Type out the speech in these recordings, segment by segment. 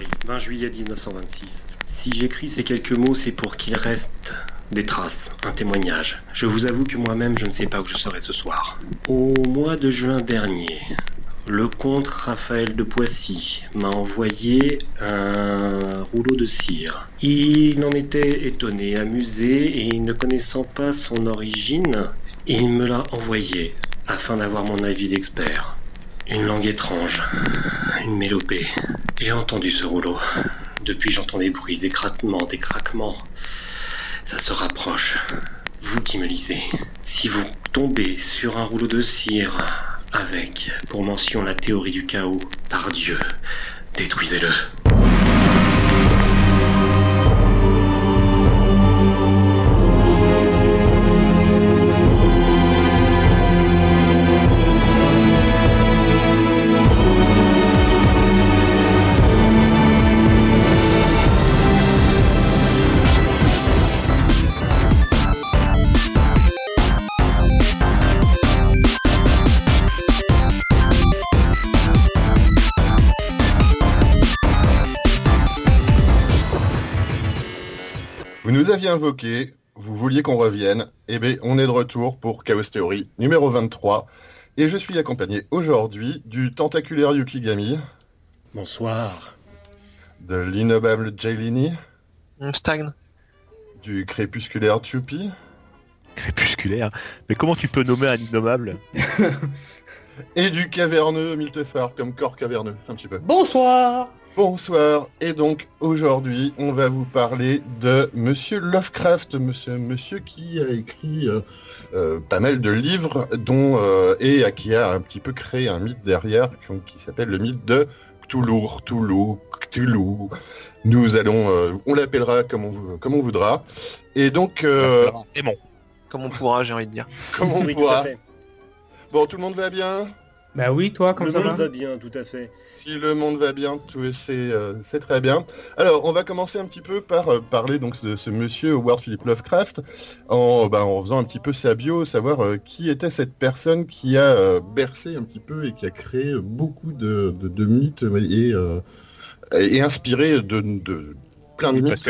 Paris, 20 juillet 1926. Si j'écris ces quelques mots, c'est pour qu'il reste des traces, un témoignage. Je vous avoue que moi-même, je ne sais pas où je serai ce soir. Au mois de juin dernier, le comte Raphaël de Poissy m'a envoyé un rouleau de cire. Il en était étonné, amusé, et ne connaissant pas son origine, il me l'a envoyé afin d'avoir mon avis d'expert. Une langue étrange, une mélopée. J'ai entendu ce rouleau. Depuis j'entends des bruits, des craquements, des craquements. Ça se rapproche. Vous qui me lisez, si vous tombez sur un rouleau de cire avec, pour mention, la théorie du chaos, par Dieu, détruisez-le. Invoqué, vous vouliez qu'on revienne, eh bien on est de retour pour Chaos Theory numéro 23, et je suis accompagné aujourd'hui du tentaculaire Yukigami, Bonsoir. de l'innommable Jailini, stagne. du crépusculaire Chupi, Crépusculaire. Mais comment tu peux nommer un innommable? Et du caverneux Miltefar, comme corps caverneux, un petit peu. Bonsoir Bonsoir, et donc aujourd'hui on va vous parler de Monsieur Lovecraft, monsieur, monsieur qui a écrit euh, euh, pas mal de livres dont euh, et à qui a un petit peu créé un mythe derrière qui, qui s'appelle le mythe de Cthulhu, Cthulhu, Cthulhu. Nous allons, euh, on l'appellera comme on, comme on voudra. Et donc, euh, Démon. Comme on pourra, j'ai envie de dire. comme on Oui, tout pourra. à fait. Bon, tout le monde va bien? Bah oui, toi, comme Le ça monde va va bien, tout à fait. Si le monde va bien, tout c'est euh, c'est très bien. Alors, on va commencer un petit peu par euh, parler donc de ce monsieur Howard Philip Lovecraft, en, bah, en faisant un petit peu sa bio, savoir euh, qui était cette personne qui a euh, bercé un petit peu et qui a créé beaucoup de, de, de mythes et, euh, et inspiré de, de plein de Oui, mythes.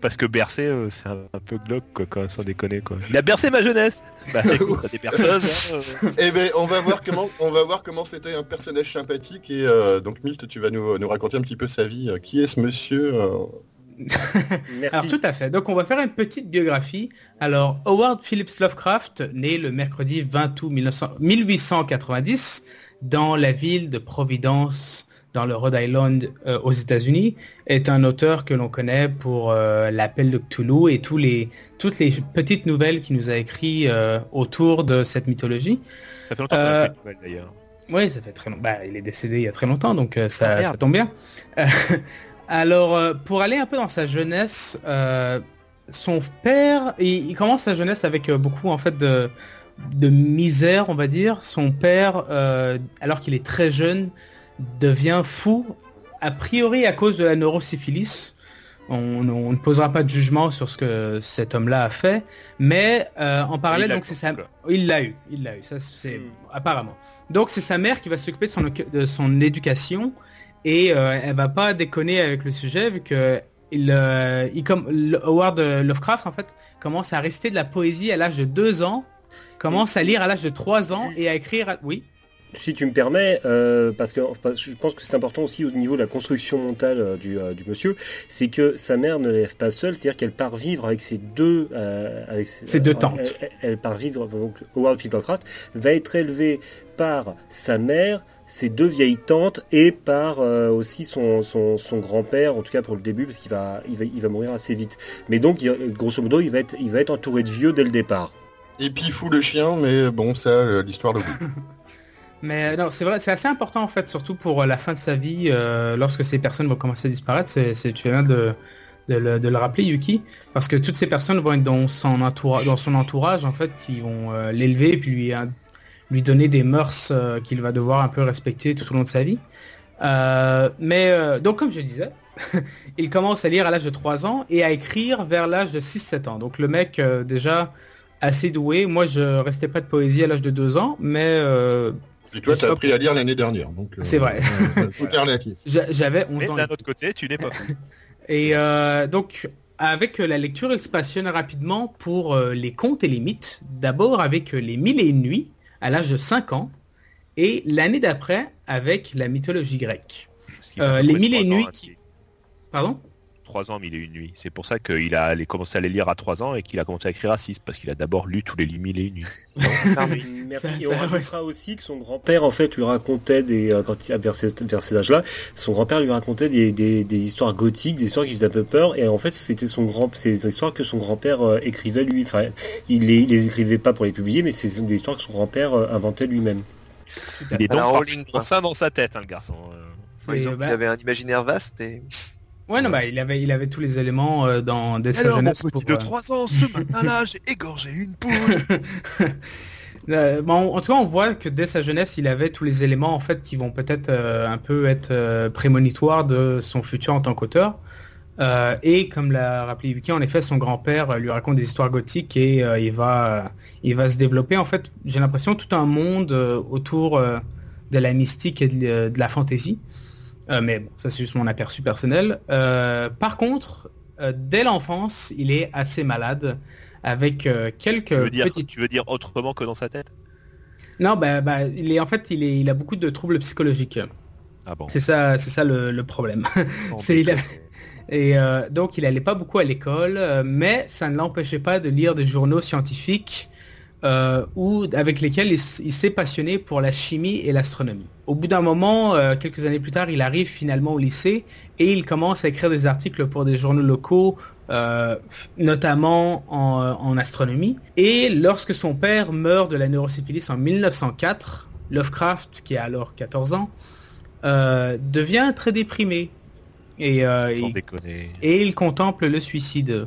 Parce que- bercé, euh, c'est un, un peu glauque, quoi, quand, sans déconner, quoi. Il a bercé ma jeunesse Bah écoute, t'as des berceuses, hein, euh. Eh ben, on va voir comment, on va voir comment c'était un personnage sympathique et euh, donc Milt, tu vas nous, nous raconter un petit peu sa vie. Qui est ce monsieur euh, Merci. Alors tout à fait. Donc on va faire une petite biographie. Alors Howard Phillips Lovecraft, né le mercredi 20 août 1900 1890 dans la ville de Providence, dans le Rhode Island euh, aux États-Unis, est un auteur que l'on connaît pour euh, l'appel de Cthulhu et tous les, toutes les petites nouvelles qu'il nous a écrit euh, autour de cette mythologie. Ça fait longtemps qu'on a fait une nouvelle, d'ailleurs. Oui, ça fait très longtemps. Bah, il est décédé il y a très longtemps, donc euh, Ah, ça, tombe bien. Euh, alors, euh, pour aller un peu dans sa jeunesse, euh, son père, il, il commence sa jeunesse avec euh, beaucoup en fait de, de misère, on va dire. Son père, euh, alors qu'il est très jeune, devient fou, a priori à cause de la neurosyphilis. On, on ne posera pas de jugement sur ce que cet homme-là a fait, mais euh, en parallèle, donc c'est sa, il l'a eu, il l'a eu, ça c'est Hmm. apparemment. Donc c'est sa mère qui va s'occuper de son, de son éducation et euh, elle va pas déconner avec le sujet vu que il, euh, il comme Howard Lovecraft en fait commence à rester de la poésie à l'âge de 2 ans, commence à lire à l'âge de 3 ans et à écrire. à- Oui? Si tu me permets, euh, parce que parce que je pense que c'est important aussi au niveau de la construction mentale euh, du, euh, du monsieur, c'est que sa mère ne l'élève pas seule, c'est-à-dire qu'elle part vivre avec ses deux, euh, avec ses, deux tantes. Elle, elle part vivre donc Howard Philip Lovecraft va être élevé par sa mère, ses deux vieilles tantes et par euh, aussi son, son, son grand-père, en tout cas pour le début, parce qu'il va, il va, il va mourir assez vite. Mais donc, il- grosso modo, il va être, il va être entouré de vieux dès le départ. Et puis il fout le chien, mais bon, ça, l'histoire le bout. Mais euh, non, c'est vrai, c'est assez important en fait, surtout pour euh, la fin de sa vie, euh, lorsque ces personnes vont commencer à disparaître. C'est, tu viens de, de, le, de le rappeler, Yuki, parce que toutes ces personnes vont être dans son, entoura- dans son entourage en fait, qui vont euh, l'élever et puis lui, euh, lui donner des mœurs qu'il va devoir un peu respecter tout au long de sa vie. Mais donc comme je disais, il commence à lire à l'âge de 3 ans et à écrire vers l'âge de 6-7 ans. Donc le mec déjà assez doué. Moi je restais pas de poésie à l'âge de 2 ans, mais euh, Et toi, t'as sais appris à lire l'année dernière, donc. euh, C'est vrai. J'avais 11 Mais ans. d'un autre côté, tu n'es pas. Et euh, donc, avec la lecture, il se passionne rapidement pour euh, les contes et les mythes. D'abord avec euh, les Mille et une nuits, à l'âge de 5 ans, et l'année d'après avec la mythologie grecque. Euh, les mille et une nuits hein, qui- Pardon? 3 ans, mille et une nuits. C'est pour ça qu'il a commencé à les lire à 3 ans et qu'il a commencé à écrire à 6, parce qu'il a d'abord lu tous les mille et une nuits. Merci. Ça- et ça- on rajoutera aussi que son grand-père, en fait, lui racontait des, euh, quand il, vers ces, vers ces âges-là, son grand-père lui racontait des, des, des histoires gothiques, des histoires qui faisaient un peu peur, et en fait, c'était son grand, des histoires que son grand-père euh, écrivait lui. Enfin, il les, il les écrivait pas pour les publier, mais c'est des histoires que son grand-père euh, inventait lui-même. Il est donc sain dans sa tête, hein, le garçon. Euh, donc bah, il avait un imaginaire vaste et Ouais, non, bah, il avait, il avait tous les éléments euh, dans des jeunesse pour, euh, 3 ans, ce matin-là, j'ai égorgé une poule. Euh, bon, en tout cas, on voit que dès sa jeunesse, il avait tous les éléments en fait qui vont peut-être euh, un peu être euh, prémonitoires de son futur en tant qu'auteur. Euh, et comme l'a rappelé Yuki, en effet, son grand-père euh, lui raconte des histoires gothiques et euh, il va, il va se développer. En fait, j'ai l'impression tout un monde euh, autour euh, de la mystique et de, de la fantaisie. Euh, mais bon, ça c'est juste mon aperçu personnel. Euh, par contre, euh, dès l'enfance, il est assez malade avec quelques tu, veux dire, petites tu veux dire autrement que dans sa tête? Non, bah, bah, il est en fait, il, est, il a beaucoup de troubles psychologiques. Ah bon C'est ça, c'est ça le, le problème. Non, c'est- il a- mais- Et donc, il allait pas beaucoup à l'école, mais ça ne l'empêchait pas de lire des journaux scientifiques euh, ou avec lesquels il, s'est passionné pour la chimie et l'astronomie. Au bout d'un moment, euh, quelques années plus tard, il arrive finalement au lycée et il commence à écrire des articles pour des journaux locaux, euh, notamment en, en astronomie. Et lorsque son père meurt de la neurosyphilis en 1904, Lovecraft, qui a alors 14 ans, euh, devient très déprimé. Et, euh, Sans il- et il contemple le suicide.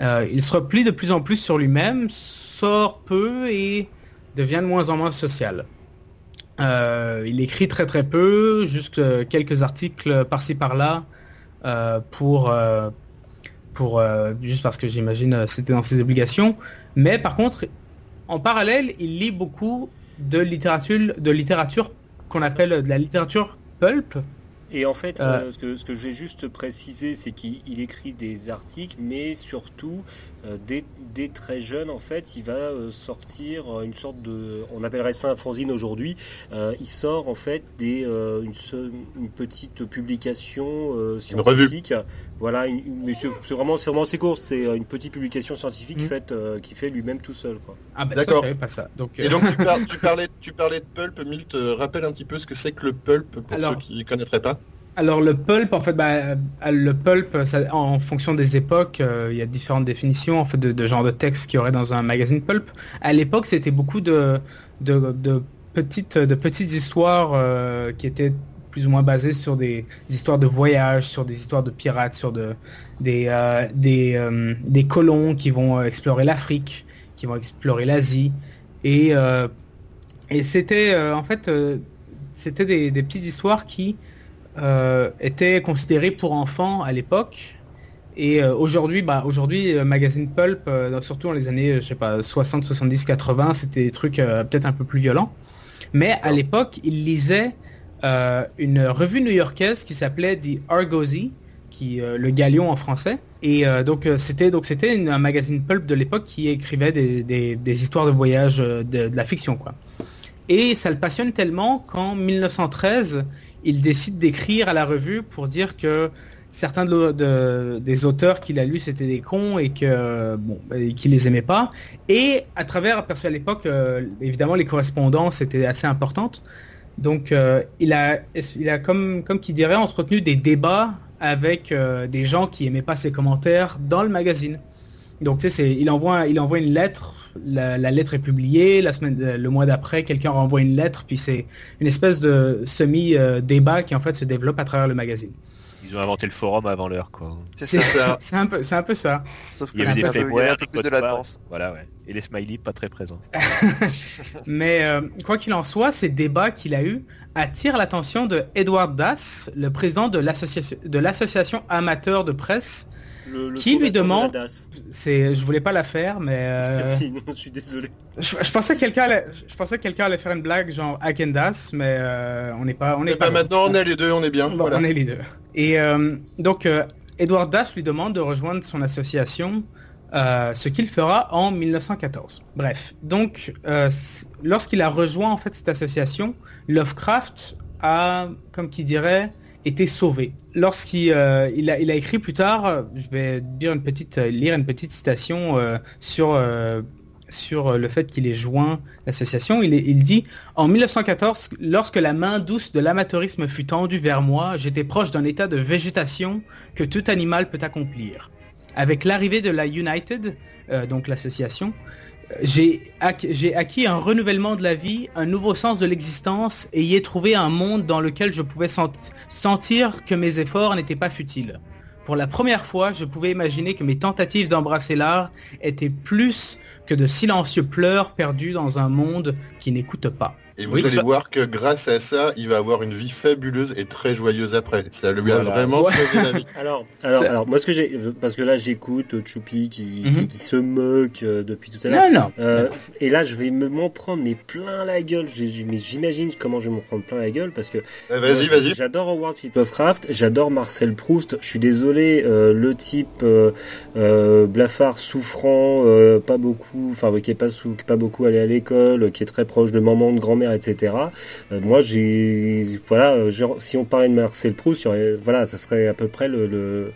Euh, il se replie de plus en plus sur lui-même, sort peu et devient de moins en moins social. Euh, il écrit très très peu, juste euh, quelques articles par-ci par-là euh, pour, euh, pour juste parce que j'imagine c'était dans ses obligations. Mais par contre, en parallèle, il lit beaucoup de littérature, de littérature qu'on appelle de la littérature pulp. Et en fait, ce, que, ce que je vais juste préciser, c'est qu'il il écrit des articles, mais surtout, dès, dès très jeune, en fait, il va euh, sortir euh, une sorte de, on appellerait ça un fanzine aujourd'hui. Euh, il sort en fait des, euh, une, petite publication euh, scientifique. Voilà, une, une- mais c'est vraiment, c'est vraiment assez court. C'est euh, une petite publication scientifique Mm. faite, euh, qui fait lui-même tout seul. Quoi. Ah bah ça, D'accord. pas ça. Donc, Et donc tu, par- tu parlais, tu parlais de pulp, Milt, euh, rappelle un petit peu ce que c'est que le pulp pour Alors- ceux qui ne connaîtraient pas. Alors le pulp, en fait, bah, euh, le pulp, en fonction des époques, euh, il y a différentes définitions en fait de, genre de texte qu'il y aurait dans un magazine pulp. À l'époque, c'était beaucoup de, de, petites, de petites histoires euh, qui étaient plus ou moins basées sur des, histoires de voyage, sur des histoires de pirates, sur de, des, euh, des, des colons qui vont explorer l'Afrique, qui vont explorer l'Asie. Et, et c'était en fait, c'était des petites histoires qui euh, était considéré pour enfants à l'époque. Et euh, aujourd'hui, bah, aujourd'hui, euh, Magazine Pulp, euh, surtout dans les années, euh, je sais pas, 60, 70, 80, c'était des trucs euh, peut-être un peu plus violents. Mais à l'époque, il lisait euh, une revue new-yorkaise qui s'appelait The Argosy, qui euh, le Galion en français. Et euh, donc c'était donc c'était un magazine pulp de l'époque qui écrivait des, des- des histoires de voyage de, de la fiction quoi. Et ça le passionne tellement qu'en 1913, il décide d'écrire à la revue pour dire que certains des auteurs qu'il a lus c'était des cons et que bon les aimait pas. Et à travers parce qu'à l'époque euh, évidemment les correspondances étaient assez importantes. Donc euh, il a comme comme qui dirait entretenu des débats avec euh, des gens qui aimaient pas ses commentaires dans le magazine. Donc tu sais il il envoie une lettre la, la lettre est publiée, la semaine, euh, le mois d'après, quelqu'un renvoie une lettre, puis c'est une espèce de semi-débat qui en fait se développe à travers le magazine. Ils ont inventé le forum avant l'heure, quoi. C'est C'est ça. c'est un peu, c'est un peu ça. Sauf que Il y avait c'est des de. Voilà, ouais. Et les smileys pas très présents. Mais euh, quoi qu'il en soit, ces débats qu'il a eus attirent l'attention de Edward Das, le président de l'association de l'association amateur de presse, Le, le Qui lui demande-. C'est, je voulais pas la faire, mais euh, je suis désolé. je, je pensais que quelqu'un allait, je pensais que quelqu'un allait faire une blague genre Agendas, mais euh, on n'est pas, on Eh n'est ben, pas. maintenant on est les deux, on est bien. Bon, voilà. On est les deux. Et euh, donc, euh, Edward Das lui demande de rejoindre son association, euh, ce qu'il fera en 1914. Bref, donc, euh, lorsqu'il a rejoint en fait cette association, Lovecraft a, comme qui dirait, été sauvé. Lorsqu'il euh, a, écrit plus tard, euh, je vais euh, lire une petite citation sur, le fait qu'il ait joint l'association. Il, dit en 1914, lorsque la main douce de l'amateurisme fut tendue vers moi, j'étais proche d'un état de végétation que tout animal peut accomplir. Avec l'arrivée de la United, donc l'association, j'ai ac- j'ai acquis un renouvellement de la vie, un nouveau sens de l'existence et y ai trouvé un monde dans lequel je pouvais sent- sentir que mes efforts n'étaient pas futiles. Pour la première fois, je pouvais imaginer que mes tentatives d'embrasser l'art étaient plus que de silencieux pleurs perdus dans un monde qui n'écoute pas. Et vous Oui, allez ça- voir que grâce à ça, il va avoir une vie fabuleuse et très joyeuse après. Ça lui a Voilà. vraiment Ouais. sauvé la vie. Alors, alors, alors, moi, ce que j'ai, parce que là, j'écoute Choupi qui, Mhm. qui, qui se moque euh, depuis tout à l'heure. Non, non. Euh, et là, je vais me- m'en prendre mais plein la gueule. Mais j'imagine comment je vais m'en prendre plein la gueule parce que Vas-y, Euh, vas-y. J'adore Howard Philip Lovecraft, j'adore Marcel Proust. Je suis désolé, euh, le type euh, euh, blafard, souffrant, euh, pas beaucoup, enfin qui est pas qui est pas beaucoup allé à l'école, qui est très proche de maman, de grand-mère, etc. Euh, moi, j'ai, voilà, euh, genre, si on parlait de Marcel Proust, aurait- voilà, ça serait à peu près le, le,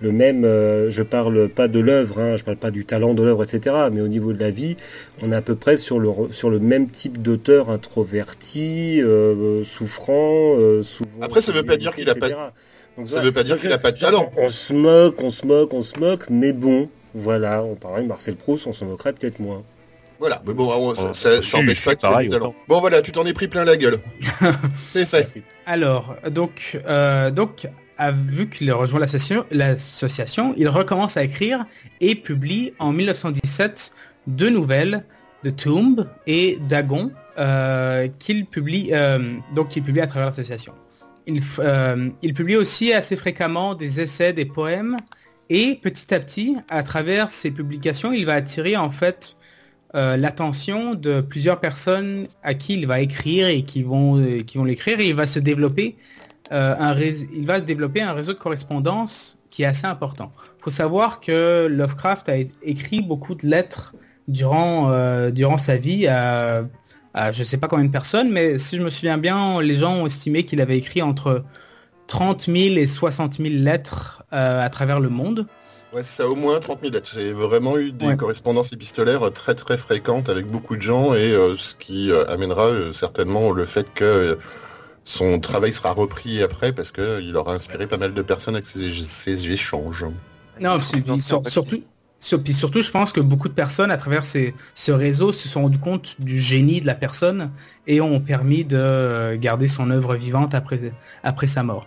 le même. euh, je parle pas de l'œuvre, hein, je parle pas du talent de l'œuvre, etc. Mais au niveau de la vie, on est à peu près sur le re- sur le même type d'auteur introverti, euh, souffrant, souvent. Après, ça veut pas dire qu'il a pas-. Donc, Ça voilà. veut pas dire qu'il a pas de talent. On se moque, on se moque, on se moque, mais bon, voilà, on parlait de Marcel Proust, on s'en moquerait peut-être moins. Voilà, mais bon, on- ça, Oh, ça, si, ça empêche c'est pas ait pareil. Bon voilà, tu t'en es pris plein la gueule. C'est fait. Merci. Alors, donc, euh, donc a vu qu'il rejoint l'association, l'association, il recommence à écrire et publie en 1917 deux nouvelles de Tomb et Dagon euh, qu'il publie, euh, donc qu'il publie à travers l'association. Euh, il publie aussi assez fréquemment des essais, des poèmes et petit à petit, à travers ses publications, il va attirer en fait euh, l'attention de plusieurs personnes à qui il va écrire et qui vont, euh, l'écrire et il va se développer euh, un il va se développer un réseau de correspondance qui est assez important. Il faut savoir que Lovecraft a écrit beaucoup de lettres durant, sa vie à, à je sais pas combien de personnes, mais si je me souviens bien, les gens ont estimé qu'il avait écrit entre 30 000 et 60 000 lettres à travers le monde. Ouais, c'est ça, au moins 30 000 lettres. C'est vraiment eu des Ouais. correspondances épistolaires très très fréquentes avec beaucoup de gens et euh, ce qui euh, amènera euh, certainement le fait que son travail sera repris après parce qu'il aura inspiré pas mal de personnes avec ses, ses échanges. Non, sur- en surtout, sur- puis surtout, je pense que beaucoup de personnes à travers ces, ce réseau se sont rendu compte du génie de la personne et ont permis de garder son œuvre vivante après, après sa mort.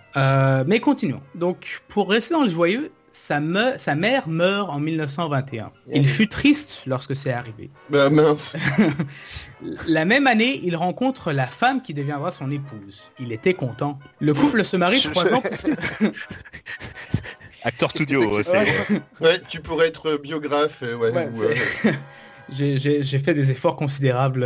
Mais continuons. Donc, pour rester dans le joyeux, sa, me- sa mère meurt en 1921. Il fut triste lorsque c'est arrivé. Bah mince. La même année, il rencontre la femme qui deviendra son épouse. Il était content. Le couple se marie trois ans. Acteur studio, euh, c'est... Ouais. Ouais, tu pourrais être biographe. euh, ouais, Ouais, ou, c'est- euh, J'ai- fait des efforts considérables.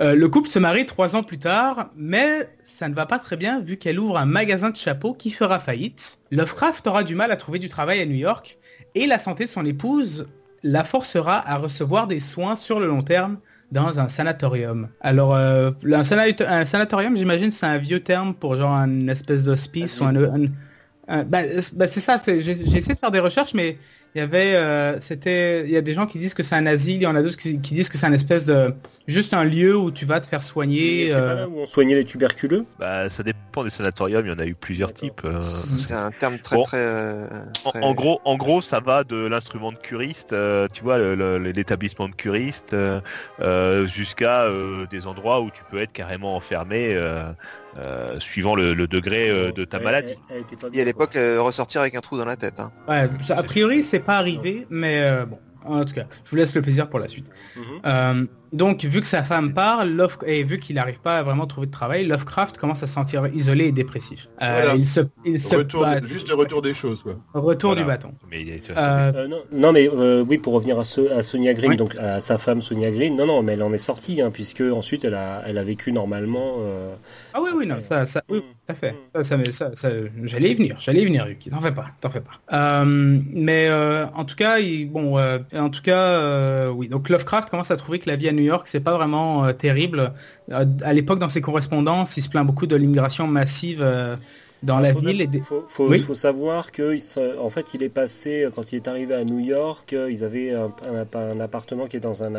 Euh. Le couple se marie trois ans plus tard, mais ça ne va pas très bien vu qu'elle ouvre un magasin de chapeaux qui fera faillite. Lovecraft aura du mal à trouver du travail à New York et la santé de son épouse la forcera à recevoir des soins sur le long terme dans un sanatorium. Alors, euh, un, sanat- un sanatorium, j'imagine, c'est un vieux terme pour genre une espèce d'hospice ou un... bah, c'est bah, c'est ça, j'ai essayé de faire des recherches, mais il y avait, euh, c'était, il y a des gens qui disent que c'est un asile, il y en a d'autres qui, qui disent que c'est un espèce de, juste un lieu où tu vas te faire soigner. C'est pas euh, là où on soignait les tuberculeux? Bah, ça dépend des sanatoriums, il y en a eu plusieurs types. euh. C'est un terme très Bon. très, euh, En, très- en gros, en gros, ça va de l'instrument de curiste, euh, tu vois, l'établissement de curiste, jusqu'à euh, des endroits où tu peux être carrément enfermé, euh, suivant le, le degré euh, de ta Elle- maladie. elle- elle était pas Et à bien, l'époque, euh, ressortir avec un trou dans la tête. Hein. ouais, a priori, c'est pas arrivé, mais euh, bon, en tout cas, je vous laisse le plaisir pour la suite. Mhm. Donc, vu que sa femme part, Love... et vu qu'il n'arrive pas à vraiment trouver de travail, Lovecraft commence à se sentir isolé et dépressif. Euh, Voilà. il se, il se Retour juste le retour des choses, quoi. retour Voilà. du bâton. Mais il est- Euh, Euh, non, non, mais euh, oui, pour revenir à, So- à Sonia Green, Oui. donc à sa femme Sonia Green, non, non, mais elle en est sortie, hein, puisque ensuite elle a, elle a vécu normalement. euh, Ah oui, oui, non, ça, ça, oui, Mm. tout à fait. Mm. Ça, ça, mais ça, ça- j'allais y venir, j'allais y venir, Yuki. T'en fais pas, t'en fais pas. Euh, mais euh, en tout cas, il, bon, euh, en tout cas, euh, oui. Donc Lovecraft commence à trouver que la vie à New York, c'est pas vraiment euh, terrible. Euh, à l'époque, dans ses correspondances, il se plaint beaucoup de l'immigration massive euh, dans la faut ville. Des... faut, faut, Oui? faut savoir que il se- en fait, il est passé quand il est arrivé à New York, ils avaient un, un- un appartement qui est dans un,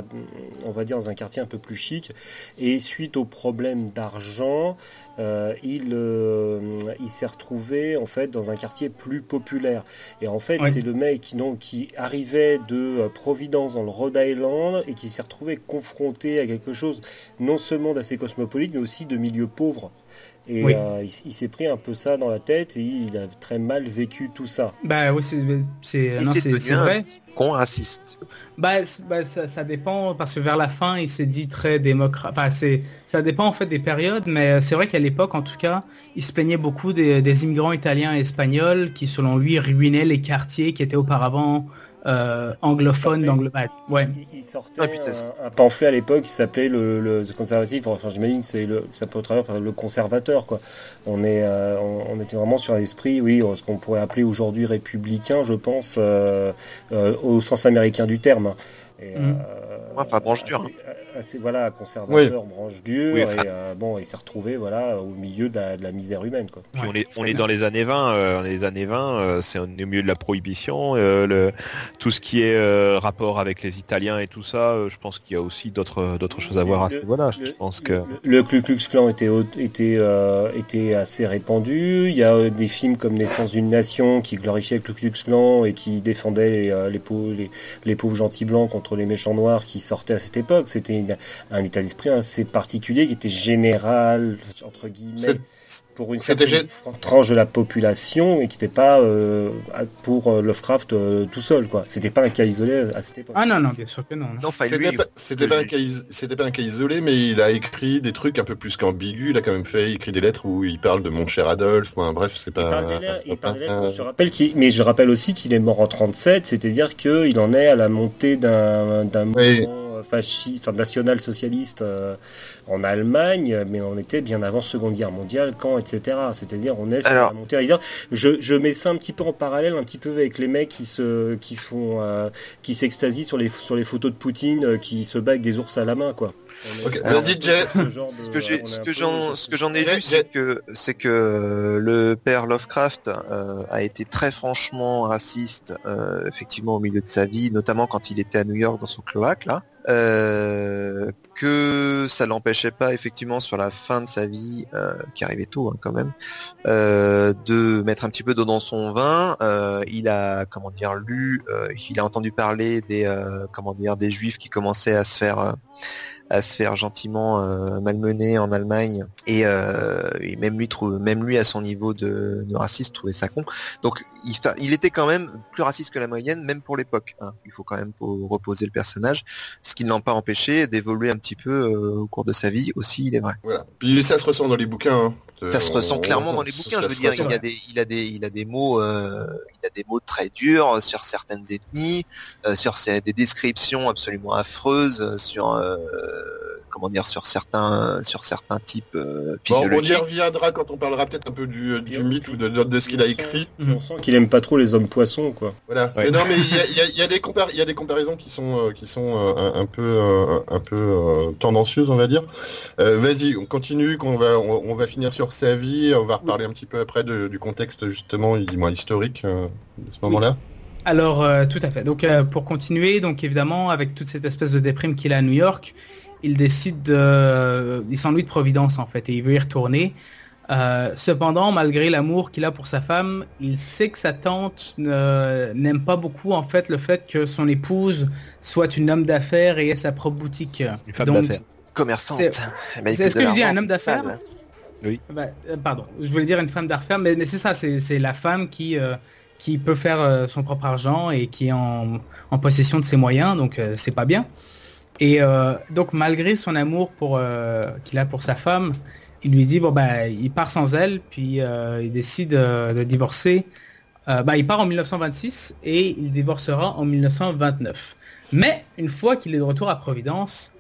on va dire dans un quartier un peu plus chic, et suite au problème d'argent, euh, il, euh, il s'est retrouvé en fait dans un quartier plus populaire. Et en fait, Oui. c'est le mec qui, donc, qui arrivait de euh, Providence dans le Rhode Island et qui s'est retrouvé confronté à quelque chose non seulement d'assez cosmopolite, mais aussi de milieu pauvre. Et Oui. euh, il, il s'est pris un peu ça dans la tête et il a très mal vécu tout ça. Bah oui, c'est, c'est, vrai. Con raciste. Bah, bah, ça, dépend parce que vers la fin il s'est dit très démocrate. Enfin, ça dépend en fait des périodes, mais euh, c'est vrai qu'à l'époque en tout cas, il se plaignait beaucoup des immigrants italiens et espagnols qui selon lui ruinaient les quartiers qui étaient auparavant euh, anglophones Sortait. d'Angleterre. Ouais. Il, il sortait Ah, puis c'est- un, un pamphlet à l'époque qui s'appelait le, le The Conservative. Enfin, j'imagine que c'est le, ça peut traduire par le conservateur. Quoi. On, est, euh, on, on était vraiment sur un esprit, oui, ce qu'on pourrait appeler aujourd'hui républicain, je pense, euh, euh, au sens américain du terme. Et, Mm. euh, Ouais, pas branche dure, assez- assez, voilà, conservateur, branche dure. Oui, et euh, bon, il s'est retrouvé voilà, au milieu de la, de la misère humaine. Quoi. Puis on est, on est dans les années 20, euh, les années 20, euh, c'est on est au milieu de la prohibition, euh, le, tout ce qui est euh, rapport avec les Italiens et tout ça, euh, je pense qu'il y a aussi d'autres d'autres choses à voir à ce niveau-là. Je le- pense que Le, le Ku Klux Klan était, était, euh, était assez répandu. Il y a euh, des films comme Naissance d'une nation qui glorifiaient le Ku Klux Klan et qui défendaient les, euh, les, pauvres, les, les pauvres gentils blancs contre les méchants noirs qui sortaient à cette époque. C'était une- un état d'esprit assez particulier qui était général, entre guillemets, pour une tranche de la population et qui n'était pas euh, pour euh, Lovecraft euh, tout seul. quoi. C'était pas un cas isolé à cette époque. Ah non non, bien sûr que non. non. C'était pas, un cas, is- c'était pas un cas isolé, mais il a écrit des trucs un peu plus qu'ambigus. Il a quand même fait, il écrit des lettres où il parle de mon cher Adolphe. Enfin, bref, c'est Il pas. parle des lettres, il parle des lettres. un- Je rappelle mais je rappelle aussi qu'il est mort en 37, c'est-à-dire qu'il en est à la montée d'un d'un Oui. Fasciste, enfin national-socialiste euh, en Allemagne, mais on était bien avant Seconde Guerre mondiale, quand, etc. C'est-à-dire on est sur Alors- la montée. Je, je mets ça un petit peu en parallèle, un petit peu avec les mecs qui se, qui font, euh, qui s'extasient sur les, sur les photos de Poutine, euh, qui se avec des ours à la main, quoi. Vas-y, ce genre de- Ce que j'ai, ce j'en, sur ce que j'en ai vu, c'est que, c'est que le père Lovecraft euh, a été très franchement raciste, euh, effectivement au milieu de sa vie, notamment quand il était à New York dans son cloaque là. Euh, que ça l'empêchait pas effectivement sur la fin de sa vie, euh, qui arrivait tôt hein, quand même, euh, de mettre un petit peu d'eau dans son vin. Euh, il a comment dire lu, euh, il a entendu parler des comment dire des juifs qui commençaient à se faire à se faire gentiment malmener en Allemagne et, et même lui même lui à son niveau de, de raciste trouvait ça con donc il, était quand même plus raciste que la moyenne même pour l'époque hein. il faut quand même reposer le personnage ce qui ne l'a pas empêché d'évoluer un petit peu euh, au cours de sa vie aussi il est vrai Voilà. Puis ça se ressent dans les bouquins. hein. ça se ressent clairement dans les bouquins je veux dire il a des il a des il a des mots euh, il a des mots très durs sur certaines ethnies euh, sur ces- des descriptions absolument affreuses euh, sur euh, comment dire sur certains sur certains types euh, Bon, on y reviendra quand on parlera peut-être un peu du, du mythe ou de, de- de ce qu'il a écrit. On sent qu'il aime pas trop les hommes poissons, quoi. Voilà. Ouais. Mais non, mais il y a, il y a- il y a des il y a des comparaisons qui sont euh, qui sont euh, un, un peu euh, un peu euh, tendancieuses, on va dire. Euh, Vas-y, on continue, qu'on va on, on va finir sur sa vie. On va reparler un petit peu après de- du contexte justement, il- moins historique euh, de ce moment-là. Alors, euh, tout à fait. Donc, euh, pour continuer, donc évidemment, avec toute cette espèce de déprime qu'il a à New York, il décide de... Il s'ennuie de Providence, en fait, et il veut y retourner. Euh, cependant, malgré l'amour qu'il a pour sa femme, il sait que sa tante ne- n'aime pas beaucoup, en fait, le fait que son épouse soit une homme d'affaires et ait sa propre boutique. Une femme Donc, d'affaires. commerçante C'est- Elle mérite c'est ce de que je dis, un homme d'affaires sale. Bah, euh, pardon, je voulais dire une femme d'affaires, mais, mais c'est ça, c'est c'est la femme qui, euh, qui peut faire son propre argent et qui est en, en possession de ses moyens, donc euh, c'est pas bien. Et euh, donc malgré son amour pour euh, qu'il a pour sa femme, il lui dit bon bah il part sans elle, puis euh, il décide de divorcer. Bah, il part en 1926 et il divorcera en 1929. Mais une fois qu'il est de retour à Providence,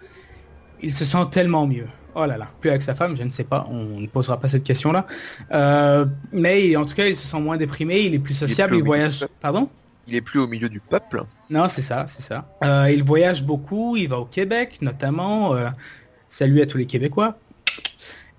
il se sent tellement mieux. Oh là là, plus avec sa femme, je ne sais pas, on ne posera pas cette question-là. Euh, mais en tout cas, il se sent moins déprimé, il est plus sociable, il, au voyage. Pardon? Il est plus au milieu du peuple. Non, c'est ça, c'est ça. Euh, il voyage beaucoup, il va au Québec notamment. euh, salut à tous les Québécois.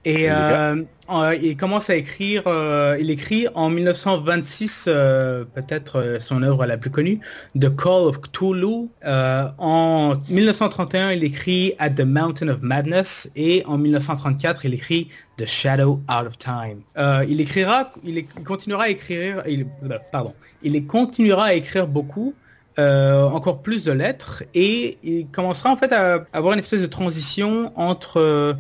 Et euh, euh, il commence à écrire, euh, il écrit en 1926 euh, peut-être euh, son œuvre la plus connue, The Call of Cthulhu. Euh, en 1931, il écrit At the Mountain of Madness et en 1934, il écrit The Shadow Out of Time. Il écrira, il, continuera à écrire, euh, pardon, il continuera à écrire beaucoup. euh, encore plus de lettres et il commencera en fait à avoir une espèce de transition entre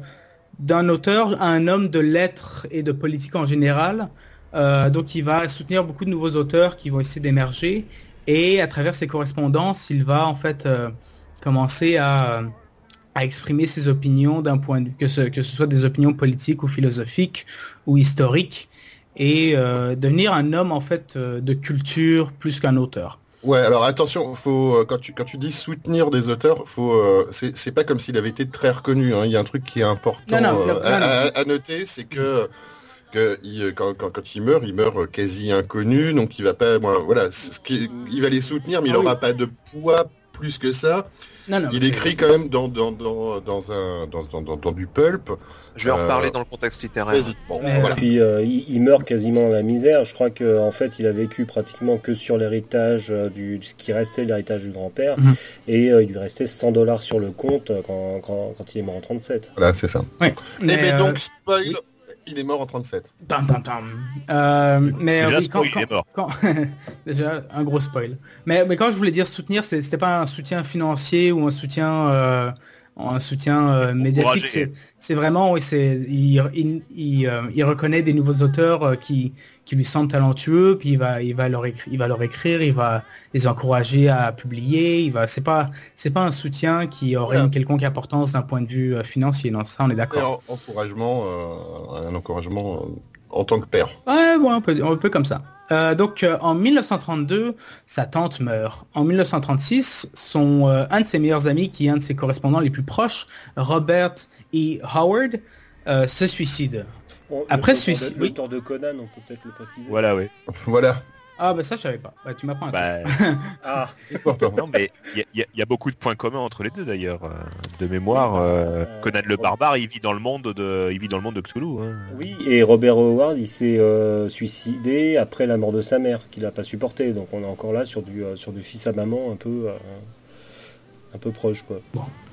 d'un auteur à un homme de lettres et de politique en général. Euh, donc il va soutenir beaucoup de nouveaux auteurs qui vont essayer d'émerger et à travers ses correspondances, il va en fait euh, commencer à, à exprimer ses opinions d'un point de vue, que ce, que ce soit des opinions politiques ou philosophiques ou historiques et euh, devenir un homme en fait euh, de culture plus qu'un auteur. Ouais, alors attention, faut euh, quand tu quand tu dis soutenir des auteurs, faut euh, c'est c'est pas comme s'il avait été très reconnu. hein. Il y a un truc qui est important Non, non, euh, non, à, noter, c'est que que il- quand, quand, quand il meurt, il meurt quasi inconnu, donc il va pas, voilà, c'est ce qui- il va les soutenir, mais il Ah oui. aura pas de poids plus que ça. Non, non, Il écrit quand même dans dans dans dans un dans dans, dans, dans du pulp. Je vais en Euh, reparler dans le contexte littéraire. Bon, Mais, voilà. Puis euh, il, il meurt quasiment dans la misère. Je crois que en fait, il a vécu pratiquement que sur l'héritage euh, du ce qui restait de l'héritage du grand-père, Mhm. et euh, il lui restait 100 dollars sur le compte euh, quand, quand, quand il est mort en 37. Voilà, c'est ça. Ouais. Et Mais, mais euh, donc spoil, il est mort en 37. Tam, tam, tam. Euh, mais Déjà, oui, quand, spoil, il est mort. quand- déjà un gros spoil. Mais, mais quand je voulais dire soutenir, c'est- c'était pas un soutien financier ou un soutien, euh, un soutien euh, médiatique. C'est c'est vraiment, oui, c'est il, il, il, euh, il reconnaît des nouveaux auteurs euh, qui qui lui semblent talentueux, puis il va il va leur écrire, il va leur écrire, il va les encourager à publier. Il va, c'est pas c'est pas un soutien qui aurait une quelconque importance d'un point de vue financier. Non, ça on est d'accord. en- encouragement, euh, un encouragement euh, en tant que père. Ouais, ouais, un peu, un peu comme ça. Euh, donc euh, en 1932, sa tante meurt. En 1936, son, euh, un de ses meilleurs amis, qui est un de ses correspondants les plus proches, Robert E. Howard, euh, se suicide. Bon, Après le- suicide, oui. L'auteur de Conan, on peut peut-être le préciser. Voilà, oui. Voilà. Ah bah ça je savais pas. Bah, tu m'apprends. Bah, Ah, non, mais il y, a- y y beaucoup de points communs entre les deux d'ailleurs. euh, De mémoire, euh, Conan le barbare, il vit dans le monde de, il vit dans le monde de Cthulhu. hein. oui, et Robert Howard, il s'est euh, suicidé après la mort de sa mère, qu'il n'a pas supporté. Donc on est encore là sur du, euh, sur du fils à maman un peu, euh, un peu proche, quoi.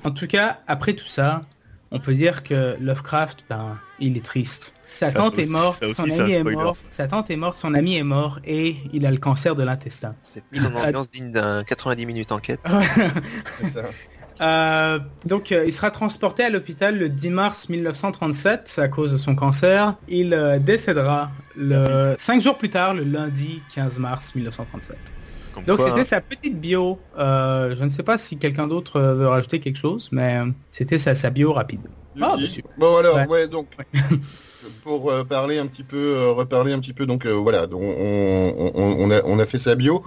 En tout cas, après tout ça, on peut dire que Lovecraft, ben, il est triste. Sa Ça tante aussi- est morte, aussi, son ami est mort, sa tante est morte, son ami est mort et il a le cancer de l'intestin. C'est une ambiance digne d'un 90 minutes enquête. C'est ça. Euh, donc euh, il sera transporté à l'hôpital le 10 mars 1937 à cause de son cancer. Il euh, décédera le 5 jours plus tard, le lundi 15 mars 1937. Comme Donc quoi, c'était hein. sa petite bio. Euh, je ne sais pas si quelqu'un d'autre euh, veut rajouter quelque chose, mais euh, c'était sa, sa bio rapide. Ah, bah, bon alors, Ouais. ouais, donc pour euh, parler un petit peu, euh, reparler un petit peu, donc euh, voilà, donc, on, on, on a, on a fait sa bio.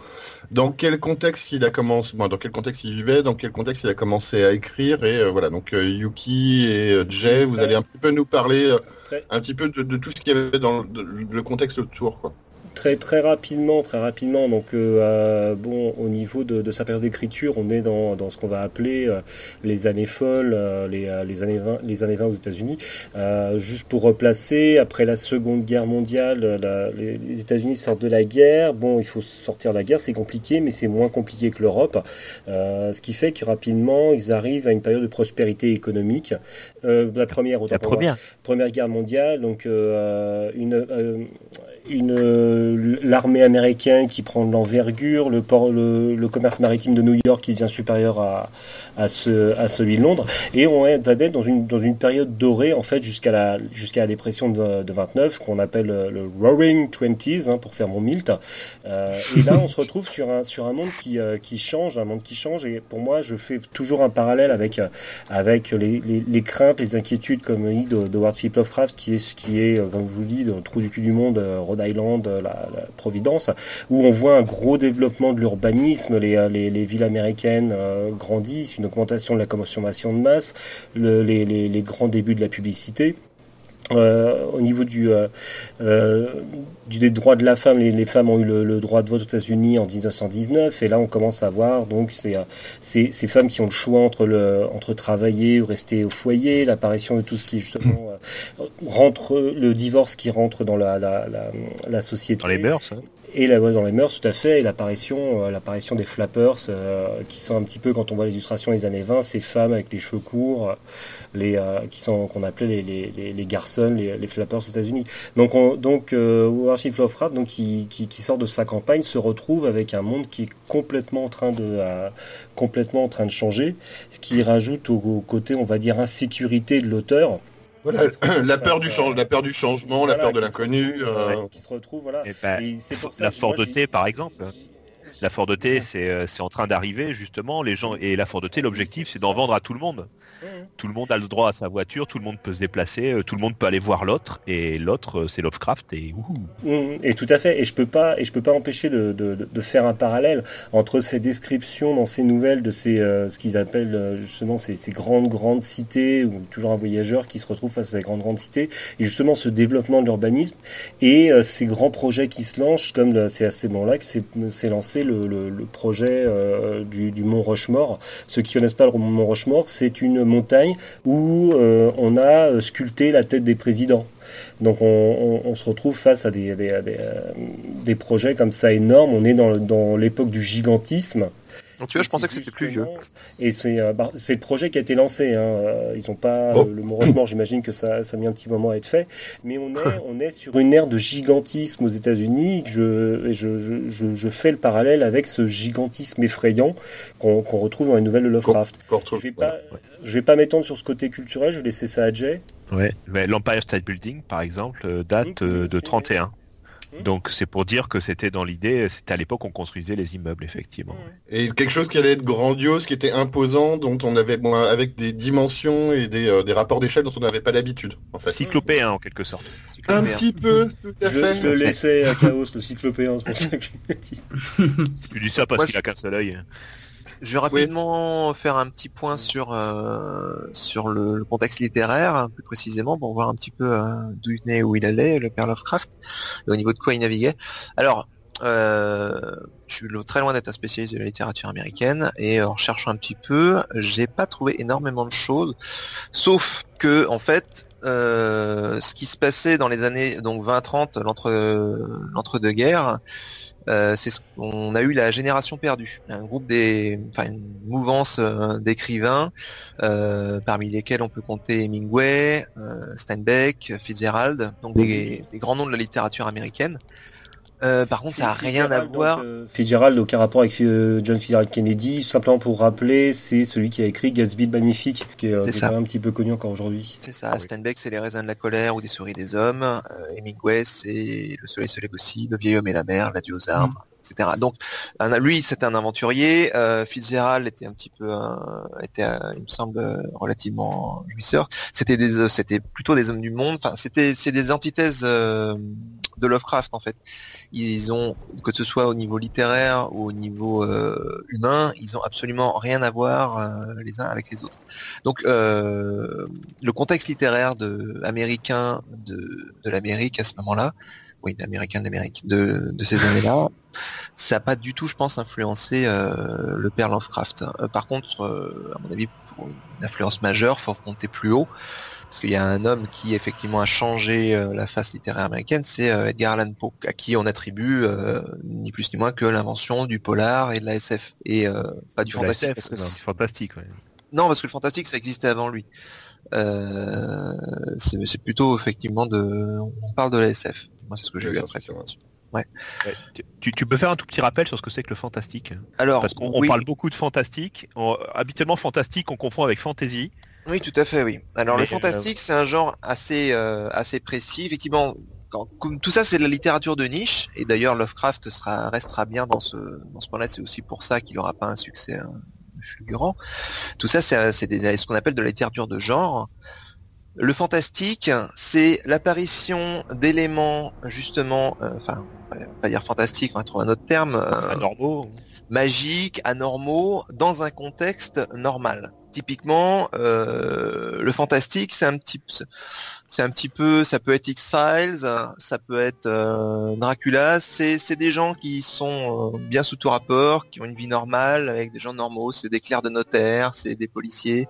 Dans quel contexte il a commencé, bon, dans quel contexte il vivait, dans quel contexte il a commencé à écrire et euh, voilà, donc euh, Yuki et euh, Jay, vous allez un petit peu nous parler euh, un petit peu de, de tout ce qu'il y avait dans le, de- le contexte autour, quoi. Très très rapidement, très rapidement. Donc euh, euh, bon, au niveau de, de sa période d'écriture, on est dans, dans ce qu'on va appeler euh, les années folles, euh, les, les années 20, les années 20 aux États-Unis. Juste pour replacer, après la Seconde Guerre mondiale, la- les, les États-Unis sortent de la guerre. Bon, il faut sortir de la guerre, c'est compliqué, mais c'est moins compliqué que l'Europe. Ce qui fait que rapidement, ils arrivent à une période de prospérité économique. La première, autant La moi, première. Première Guerre mondiale, donc une, une euh, l'armée américaine qui prend de l'envergure, le port, le, le, commerce maritime de New York qui devient supérieur à, à, ce, à celui de Londres, et on va être dans une dans une période dorée en fait jusqu'à la jusqu'à la dépression de, de 29 qu'on appelle le Roaring Twenties hein, pour faire mon Milt. Euh, et là, on se retrouve sur un sur un monde qui euh, qui change, un monde qui change. Et pour moi, je fais toujours un parallèle avec avec les, les, les craintes, les inquiétudes comme dit de, de Philip Lovecraft, qui est qui est comme je vous dis, dans le trou du cul du monde Rhode Island, la, Providence, où on voit un gros développement de l'urbanisme, les, les, villes américaines euh, grandissent, une augmentation de la consommation de masse, le, les, les, grands débuts de la publicité. Euh, au niveau du, euh, euh, du des droits de la femme, les, les femmes ont eu le, le, droit de vote aux États-Unis en 1919, et là on commence à voir donc ces, ces, ces, femmes qui ont le choix entre, le, entre travailler ou rester au foyer, l'apparition de tout ce qui justement rentre, le divorce qui rentre dans la, la, la, la société. Dans les mœurs. Hein et la dans les mœurs tout à fait et l'apparition euh, l'apparition des flappers euh, qui sont un petit peu quand on voit les illustrations des années 20 ces femmes avec les cheveux courts les euh, qui sont qu'on appelait les les, les, garçons les, les, flappers aux États-Unis. Donc on, donc Lovecraft donc qui, qui, qui, sort de sa campagne se retrouve avec un monde qui est complètement en train de complètement en train de changer ce qui rajoute au, au côté on va dire insécurité de l'auteur voilà, la peur du change, la peur du changement, voilà, la peur de l'inconnu, euh... qui se retrouve, voilà. Et bah, et pour ça la Ford par exemple. La Ford T, c'est c'est en train d'arriver justement. Les gens et la Ford T, l'objectif, c'est d'en vendre à tout le monde. Tout le monde a le droit à sa voiture, tout le monde peut se déplacer, euh, tout le monde peut aller voir l'autre, et l'autre euh, c'est Lovecraft et mmh, Et tout à fait. Et je peux pas, et je peux pas empêcher de, faire un parallèle entre ces descriptions dans ces nouvelles de ces euh, ce qu'ils appellent justement ces, ces, grandes grandes cités ou toujours un voyageur qui se retrouve face à ces grandes grandes cités et justement ce développement de l'urbanisme et ces grands projets qui se lancent comme c'est à ce moment-là que s'est lancé le projet du, du Mont Rochemort. Ceux qui connaissent pas le Mont Rochemort, c'est une montagne où euh, on a euh, sculpté la tête des présidents. Donc on, se retrouve face à euh, des, projets comme ça énormes. On est dans l'époque du gigantisme. Donc tu vois, je pensais que c'était plus vieux. Et c'est euh, bah, le projet qui a été lancé. Hein. Euh, ils ont pas oh. le mot j'imagine que ça, ça a mis un petit moment à être fait. Mais on est, on est sur une ère de gigantisme aux États-Unis. Je, je, je, je, fais le parallèle avec ce gigantisme effrayant qu'on qu retrouve dans les nouvelles de Lovecraft. je vais pas, je vais pas m'étendre sur ce côté culturel. Je vais laisser ça à Jay. Ouais, l'Empire State Building, par exemple, euh, date mmh, de 31. Mmh. Donc c'est pour dire que c'était dans l'idée, c'était à l'époque on construisait les immeubles effectivement. Et quelque chose qui allait être grandiose, qui était imposant, dont on avait bon, avec des dimensions et des, euh, des rapports d'échelle dont on n'avait pas l'habitude. En fait. Cyclopéen en quelque sorte. Un petit peu, tout à je, fait. Je le laissais à Chaos, le cyclopéen, c'est pour ça que je l'ai dit. tu dis ça parce qu'il a qu'un seul œil. Je vais rapidement oui. faire un petit point sur euh, sur le, le, contexte littéraire, plus précisément, pour voir un petit peu euh, d'où il venait, où il allait, le père Lovecraft, et au niveau de quoi il naviguait. Alors, euh, je suis très loin d'être un spécialiste de la littérature américaine, et en cherchant un petit peu, j'ai pas trouvé énormément de choses, sauf que, en fait, euh, ce qui se passait dans les années donc 20-30, l'entre l'entre-deux-guerres, euh, c'est ce on a eu la génération perdue, un groupe des, enfin une mouvance euh, d'écrivains, euh, parmi lesquels on peut compter Hemingway, Steinbeck, Fitzgerald, donc des, des, grands noms de la littérature américaine. Euh, par contre, ça n'a rien à voir. Euh, Fitzgerald, aucun rapport avec euh, John Fitzgerald Kennedy. Simplement pour rappeler, c'est celui qui a écrit Gatsby le Magnifique, qui est, est un petit peu connu encore aujourd'hui. C'est ça. Ah, Steinbeck, c'est Les raisins de la colère ou des souris des hommes. Euh, Hemingway, c'est Le soleil se lève aussi, Le vieil homme et la mer, L'adieu aux armes. Mm. Etc. Donc, un, lui, c'était un aventurier. Euh, Fitzgerald était un petit peu, était, il me semble, relativement jouisseur. C'était des, c'était plutôt des hommes du monde. Enfin, c'était, c'est des antithèses de Lovecraft en fait ils ont, que ce soit au niveau littéraire ou au niveau euh, humain, ils ont absolument rien à voir euh, les uns avec les autres. Donc euh, le contexte littéraire de américain de, de l'Amérique à ce moment-là, oui, américain de l'Amérique de, de ces années-là, ça n'a pas du tout, je pense, influencé le père Lovecraft. Par contre, à mon avis, pour une influence majeure, faut compter plus haut parce qu'il y a un homme qui effectivement a changé euh, la face littéraire américaine, c'est euh, Edgar Allan Poe, à qui on attribue euh, ni plus ni moins que l'invention du polar et de la SF et pas du fantastique. SF, parce que non, fantastique. Ouais. Non, parce que le fantastique ça existait avant lui. c'est plutôt effectivement de, on parle de la SF. Moi, c'est ce que j'ai vu après. ouais. Tu, tu peux faire un tout petit rappel sur ce que c'est que le fantastique? Alors, Parce qu'on oui, parle beaucoup de fantastique. On- habituellement, fantastique, on confond avec fantasy. Oui, tout à fait, oui. Alors, le Mais, fantastique, c'est un genre assez, euh, assez précis. Effectivement, quand, comme tout ça, c'est de la littérature de niche. Et d'ailleurs, Lovecraft sera, restera bien dans ce, dans ce point-là. C'est aussi pour ça qu'il n'aura pas un succès euh, fulgurant. Tout ça, c'est ce qu'on appelle de la littérature de genre. Le fantastique, c'est l'apparition d'éléments justement, euh, enfin, pas dire fantastique, on va trouver un autre terme, euh, Anormaux. magiques, anormaux, dans un contexte normal. Typiquement, euh, le fantastique, c'est un petit, c'est un petit peu, ça peut être X-Files, ça peut être euh, Dracula. C'est, c'est des gens qui sont euh, bien sous tout rapport, qui ont une vie normale avec des gens normaux. C'est des clercs de notaire, c'est des policiers,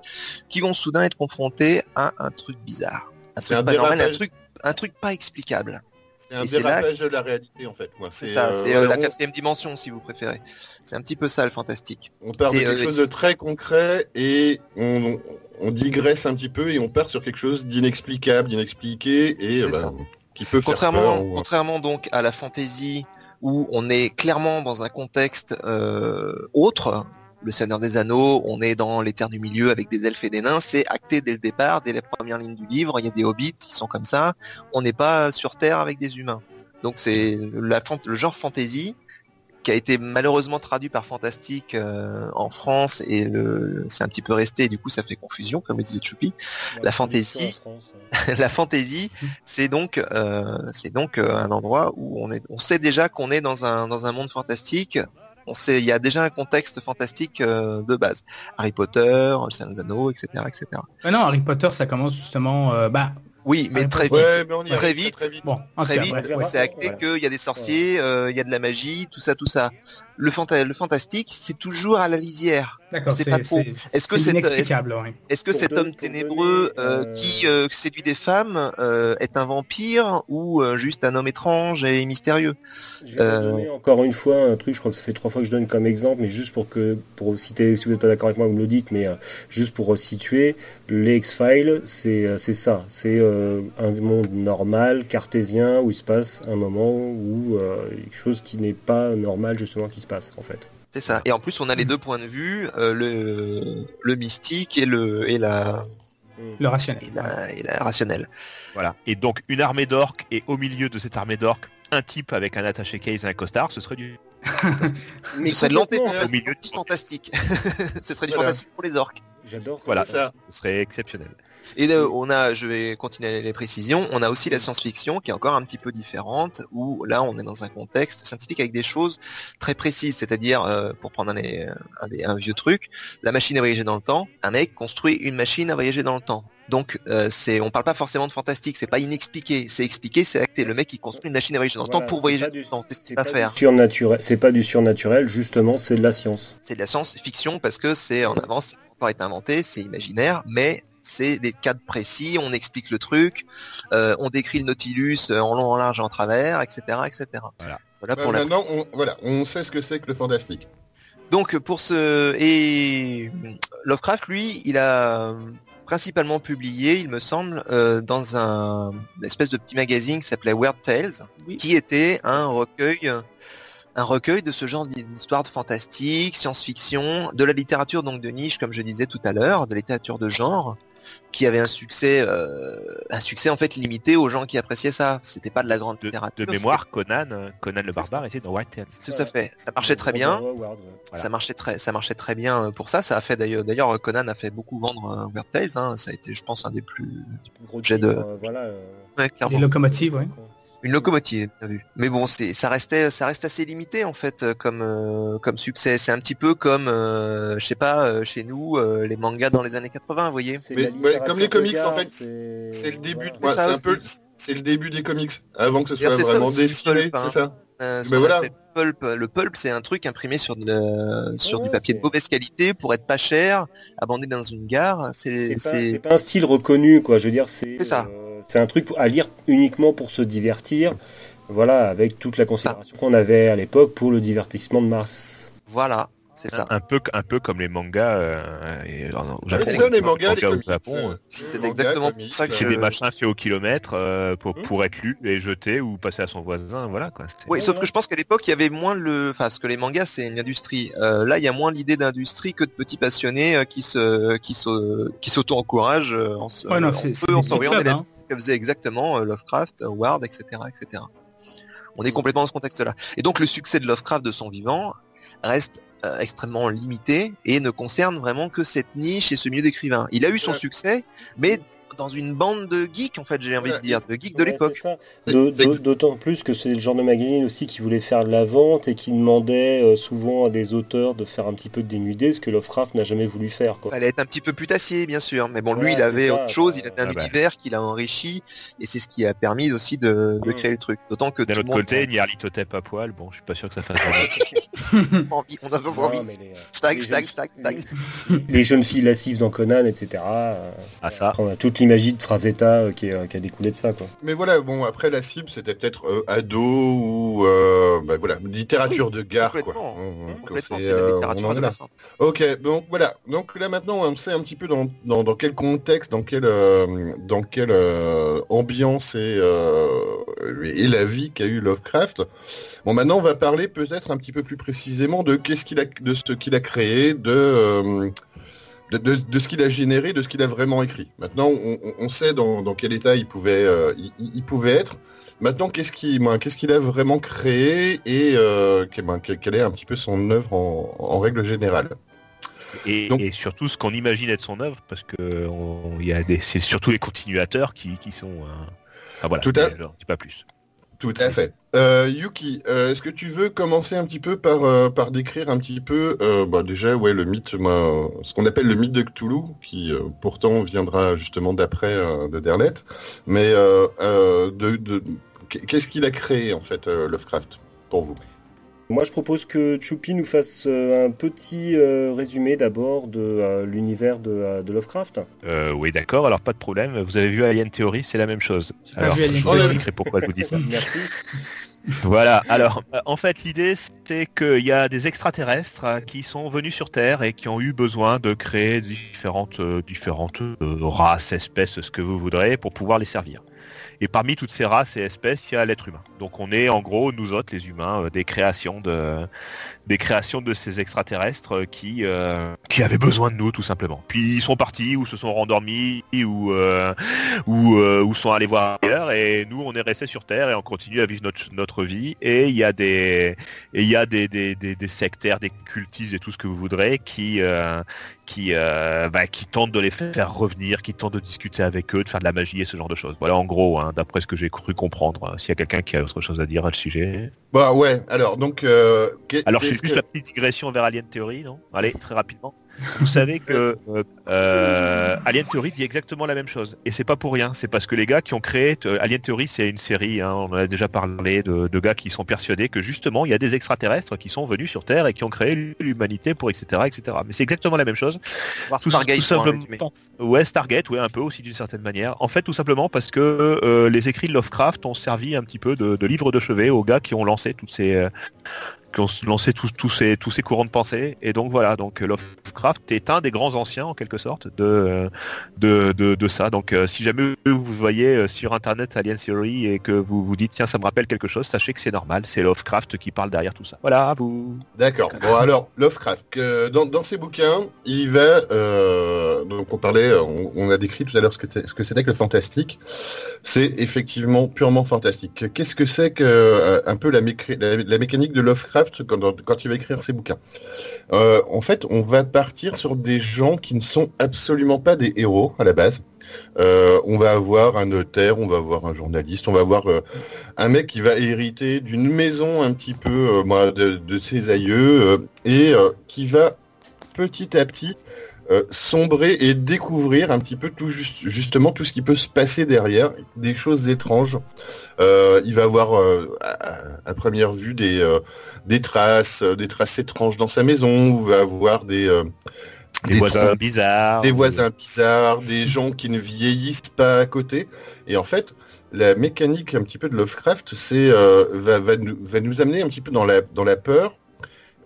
qui vont soudain être confrontés à un truc bizarre, un truc un pas normal, un dérapage. truc, un truc pas explicable. C'est un là- dérapage de la réalité en fait. Moi, C'est euh, euh, la on- quatrième dimension si vous préférez. C'est un petit peu ça le fantastique. On part de C'est, quelque euh, chose de très concret et on, on digresse un petit peu et on part sur quelque chose d'inexplicable, d'inexpliqué et bah, qui peut faire Contrairement, peur. ou- contrairement donc à la fantasy où on est clairement dans un contexte euh, autre, le Seigneur des Anneaux, on est dans les terres du milieu avec des elfes et des nains, c'est acté dès le départ, dès les premières lignes du livre, il y a des hobbits qui sont comme ça, on n'est pas sur Terre avec des humains. Donc c'est la le genre fantasy qui a été malheureusement traduit par fantastique euh, en France et le, c'est un petit peu resté et du coup ça fait confusion comme le disait Choupi. La fantaisie. la fantaisie, c'est donc, euh, c'est donc euh, un endroit où on est, on sait déjà qu'on est dans un dans un monde fantastique. On sait, il y a déjà un contexte fantastique euh, de base. Harry Potter, le Seigneur des Anneaux, etc., etc. Non, Harry Potter, ça commence justement... euh, bah, Oui, mais Harry très vite, Ouais, mais on y Très vite. Très vite. bon, très vite, c'est acté Voilà. qu'il y a des sorciers, euh, il y a de la magie, tout ça, tout ça. Le, fanta- le fantastique, c'est toujours à la lisière. D'accord, c'est pas trop. c'est- Est-ce que c'est c'est est-ce, inexplicable, ouais. est-ce que Pour cet don- homme ténébreux donner, euh, euh, qui euh, séduit des femmes euh, est un vampire ou euh, juste un homme étrange et mystérieux Je vais Euh, donner encore une fois un truc, je crois que ça fait trois fois que je donne comme exemple, mais juste pour que pour citer, si vous n'êtes pas d'accord avec moi, vous me le dites, mais euh, juste pour resituer, les X-Files, c'est euh, c'est ça, c'est euh, un monde normal, cartésien, où il se passe un moment où euh, quelque chose qui n'est pas normal justement qui se passe en fait. C'est ça. Et en plus, on a les deux points de vue, euh, le, le mystique et le et la, Le rationnel. et la, et la rationnelle. Voilà. Et donc une armée d'orques et au milieu de cette armée d'orques, un type avec un attaché case et un costard, ce serait du Mais Ce serait complètement, au milieu du fantastique. Ce serait du Voilà. fantastique pour les orques. J'adore. Voilà. Ça. ce serait exceptionnel. Et euh, on a, je vais continuer les précisions, on a aussi la science-fiction qui est encore un petit peu différente, où là on est dans un contexte scientifique avec des choses très précises, c'est-à-dire, euh, pour prendre un, un, vieux truc, la machine à voyager dans le temps, un mec construit une machine à voyager dans le temps. Donc euh, c'est, on parle pas forcément de fantastique, c'est pas inexpliqué, c'est expliqué, c'est acté. Le mec qui construit une machine à voyager dans le Voilà, temps pour voyager dans le temps, c'est pas faire. surnaturel, c'est pas du surnaturel, justement, c'est de la science. C'est de la science-fiction parce que c'est en avance, c'est pas été inventé, c'est imaginaire, mais c'est des cadres précis, on explique le truc, euh, on décrit le Nautilus euh, en long, en large, et en travers, etc., etc. Voilà. Voilà Bah, pour la. Maintenant, on, voilà, on sait ce que c'est que le fantastique. Donc pour ce et Lovecraft, lui, il a principalement publié, il me semble, euh, dans un une espèce de petit magazine qui s'appelait Weird Tales, qui était un recueil, un recueil de ce genre d'histoires de fantastique, science-fiction, de la littérature donc de niche, comme je disais tout à l'heure, de littérature de genre, qui avait un succès, euh, un succès en fait limité aux gens qui appréciaient ça. C'était pas de la grande De, littérature. de mémoire, Conan, euh, Conan le barbare était dans White Tales. c'était- Tout à fait. Ça marchait très bien. Voilà. Ça marchait très, ça marchait très bien euh, pour ça. Ça a fait d'ailleurs, d'ailleurs Conan a fait beaucoup vendre euh, Weird Tales. Hein. Ça a été, je pense, un des plus, Gros J'ai titre, de- euh, voilà. euh, ouais, Les locomotives, ouais. Une locomotive. t'as vu. Mais bon, c'est, ça restait, ça reste assez limité en fait euh, comme, euh, comme succès. C'est un petit peu comme, euh, je sais pas, euh, chez nous, euh, les mangas dans les années 80, vous voyez. Mais- ouais, comme les comics, en fait, c'est C'est le début. ouais, c'est un peu, c'est le début des comics. Avant que ce soit vraiment dessiné, pulp, hein. c'est ça. Euh, Ben qu'on voilà. pulp. Le pulp, c'est un truc imprimé sur, de sur Ouais, du papier de mauvaise qualité pour être pas cher, abandonné dans une gare. C'est, C'est pas, pas un style reconnu, quoi. Je veux dire, c'est C'est ça. euh, c'est un truc à lire uniquement pour se divertir. Voilà, avec toute la considération qu'on avait à l'époque pour le divertissement de masse. voilà. C'est ça. Un peu, un peu comme les mangas. euh, et, euh, au Japon, c'est ça, les mangas, les au. Japon, euh, euh, c'est exactement comics, ça que c'est euh, des machins faits au kilomètre euh, pour, Mmh. pour être lus et jetés ou passer à son voisin. Voilà quoi. Oui, sauf que je pense qu'à l'époque, il y avait moins le... Enfin, parce que les mangas, c'est une industrie. Euh, là, il y a moins l'idée d'industrie que de petits passionnés euh, qui se, qui se, qui s'auto-encouragent euh, en, se- Ouais, non, en que faisait exactement euh, Lovecraft, Ward, etc., etc. On est complètement dans ce contexte-là. Et donc, le succès de Lovecraft de son vivant reste euh, extrêmement limité et ne concerne vraiment que cette niche et ce milieu d'écrivains. Il a eu son succès, mais dans une bande de geeks, en fait, j'ai envie de dire, de geeks de Ouais, l'époque. D'autant plus que c'est le genre de magazine aussi qui voulait faire de la vente et qui demandait euh, souvent à des auteurs de faire un petit peu de dénudé, ce que Lovecraft n'a jamais voulu faire. Quoi. Elle est un petit peu putassier, bien sûr, mais bon, lui, il avait ça, autre chose, il avait un Ah bah. univers qu'il a enrichi, et c'est ce qui a permis aussi de, de Mm. créer le truc. D'autant que D'un tout autre le monde côté, Nyarlathotep à poil, bon, je suis pas sûr que ça fasse. a envie, on a envie. les, euh, Stag, les stag, jeunes- stag, stag. les- jeunes filles lascives dans Conan, etc. euh, Ah ça. on a toute l'imagie de Frazetta euh, qui, est, euh, qui a découlé de ça. Quoi. Mais voilà, bon, après la cible, c'était peut-être euh, ado ou euh, bah, voilà, littérature de gare, quoi. Complètement. Complètement, c'est, c'est la littérature on en est là. adolescente. Ok, donc voilà. Donc là maintenant, on sait un petit peu dans, dans, dans quel contexte, dans quelle euh, dans quelle euh, ambiance et, euh, et la vie qu'a eu Lovecraft. Bon, maintenant, on va parler peut-être un petit peu plus précisément de qu'est-ce qu'il a, de ce qu'il a créé, de euh, de, de- de ce qu'il a généré, de ce qu'il a vraiment écrit. Maintenant, on, sait dans, dans quel état il pouvait, euh, il, il pouvait être. Maintenant, qu'est-ce qu'il ben, qu'est-ce qu'il a vraiment créé et euh, quelle, ben, quelle- est un petit peu son œuvre en, en règle générale? Et, Donc- et surtout ce qu'on imagine être son œuvre, parce que on- il y a des, c'est surtout les continuateurs qui, qui sont. euh, voilà. Tout à- je dis pas plus. Tout à fait. Euh, Yuki, euh, est-ce que tu veux commencer un petit peu par, euh, décrire un petit peu, euh, bah, déjà, ouais, le mythe, moi, ce qu'on appelle le mythe de Cthulhu, qui pourtant viendra justement d'après de Derlet, mais qu'est-ce qu'il a créé en fait, Lovecraft, pour vous? Moi, je propose que Choupi nous fasse euh, un petit euh, résumé d'abord de euh, l'univers de, de Lovecraft. Euh, oui, d'accord. Alors pas de problème. Vous avez vu Alien Theory, c'est la même chose. Alors, vu Alien je vous Theory. expliquerai pourquoi je vous dis ça. Merci. Voilà, alors en fait l'idée c'est qu'il y a des extraterrestres euh, qui sont venus sur Terre et qui ont eu besoin de créer différentes, différentes races, espèces, ce que vous voudrez, pour pouvoir les servir. Et parmi toutes ces races et espèces, il y a l'être humain. Donc on est en gros, nous autres, les humains, euh, des créations de, des créations de ces extraterrestres euh, qui, euh, qui avaient besoin de nous tout simplement. Puis ils sont partis ou se sont rendormis ou, euh, ou, euh, ou sont allés voir ailleurs et nous on est restés sur Terre et on continue à vivre notre, notre vie et il y a des et il y a des, des, des, des sectaires, des cultistes et tout ce que vous voudrez qui euh, qui euh, bah, qui tentent de les faire revenir, qui tentent de discuter avec eux, de faire de la magie et ce genre de choses. Voilà en gros, hein, d'après ce que j'ai cru comprendre. S'il y a quelqu'un qui a autre chose à dire à le sujet. Bah ouais, alors donc... euh, Alors je fais qu'est-ce juste que- la petite digression vers Alien Theory, non? Allez, très rapidement. Vous savez que euh, euh, Alien Theory dit exactement la même chose. Et c'est pas pour rien. C'est parce que les gars qui ont créé euh, Alien Theory, c'est une série. hein, on en a déjà parlé de, de gars qui sont persuadés que justement il y a des extraterrestres qui sont venus sur Terre et qui ont créé l'humanité pour etc etc. Mais c'est exactement la même chose. Voir Tout, Stargate, tout simplement. résumé. Ouais, Stargate, ouais, un peu aussi d'une certaine manière. En fait, tout simplement parce que euh, les écrits de Lovecraft ont servi un petit peu de, de livre de chevet aux gars qui ont lancé toutes ces euh, qui ont lancé tous, ces tous ces courants de pensée. Et donc voilà, donc Lovecraft est un des grands anciens en quelque sorte de ça. Donc euh, si jamais vous voyez euh, sur internet Alien Theory et que vous vous dites tiens ça me rappelle quelque chose, sachez que c'est normal, c'est Lovecraft qui parle derrière tout ça. Voilà, vous. D'accord. Bon alors Lovecraft, dans, dans ses bouquins, il va euh, donc on parlait, on, a décrit tout à l'heure ce que c'était que le fantastique. C'est effectivement purement fantastique. Qu'est-ce que c'est que un peu la mécanique de Lovecraft? Quand, il va écrire ses bouquins Euh, En fait, on va partir sur des gens qui ne sont absolument pas des héros à la base. Euh, on va avoir un notaire, on va avoir un journaliste, on va avoir euh, un mec qui va hériter d'une maison un petit peu de, ses aïeux et qui va petit à petit euh, sombrer et découvrir un petit peu tout juste, justement tout ce qui peut se passer derrière, des choses étranges. Euh, il va avoir euh, à, à première vue des, euh, des traces, des traces étranges dans sa maison, ou va avoir des, euh, Des, voisins bizarres. des voisins bizarres, des gens qui ne vieillissent pas à côté. Et en fait, la mécanique un petit peu de Lovecraft, c'est euh, va, va, nous, va nous amener un petit peu dans la, dans la peur,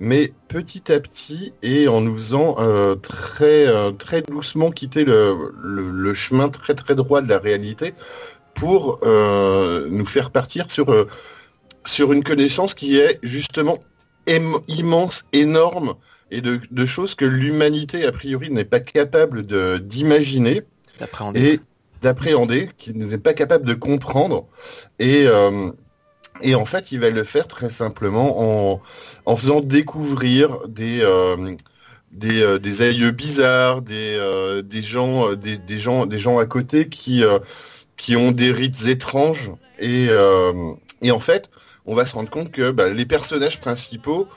mais petit à petit et en nous faisant euh, très euh, très doucement quitter le, le, le, chemin très très droit de la réalité pour euh, nous faire partir sur sur une connaissance qui est justement immense, énorme et de, de choses que l'humanité a priori n'est pas capable de d'imaginer et d'appréhender, qui n'est pas capable de comprendre. Et et en fait, il va le faire très simplement en, en faisant découvrir des, euh, des, euh, des, aïeux bizarres, des, euh, des, gens, des, des, gens, des gens à côté qui, qui ont des rites étranges. Et, et en fait, on va se rendre compte que bah, les personnages principaux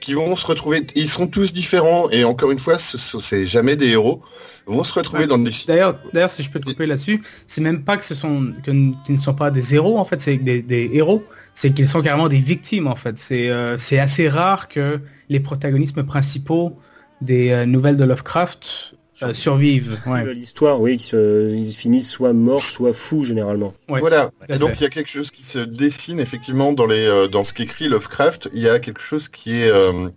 qui vont se retrouver, ils sont tous différents. Et encore une fois, ce c'est jamais des héros vont se retrouver dans des d'ailleurs d'ailleurs si je peux te couper là-dessus c'est même pas que ce sont qu'ils ne sont pas des héros en fait c'est des, des héros c'est qu'ils sont carrément des victimes en fait c'est euh, c'est assez rare que les protagonistes principaux des euh, nouvelles de Lovecraft euh, survivent ouais. l'histoire oui ils finissent soit morts soit fous généralement. Ouais. voilà. Et donc il y a quelque chose qui se dessine effectivement dans les euh, dans ce qu'écrit Lovecraft. Il y a quelque chose qui est euh,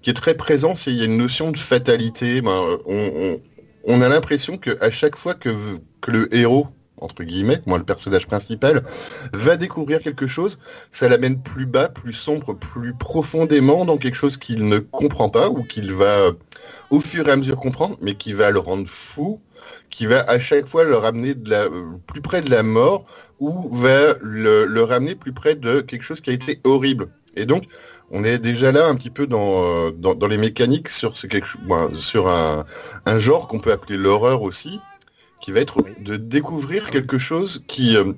qui est très présent c'est il y a une notion de fatalité. Ben, on, on on a l'impression que à chaque fois que, que le héros entre guillemets, moi le personnage principal, va découvrir quelque chose, ça l'amène plus bas, plus sombre, plus profondément dans quelque chose qu'il ne comprend pas ou qu'il va au fur et à mesure comprendre, mais qui va le rendre fou, qui va à chaque fois le ramener la, plus près de la mort ou va le, ramener plus près de quelque chose qui a été horrible. Et donc, on est déjà là un petit peu dans, euh, les mécaniques sur, quelque, sur un genre qu'on peut appeler l'horreur aussi, qui va être de découvrir quelque chose qui, euh,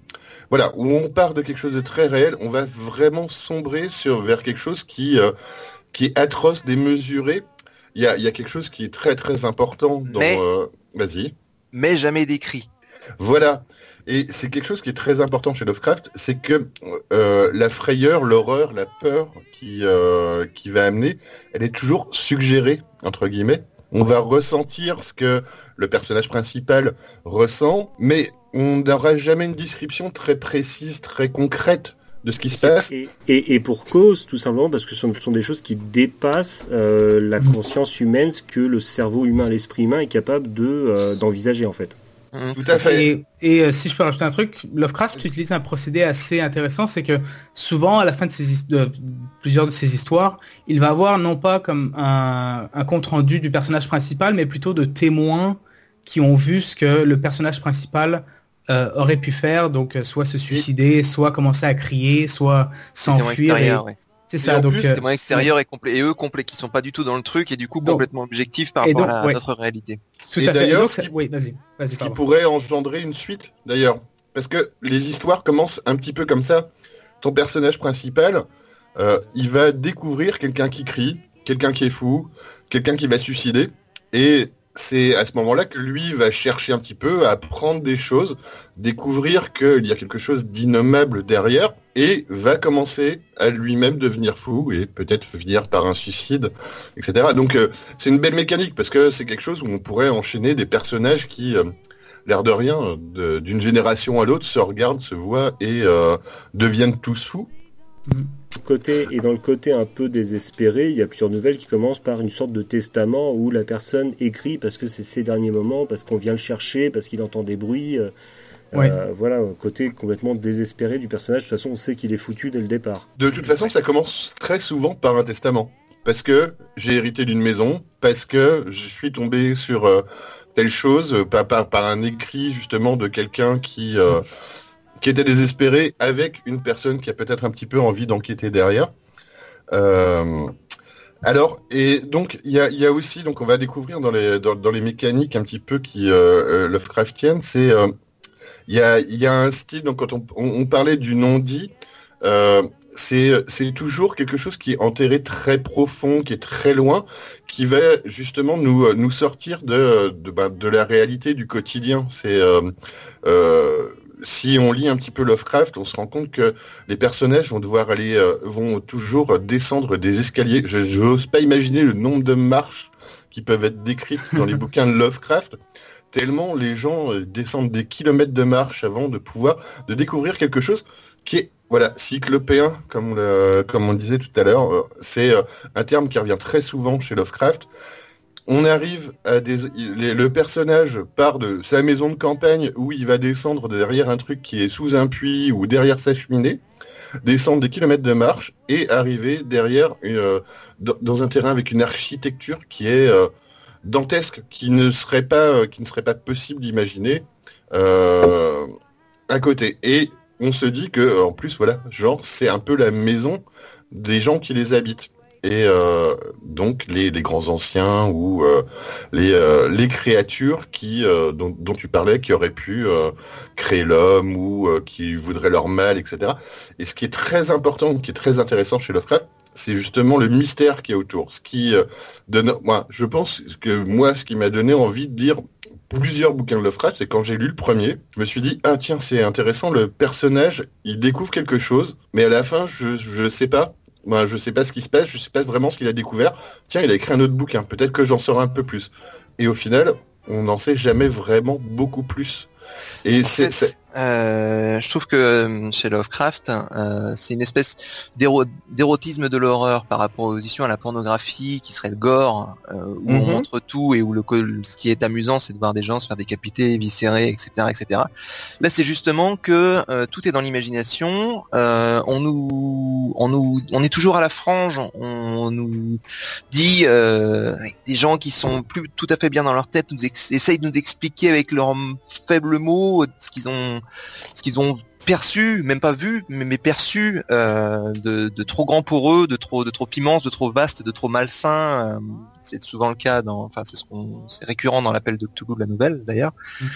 voilà, où on part de quelque chose de très réel, on va vraiment sombrer sur, vers quelque chose qui, euh, qui est atroce, démesuré. Il y a, y a quelque chose qui est très très important dans... Euh, Vas-y. Mais jamais décrit. Voilà. Et c'est quelque chose qui est très important chez Lovecraft, c'est que euh, la frayeur, l'horreur, la peur qui, euh, qui va amener, elle est toujours suggérée, entre guillemets. On va ressentir ce que le personnage principal ressent, mais on n'aura jamais une description très précise, très concrète de ce qui se passe. Et, pour cause, tout simplement parce que ce sont, ce sont des choses qui dépassent euh, la conscience humaine, ce que le cerveau humain, l'esprit humain est capable de euh, d'envisager en fait. Tout à fait. Et, et euh, si je peux rajouter un truc, Lovecraft utilise un procédé assez intéressant, c'est que souvent à la fin de, ces, de plusieurs de ses histoires, il va avoir non pas comme un, un compte rendu du personnage principal, mais plutôt de témoins qui ont vu ce que le personnage principal euh, aurait pu faire, donc soit se suicider, soit commencer à crier, soit s'enfuir. Et... Ouais. C'est ça, donc plus, extérieurs et complet et eux complets qui sont pas du tout dans le truc et du coup donc, complètement objectifs par rapport donc, à ouais. notre réalité. Tout et d'ailleurs, ce qui, oui, vas -y, vas -y, ce qui pourrait engendrer une suite d'ailleurs, parce que les histoires commencent un petit peu comme ça. Ton personnage principal, euh, il va découvrir quelqu'un qui crie, quelqu'un qui est fou, quelqu'un qui va se suicider, et c'est à ce moment-là que lui va chercher un petit peu à apprendre des choses, découvrir qu'il y a quelque chose d'innommable derrière, et va commencer à lui-même devenir fou et peut-être finir par un suicide, etc. Donc euh, c'est une belle mécanique parce que c'est quelque chose où on pourrait enchaîner des personnages qui, euh, l'air de rien, d'une génération à l'autre, se regardent, se voient et euh, deviennent tous fous. Mmh côté et dans le côté un peu désespéré, il y a plusieurs nouvelles qui commencent par une sorte de testament où la personne écrit parce que c'est ses derniers moments, parce qu'on vient le chercher, parce qu'il entend des bruits. Euh, ouais. euh, voilà, côté complètement désespéré du personnage. De toute façon, on sait qu'il est foutu dès le départ. De toute façon, ça commence très souvent par un testament. Parce que j'ai hérité d'une maison, parce que je suis tombé sur euh, telle chose, par, par, par, un écrit justement de quelqu'un qui euh, qui était désespéré avec une personne qui a peut-être un petit peu envie d'enquêter derrière. Euh, alors, et donc, il y a, aussi, donc on va découvrir dans les, dans, les mécaniques un petit peu qui euh, Lovecraftienne, c'est, euh, il y, a, y a un style, donc quand on, on, parlait du non-dit, euh, c'est toujours quelque chose qui est enterré très profond, qui est très loin, qui va justement nous, nous sortir de, de, ben, de la réalité du quotidien. C'est euh, euh, si on lit un petit peu Lovecraft, on se rend compte que les personnages vont devoir aller, euh, vont toujours descendre des escaliers. Je n'ose pas imaginer le nombre de marches qui peuvent être décrites dans les bouquins de Lovecraft. Tellement les gens descendent des kilomètres de marche avant de pouvoir de découvrir quelque chose qui est Voilà, cyclopéen, comme on, le, comme on disait tout à l'heure, euh, c'est euh, un terme qui revient très souvent chez Lovecraft. On arrive à des... le personnage part de sa maison de campagne où il va descendre derrière un truc qui est sous un puits ou derrière sa cheminée, descendre des kilomètres de marche et arriver derrière euh, dans, un terrain avec une architecture qui est euh, dantesque, qui ne serait pas, euh, qui ne serait pas possible d'imaginer à côté. Et on se dit que en plus voilà, genre c'est un peu la maison des gens qui les habitent. Et euh, donc les, grands anciens ou euh, les, euh, les créatures qui dont, tu parlais qui auraient pu créer l'homme ou qui voudraient leur mal, etc. Et ce qui est très important, qui est très intéressant chez Lovecraft, c'est justement le mystère qui est autour. Ce qui donne, moi, je pense que moi, ce qui m'a donné envie de lire plusieurs bouquins de Lovecraft, c'est quand j'ai lu le premier, je me suis dit ah tiens c'est intéressant, le personnage il découvre quelque chose, mais à la fin je je sais pas. Moi, je sais pas ce qui se passe, je sais pas vraiment ce qu'il a découvert. Tiens, il a écrit un autre bouquin, peut-être que j'en saurai un peu plus. Et au final, on n'en sait jamais vraiment beaucoup plus. Et c'est- Euh, je trouve que euh, chez Lovecraft, euh, c'est une espèce d'éro- d'érotisme de l'horreur par rapport aux éditions à la pornographie, qui serait le gore, euh, où on Mhm. montre tout et où le, ce qui est amusant, c'est de voir des gens se faire décapiter, viscérer, etc., etc. Là, c'est justement que euh, tout est dans l'imagination. euh, on nous, on nous, on est toujours à la frange. On nous dit euh, des gens qui sont plus tout à fait bien dans leur tête nous essayent de nous expliquer avec leurs faibles mots ce qu'ils ont ce qu'ils ont perçu, même pas vu, mais, mais perçu euh, de, de trop grand pour eux, de trop de trop immense, de trop vaste, de trop malsain. euh, c'est souvent le cas dans, enfin c'est ce qu'on, c'est récurrent dans l'appel de Cthulhu de la nouvelle d'ailleurs. Mm.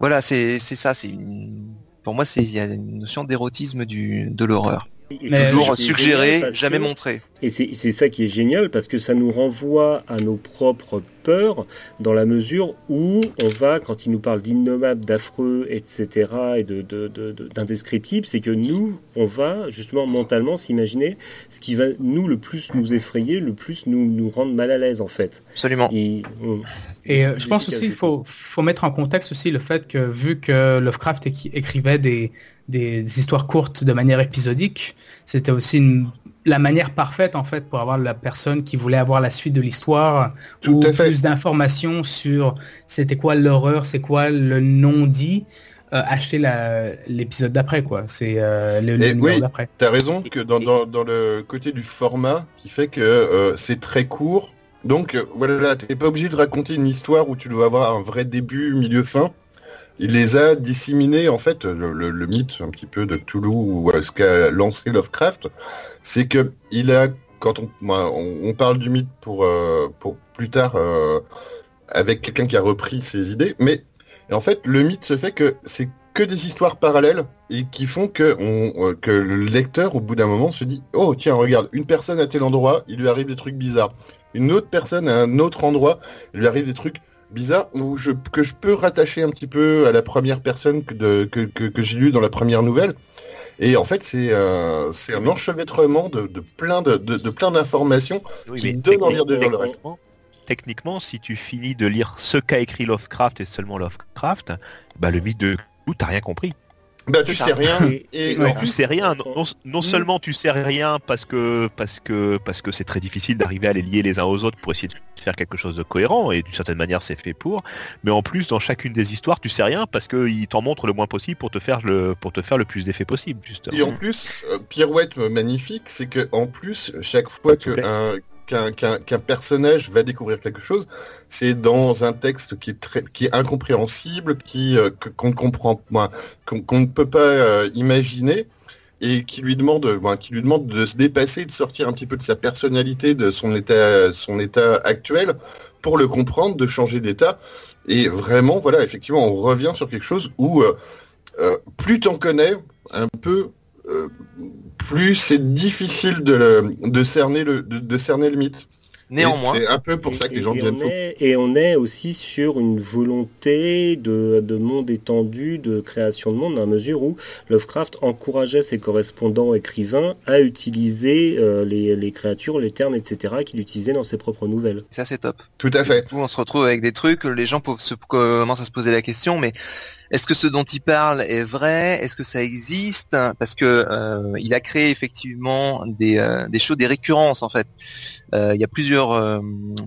Voilà, c'est c'est ça, c'est une- pour moi c'est il y a une notion d'érotisme du de l'horreur. Et Toujours ça qui est génial suggéré, parce jamais que- montré. Et c'est c'est ça qui est génial parce que ça nous renvoie à nos propres peurs dans la mesure où on va, quand il nous parle d'innommables, d'affreux, etc., et de, de, de- de- d'indescriptibles, c'est que nous, on va justement mentalement s'imaginer ce qui va nous le plus nous effrayer, le plus nous, nous rendre mal à l'aise en fait. Absolument. Et, Et euh, je pense aussi il du faut, faut mettre en contexte aussi le fait que vu que Lovecraft écrivait des, des, des histoires courtes de manière épisodique, c'était aussi une- la manière parfaite en fait pour avoir la personne qui voulait avoir la suite de l'histoire ou plus d'informations sur c'était quoi l'horreur, c'est quoi le non dit. euh, acheter l'épisode d'après quoi, c'est euh, le, oui. d'après. T'as raison que dans, dans, dans le côté du format qui fait que euh, c'est très court. Donc voilà, t'es pas obligé de raconter une histoire où tu dois avoir un vrai début, milieu, fin. Il les a disséminés en fait. Le, mythe un petit peu de Cthulhu ou ce qu'a lancé Lovecraft, c'est que il a quand on, parle du mythe pour euh, plus tard euh, avec quelqu'un qui a repris ses idées, mais en fait le mythe se fait que c'est que des histoires parallèles et qui font que, euh, que le lecteur, au bout d'un moment, se dit Oh, tiens, regarde, une personne à tel endroit, il lui arrive des trucs bizarres. Une autre personne à un autre endroit, il lui arrive des trucs où je, que je peux rattacher un petit peu à la première personne que, de, que, que, que j'ai lu dans la première nouvelle. Et en fait, c'est euh, un enchevêtrement de, de plein de, de, de plein d'informations Oui, qui mais donne envie de techniquement- lire le reste. techniquement- si tu finis de lire ce qu'a écrit Lovecraft et seulement Lovecraft, bah le mythe de Cthulhu, t'as rien compris. Bah, tu sais rien. Et- Et et en en Tu plus, sais rien. Non, non- non Mm. seulement tu sais rien parce que parce que parce que c'est très difficile d'arriver à les lier les uns aux autres pour essayer de faire quelque chose de cohérent et d'une certaine manière c'est fait pour. Mais en plus, dans chacune des histoires, tu sais rien parce qu'ils t'en montrent le moins possible pour te faire le pour te faire le plus d'effet possible justement. Et en plus, euh, pirouette magnifique, c'est que en plus, chaque fois que un- qu'un personnage va découvrir quelque chose, c'est dans un texte qui est incompréhensible, qui euh, qu'on ne peut pas euh, imaginer, et qui lui demande, bon, qui lui demande de se dépasser, de sortir un petit peu de sa personnalité, de son état, actuel, pour le comprendre, de changer d'état. Et vraiment, voilà, effectivement, on revient sur quelque chose où euh, euh, plus t'en connais, un peu, euh, plus c'est difficile de, le- de cerner le mythe. Néanmoins, Et C'est un peu pour ça que les gens et deviennent on fous. est, et on est aussi sur une volonté de, de monde étendu, de création de monde, dans la mesure où Lovecraft encourageait ses correspondants écrivains à utiliser euh, les, les créatures, les termes, etc., qu'il utilisait dans ses propres nouvelles. ça c'est top. Tout à fait. Du coup, on se retrouve avec des trucs, les gens peuvent se, commencent à se poser la question, mais Est-ce que ce dont il parle est vrai? Est-ce que ça existe? Parce que euh, il a créé effectivement des, euh, des choses, des récurrences en fait. Euh, il y a plusieurs euh,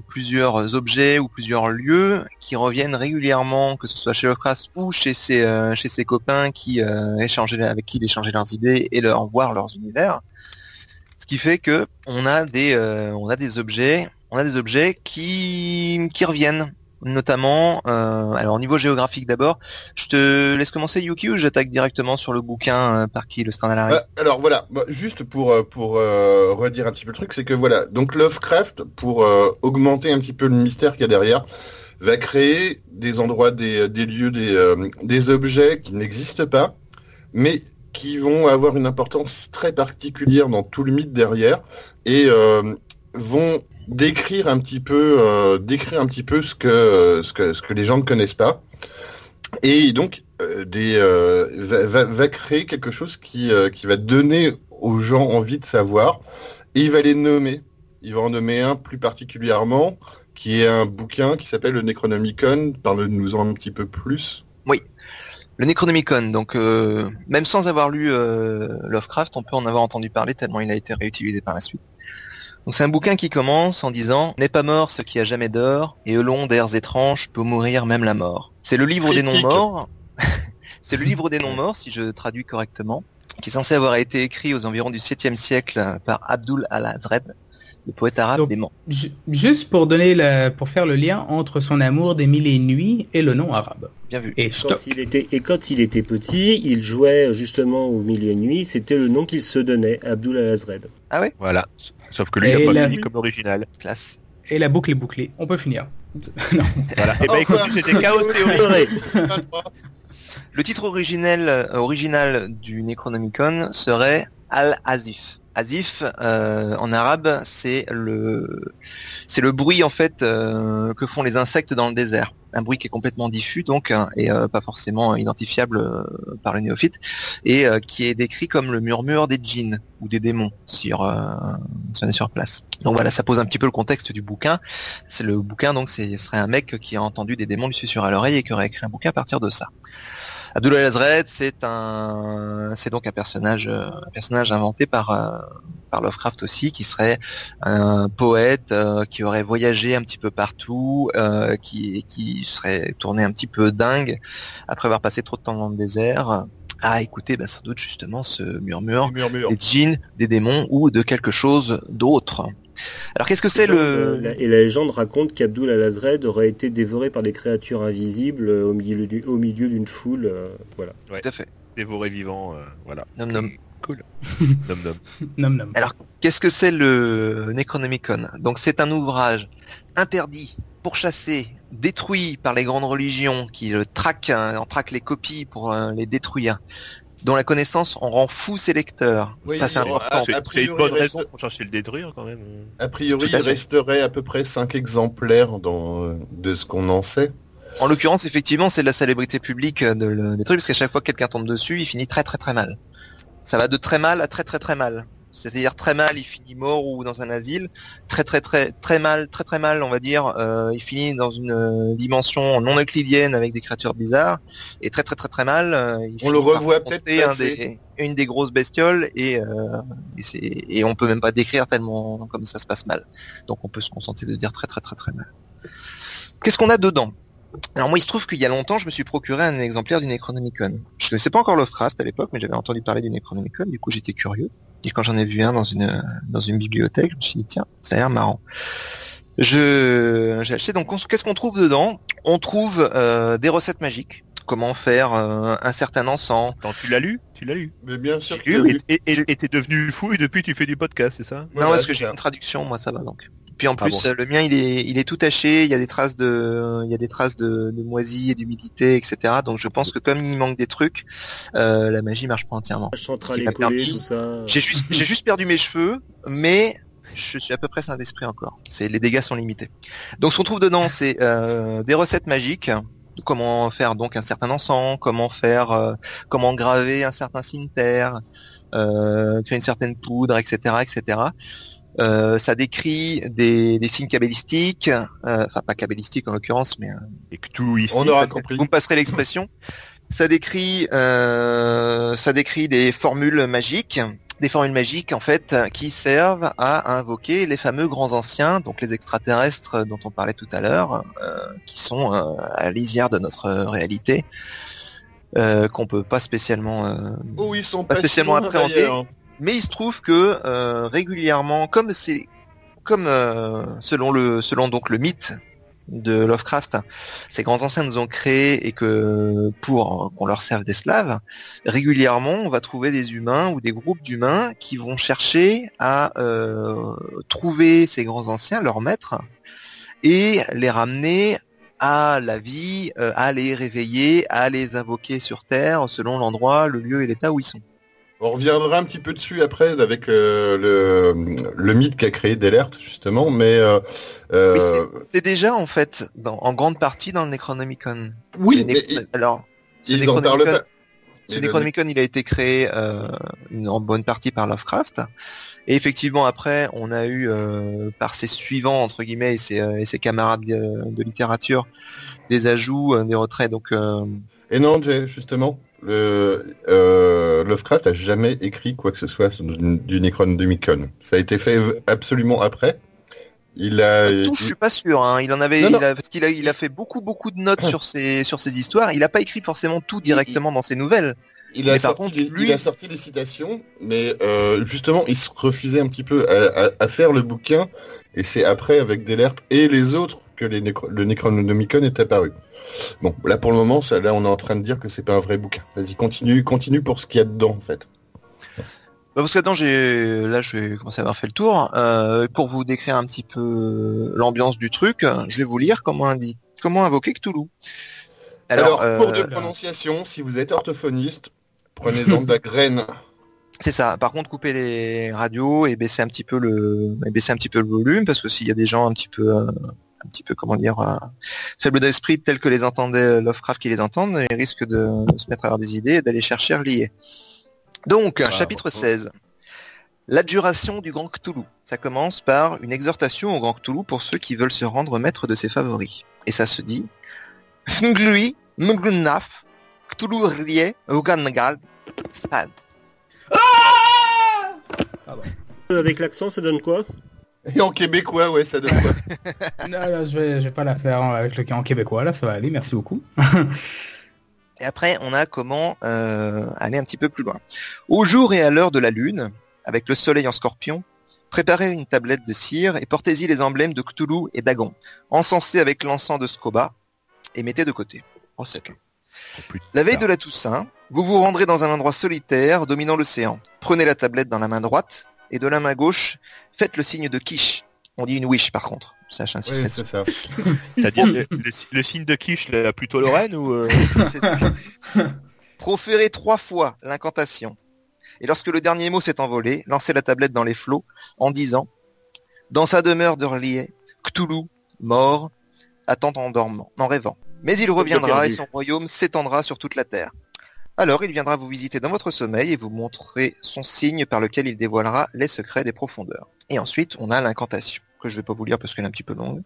plusieurs objets ou plusieurs lieux qui reviennent régulièrement, que ce soit chez Lovecraft ou chez ses euh, chez ses copains qui échangeaient avec qui il échangeait leurs idées et leur voir leurs univers. Ce qui fait que on a des on a des objets on a des objets qui qui reviennent notamment, euh, alors au niveau géographique d'abord, je te laisse commencer Yuki ou j'attaque directement sur le bouquin euh, par qui le scandale arrive euh, Alors voilà, juste pour, pour redire un petit peu le truc, c'est que voilà, donc Lovecraft, pour augmenter un petit peu le mystère qu'il y a derrière, va créer des endroits, des, des lieux, des, des objets qui n'existent pas, mais qui vont avoir une importance très particulière dans tout le mythe derrière et vont décrire un petit peu, euh, décrire un petit peu ce que, ce que, ce que les gens ne connaissent pas. Et donc, euh, des, euh, va, va, créer quelque chose qui, qui va donner aux gens envie de savoir. Et il va les nommer. Il va en nommer un plus particulièrement, qui est un bouquin qui s'appelle le Necronomicon. Parle-nous-en un petit peu plus. Oui. Le Necronomicon, donc même sans avoir lu Lovecraft, on peut en avoir entendu parler tellement il a été réutilisé par la suite. Donc c'est un bouquin qui commence en disant N'est pas mort ce qui a jamais d'or, et au long d'airs étranges peut mourir même la mort. C'est le livre des non-morts. c'est le livre des non-morts, si je traduis correctement, qui est censé avoir été écrit aux environs du 7e siècle par Abdul al-Azred, le poète arabe des morts. Juste pour donner la, pour faire le lien entre son amour des mille et une nuits et le nom arabe. Bien vu. Et quand, il était, et quand il était petit, il jouait justement aux mille et une nuits, c'était le nom qu'il se donnait, Abdul al-Azred. Ah ouais? Voilà. Sauf que lui, il a pas fini comme original. Classe. Et la boucle est bouclée. On peut finir. non. Voilà. Et eh ben écoute, c'était Chaos Theory. Le titre originel, euh, original du Necronomicon serait Al-Azif. Azif, euh, en arabe, c'est le c'est le bruit en fait euh, que font les insectes dans le désert. Un bruit qui est complètement diffus donc hein, et euh, pas forcément identifiable par le néophyte et qui est décrit comme le murmure des djinns ou des démons sur si on est sur place. Donc voilà, ça pose un petit peu le contexte du bouquin. C'est le bouquin donc ce serait un mec qui a entendu des démons lui susurrer à l'oreille et qui aurait écrit un bouquin à partir de ça. Abdullah Azred, c'est un, c'est donc un personnage, euh, personnage inventé par euh, par Lovecraft aussi, qui serait un poète euh, qui aurait voyagé un petit peu partout, qui qui serait tourné un petit peu dingue après avoir passé trop de temps dans le désert à écouter bah, sans doute justement ce murmure, murmure. des djinns, des démons ou de quelque chose d'autre. Alors qu'est-ce que c'est le... Et la légende raconte qu'Abdul al-Azred aurait été dévoré par des créatures invisibles euh, au milieu du... au milieu d'une foule. Euh, voilà. Tout à fait. Dévoré vivant, euh, voilà. Nom nom. Cool. nom nom. nom nom. Alors qu'est-ce que c'est le Necronomicon? Donc c'est un ouvrage interdit, pourchassé, détruit par les grandes religions qui le traquent, en traquent les copies pour les détruire dont la connaissance en rend fou ses lecteurs. ça c'est important. C'est une bonne raison pour chercher le détruire quand même. A priori, il resterait à peu près 5 exemplaires dans, de ce qu'on en sait. En l'occurrence, effectivement, c'est la célébrité publique de le détruire, parce qu'à chaque fois que quelqu'un tombe dessus, il finit très très très mal. Ça va de très mal à très très très mal. C'est-à-dire très mal, il finit mort ou dans un asile. Très très très très mal, très très mal, on va dire, euh, il finit dans une euh, dimension non euclidienne avec des créatures bizarres. Et très très très très mal, euh, on le revoit peut-être une des grosses bestioles et, et, et on peut même pas décrire tellement comme ça se passe mal. Donc on peut se concentrer de dire très très très très mal. Qu'est-ce qu'on a dedans? Alors moi, il se trouve qu'il y a longtemps, je me suis procuré un exemplaire du Necronomicon. Je connaissais pas encore Lovecraft à l'époque, mais j'avais entendu parler du Necronomicon, du coup j'étais curieux. Et quand j'en ai vu un dans une dans une bibliothèque, je me suis dit tiens, ça a l'air marrant. Je j'ai acheté donc qu'est-ce qu'on trouve dedans? On trouve euh, des recettes magiques. Comment faire euh, un certain encens Quand tu l'as lu? Tu l'as lu? Mais bien sûr. Lu, et t'es devenu fou et depuis tu fais du podcast, c'est ça? Non, parce que j'ai une traduction, moi ça va donc. Puis en ah plus, le mien, il est, il est tout taché. Il y a des traces de, il y a des traces de, de moisie et d'humidité, etc. Donc je pense que comme il manque des trucs, euh, la magie marche pas entièrement. J'ai juste, j'ai juste perdu mes cheveux, mais je suis à peu près sain d'esprit encore. C'est les dégâts sont limités. Donc ce qu'on trouve dedans, c'est euh, des recettes magiques. Comment faire donc un certain encens, comment faire, euh, comment graver un certain cimetière, euh, créer une certaine poudre, etc., etc. Euh, ça décrit des, des signes cabalistiques, euh, enfin pas cabalistiques en l'occurrence, mais euh, et que tout ici, on aura compris. Vous me passerez l'expression Ça décrit, euh, ça décrit des formules magiques, des formules magiques en fait qui servent à invoquer les fameux grands anciens, donc les extraterrestres dont on parlait tout à l'heure, euh, qui sont euh, à la lisière de notre réalité, euh, qu'on peut pas spécialement, euh, Oh, ils sont Pas pas, spécialement d'ailleurs. Mais il se trouve que euh, régulièrement, comme euh, selon le, mythe de Lovecraft, ces grands anciens nous ont créés et que pour qu'on leur serve d'esclaves, régulièrement on va trouver des humains ou des groupes d'humains qui vont chercher à euh, trouver ces grands anciens, leurs maîtres, et les ramener à la vie, à les réveiller, à les invoquer sur Terre selon l'endroit, le lieu et l'état où ils sont. On reviendra un petit peu dessus après avec euh, le, le mythe qu'a créé Delert justement, mais euh, euh, C'est déjà en fait dans- en grande partie dans le Necronomicon. oui, mais alors, ce ils en parlent Necronomicon- pas. Ce Mais le- Necronomicon, il a été créé une- en bonne partie par Lovecraft. Et effectivement, après, on a eu, par ses suivants, entre guillemets, et ses, et ses camarades de, de littérature, des ajouts, des retraits. Donc, Et non, Jay, justement, le, euh, Lovecraft a jamais écrit quoi que ce soit du, Necronomicon. Ça a été fait absolument après. Il a, tout, je suis pas sûr. Hein. Il en avait, Non, non. il a- parce qu'il a, il a fait beaucoup, beaucoup de notes sur ses, sur ses histoires. Il a pas écrit forcément tout directement dans ses nouvelles. il, a sorti, contre, les- lui- il a sorti les citations, mais euh, justement, il se refusait un petit peu à, à- à faire le bouquin. Et c'est après, avec Delert et les autres, que les le Necronomicon est apparu. Bon, là pour le moment, ça, là on est en train de dire que c'est pas un vrai bouquin. Vas-y, continue, continue pour ce qu'il y a dedans en fait. Bah, parce que j'ai, là, je vais commencer à avoir fait le tour. Euh, pour vous décrire un petit peu l'ambiance du truc, je vais vous lire comment, indi- comment invoquer Cthulhu. Alors, euh, cours de prononciation, si vous êtes orthophoniste, prenez-en de la graine. c'est ça. Par contre, coupez les radios et baissez un petit peu le, et baissez un petit peu le volume, parce que s'il y a des gens un petit peu, euh, un petit peu, comment dire, euh, faibles d'esprit tels que les entendait Lovecraft qui les entendent, ils risquent de se mettre à avoir des idées et d'aller chercher à relier. Donc, chapitre 16. L'adjuration du grand Cthulhu. Ça commence par une exhortation au grand Cthulhu pour ceux qui veulent se rendre maître de ses favoris. Et ça se dit Fnglui, Mglunaf, Cthulhu Rie, Ugangal, Stad. Euh, Avec l'accent, ça donne quoi? Et en québécois, ouais, ça donne quoi? Non, non, je vais, je vais pas la faire avec le en québécois, là, ça va aller, merci beaucoup. Et après, on a comment euh, aller un petit peu plus loin. Au jour et à l'heure de la lune, avec le soleil en scorpion, préparez une tablette de cire et portez-y les emblèmes de Cthulhu et Dagon, encensés avec l'encens de Scoba, et mettez de côté. Oh. Oh. La veille de la Toussaint, vous vous rendrez dans un endroit solitaire dominant l'océan. Prenez la tablette dans la main droite et de la main gauche, faites le signe de quiche. On dit une wish par contre. Ça, j'insiste Oui, là-dessus. c'est ça. C'est-à-dire le, le- le signe de quiche, là, plutôt Lorraine ou euh. Proférez trois fois l'incantation. Et lorsque le dernier mot s'est envolé, lancez la tablette dans les flots en disant Dans sa demeure de relier, Cthulhu, mort, attend en dormant, en rêvant. Mais il reviendra et son royaume s'étendra sur toute la terre. Alors il viendra vous visiter dans votre sommeil et vous montrer son signe par lequel il dévoilera les secrets des profondeurs. Et ensuite, on a l'incantation, que je vais pas vous lire parce qu'elle est un petit peu longue.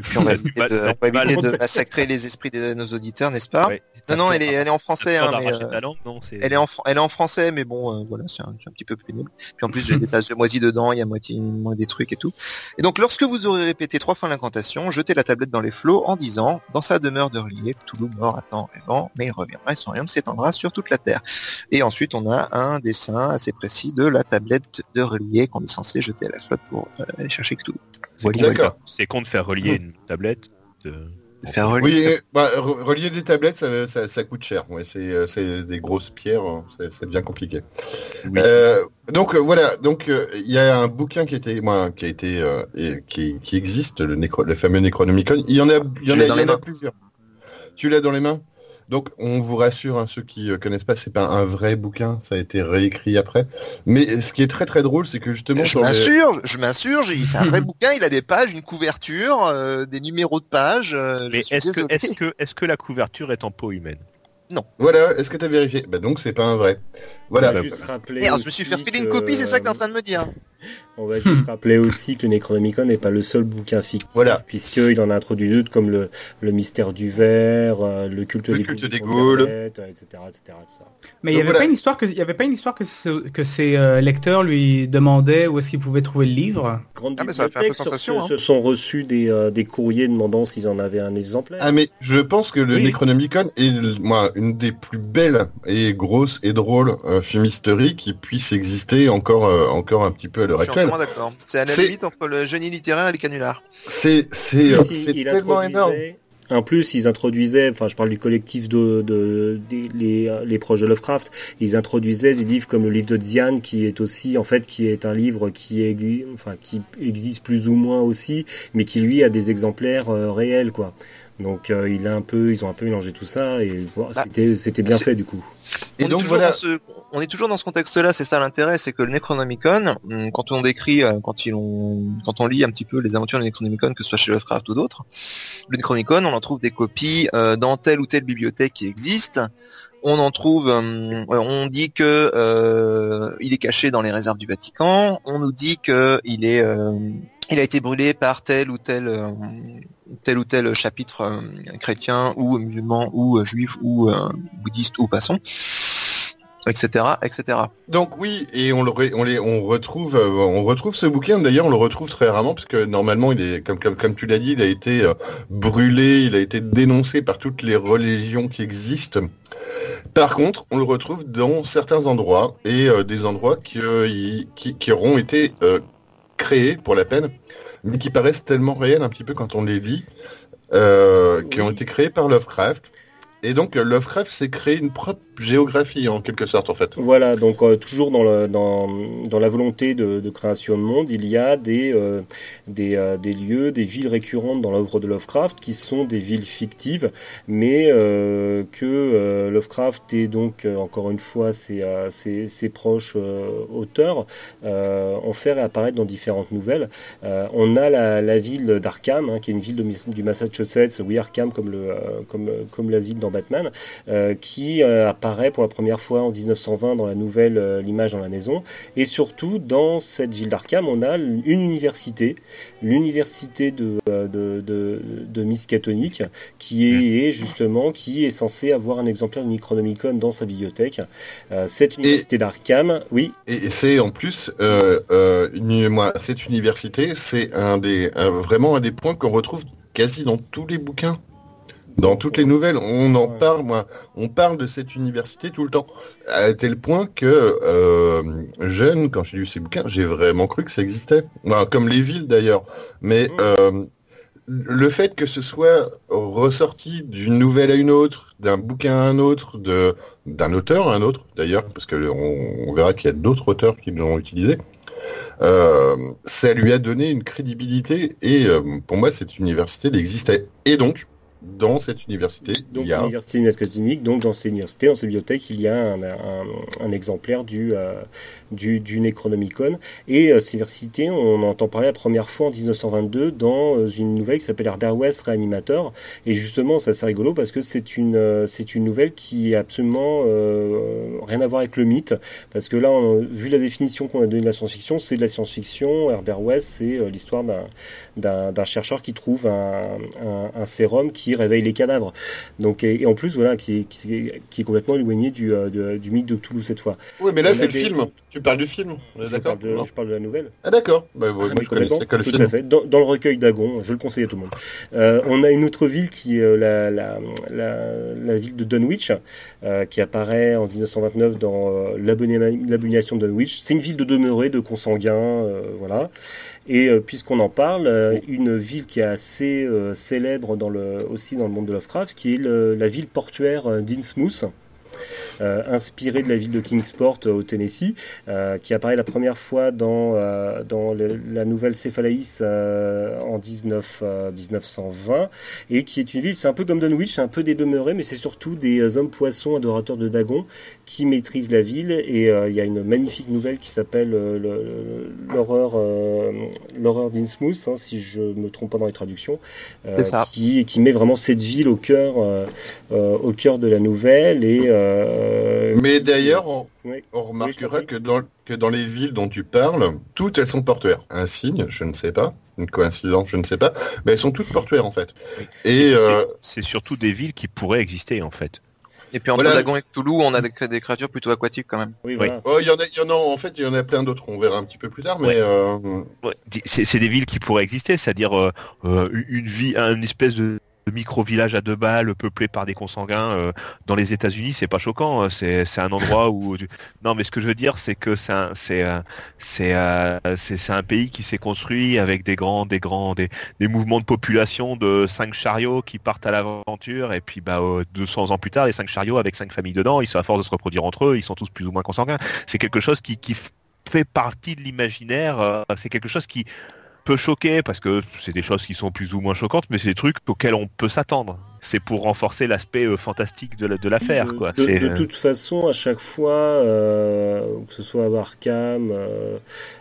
Puis on va éviter de, on va éviter de massacrer les esprits de nos auditeurs, n'est-ce pas Ouais. Non, non, elle est, elle est en français. Hein, mais, euh, langue, non elle est en, fran- elle est en français, mais bon, euh, voilà, c'est un, petit peu pénible. Puis en plus, j'ai des taches de moisi dedans, il y a moitié, moins des trucs et tout. Et donc, lorsque vous aurez répété trois fois l'incantation, jetez la tablette dans les flots en disant, dans sa demeure de relief, Toulouse mort attend rêvant, mais il reviendra et son royaume s'étendra sur toute la terre. Et ensuite, on a un dessin assez précis de la tablette de relief qu'on est censé jeter à la flotte pour euh, aller chercher Cthulhu. C'est con, de D'accord. faire- c'est con de faire relier une tablette. euh, Faire relier. Oui, bah, re- relier des tablettes, ça, ça- ça coûte cher. Ouais, c'est, euh, c'est des grosses pierres, euh, c'est, c'est bien compliqué. Oui. Euh, donc euh, voilà, donc euh, il y a un bouquin qui été, moi, qui a été, euh, et qui, qui existe, le, nécro- le fameux Necronomicon. Il y en a, il y en a, il y en plusieurs. Tu l'as dans les mains? Donc on vous rassure, hein, ceux qui euh, connaissent pas, c'est pas un vrai bouquin, ça a été réécrit après. Mais ce qui est très très drôle, c'est que justement, Je les- m'insurge, je m'insurge, il- c'est un vrai bouquin, il a des pages, une couverture, euh, des numéros de pages. euh, Mais est-ce que, désolé. est-ce que, est-ce que la couverture est en peau humaine? Voilà, est-ce que tu as vérifié? Bah donc c'est pas un vrai. Voilà. Juste rappeler Merde, je me suis fait refiler une que, copie, c'est ça que t'es en euh, train de me dire. On va juste rappeler aussi que le Necronomicon n'est pas le seul bouquin fictif, Voilà. puisqu'il en a introduit d'autres comme le, le mystère du verre, euh, le culte Le des culte des. Internet, euh, etc., etc., etc. Mais il n'y avait voilà. pas une histoire que y avait pas une histoire que ce- que ses euh, lecteurs lui demandaient où est-ce qu'ils pouvaient trouver le livre? Grandes Ah, bibliothèques sur ce, hein. se sont reçus des, euh, des courriers demandant s'ils en avaient un exemplaire. Ah mais je pense que le Oui. Necronomicon est moi une des plus belles et grosses et drôles euh, fumisteries qui puissent exister encore euh, encore un petit peu à l'heure actuelle. D'accord. C'est à la limite entre le génie littéraire et les canulars. C'est euh, tellement introduisait- énorme. En plus, ils introduisaient, enfin, je parle du collectif de, de, des- les, les proches de Lovecraft, ils introduisaient des livres comme le livre de Xian, qui est aussi, en fait, qui est un livre qui, est, enfin, qui existe plus ou moins aussi, mais qui lui a des exemplaires euh, réels, quoi. Donc, euh, il a un peu, ils ont un peu mélangé tout ça, et bon, Bah, c'était, c'était bien fait du coup. Et on, donc est toujours voilà. dans ce, on est toujours dans ce contexte-là, c'est ça l'intérêt, c'est que le Necronomicon, hum, quand on décrit, euh, quand, ils ont, quand on lit un petit peu les aventures du Necronomicon, que ce soit chez Lovecraft ou d'autres, le Necronomicon, on en trouve des copies euh, dans telle ou telle bibliothèque qui existe. On en trouve, hum, on dit que euh, il est caché dans les réserves du Vatican. On nous dit que il est, euh, il a été brûlé par tel ou tel, euh, tel ou tel chapitre euh, chrétien ou musulman ou euh, juif ou euh, bouddhiste ou passant, etc., etc. Donc oui, et on le on les on retrouve on retrouve ce bouquin d'ailleurs on le retrouve très rarement parce que normalement il est comme tu l'as dit il a été brûlé, il a été dénoncé par toutes les religions qui existent. Par contre, on le retrouve dans certains endroits et des endroits qui, qui auront été créés pour la peine, mais qui paraissent tellement réels un petit peu quand on les lit, euh, qui ont été créés par Lovecraft. Et donc euh, Lovecraft s'est créé une propre géographie en quelque sorte en fait. Voilà, donc euh, toujours dans, le, dans, dans la volonté de, de création de monde, il y a des, euh, des, euh, des lieux, des villes récurrentes dans l'œuvre de Lovecraft qui sont des villes fictives, mais euh, que euh, Lovecraft et donc encore une fois ses, proches auteurs ont fait réapparaître dans différentes nouvelles. On a la, la ville d'Arkham, hein, qui est une ville du Massachusetts, oui Arkham comme, le, euh, comme, comme l'asile dans Batman, euh, qui euh, apparaît pour la première fois en 1920 dans la nouvelle euh, L'image dans la maison. Et surtout, dans cette ville d'Arkham, on a une université, l'université de, de, de, de Miskatonic, qui est, est justement, qui est censé avoir un exemplaire du Necronomicon dans sa bibliothèque. Cette université d'Arkham, oui, Et c'est en plus, euh, euh, moi, cette université, c'est un des, un- vraiment un des points qu'on retrouve quasi dans tous les bouquins, dans toutes les nouvelles. On en parle, moi, on parle de cette université tout le temps, à tel point que euh, jeune, quand j'ai lu ces bouquins, j'ai vraiment cru que ça existait, Enfin, comme les villes d'ailleurs. Mais Mm. euh, le fait que ce soit ressorti d'une nouvelle à une autre, d'un bouquin à un autre, de d'un auteur à un autre d'ailleurs, parce que on, on verra qu'il y a d'autres auteurs qui l'ont utilisé. Euh, ça lui a donné une crédibilité et euh, pour moi cette université elle existait et donc dans cette université Donc il y a l'université Miskatonic, donc dans cette université, dans cette bibliothèque, il y a un, un, un exemplaire du, euh, du, du Necronomicon. Et euh, cette université, on entend parler la première fois en 1922 dans euh, une nouvelle qui s'appelle Herbert West Réanimateur. Et justement, c'est assez rigolo parce que c'est une, euh, c'est une nouvelle qui a absolument euh, rien à voir avec le mythe. Parce que là, on, vu la définition qu'on a donnée de la science-fiction, c'est de la science-fiction. Herbert West, c'est euh, l'histoire d'un, d'un, d'un chercheur qui trouve un, un sérum qui réveille les cadavres. Donc, et, et en plus, voilà, qui, est- qui, est- qui est complètement éloigné du, euh, du mythe de Cthulhu cette fois. oui mais là c'est le des- film tu parles du film Je d'accord parle, de, Non je parle de la nouvelle. ah d'accord bah, ouais, Ah, moi mais je connaissais complètement, que le tout film à fait. Dans, dans le recueil d'Agon, je le conseille à tout le monde. Euh, on a une autre ville qui est euh, la, la, la, la ville de Dunwich, euh, qui apparaît en 1929 dans l'abomination de Dunwich. C'est une ville de demeurés, de consanguins, voilà. Et euh, puisqu'on en parle, euh, une ville qui est assez euh, célèbre dans le, aussi dans le monde de Lovecraft, qui est le- la ville portuaire d'Innsmouth. Euh, inspirée de la ville de Kingsport euh, au Tennessee, euh, qui apparaît la première fois dans, dans le- la nouvelle Céphalaïs en 19, euh, 1920, et qui est une ville, c'est un peu comme Dunwich, un peu des demeurés, mais c'est surtout des euh, hommes poissons adorateurs de Dagon qui maîtrisent la ville, et il y a une magnifique nouvelle qui s'appelle le- le- l'horreur l'horreur d'Innsmouth, hein, si je me trompe pas dans les traductions, euh, qui, qui met vraiment cette ville au cœur, euh, au cœur de la nouvelle, et euh, Euh, Mais d'ailleurs, on, oui. on Oui, remarquera que, dans, que dans les villes dont tu parles, toutes elles sont portuaires. Un signe, je ne sais pas. Une coïncidence, je ne sais pas. Mais elles sont toutes portuaires en fait. Et euh, C'est surtout des villes qui pourraient exister en fait. Et puis entre Voilà. Dagon et Cthulhu, on a des, des créatures plutôt aquatiques quand même. Oui, Oui. voilà. oh, il y en a, il y en a, en fait, il y en a plein d'autres. On verra un petit peu plus tard. Mais Ouais. euh, Ouais, di- c'est c'est des villes qui pourraient exister, c'est-à-dire euh, euh, une vie, une espèce de micro-village à deux balles peuplé par des consanguins euh, dans les États-Unis, c'est pas choquant. hein. C'est un endroit où non, mais ce que je veux dire, c'est que c'est un- c'est euh, euh, c'est un pays qui s'est construit avec des grands des grands des, des mouvements de population de cinq chariots qui partent à l'aventure et puis bah euh, 200 ans plus tard, les cinq chariots avec cinq familles dedans, ils sont à force de se reproduire entre eux, ils sont tous plus ou moins consanguins. C'est quelque chose qui fait partie de l'imaginaire. c'est quelque chose qui peut choquer parce que c'est des choses qui sont plus ou moins choquantes, mais c'est des trucs auxquels on peut s'attendre. C'est pour renforcer l'aspect euh, fantastique de la- de l'affaire, De, quoi. de- C'est, de euh, toute façon, à chaque fois, euh, que ce soit Arkham euh,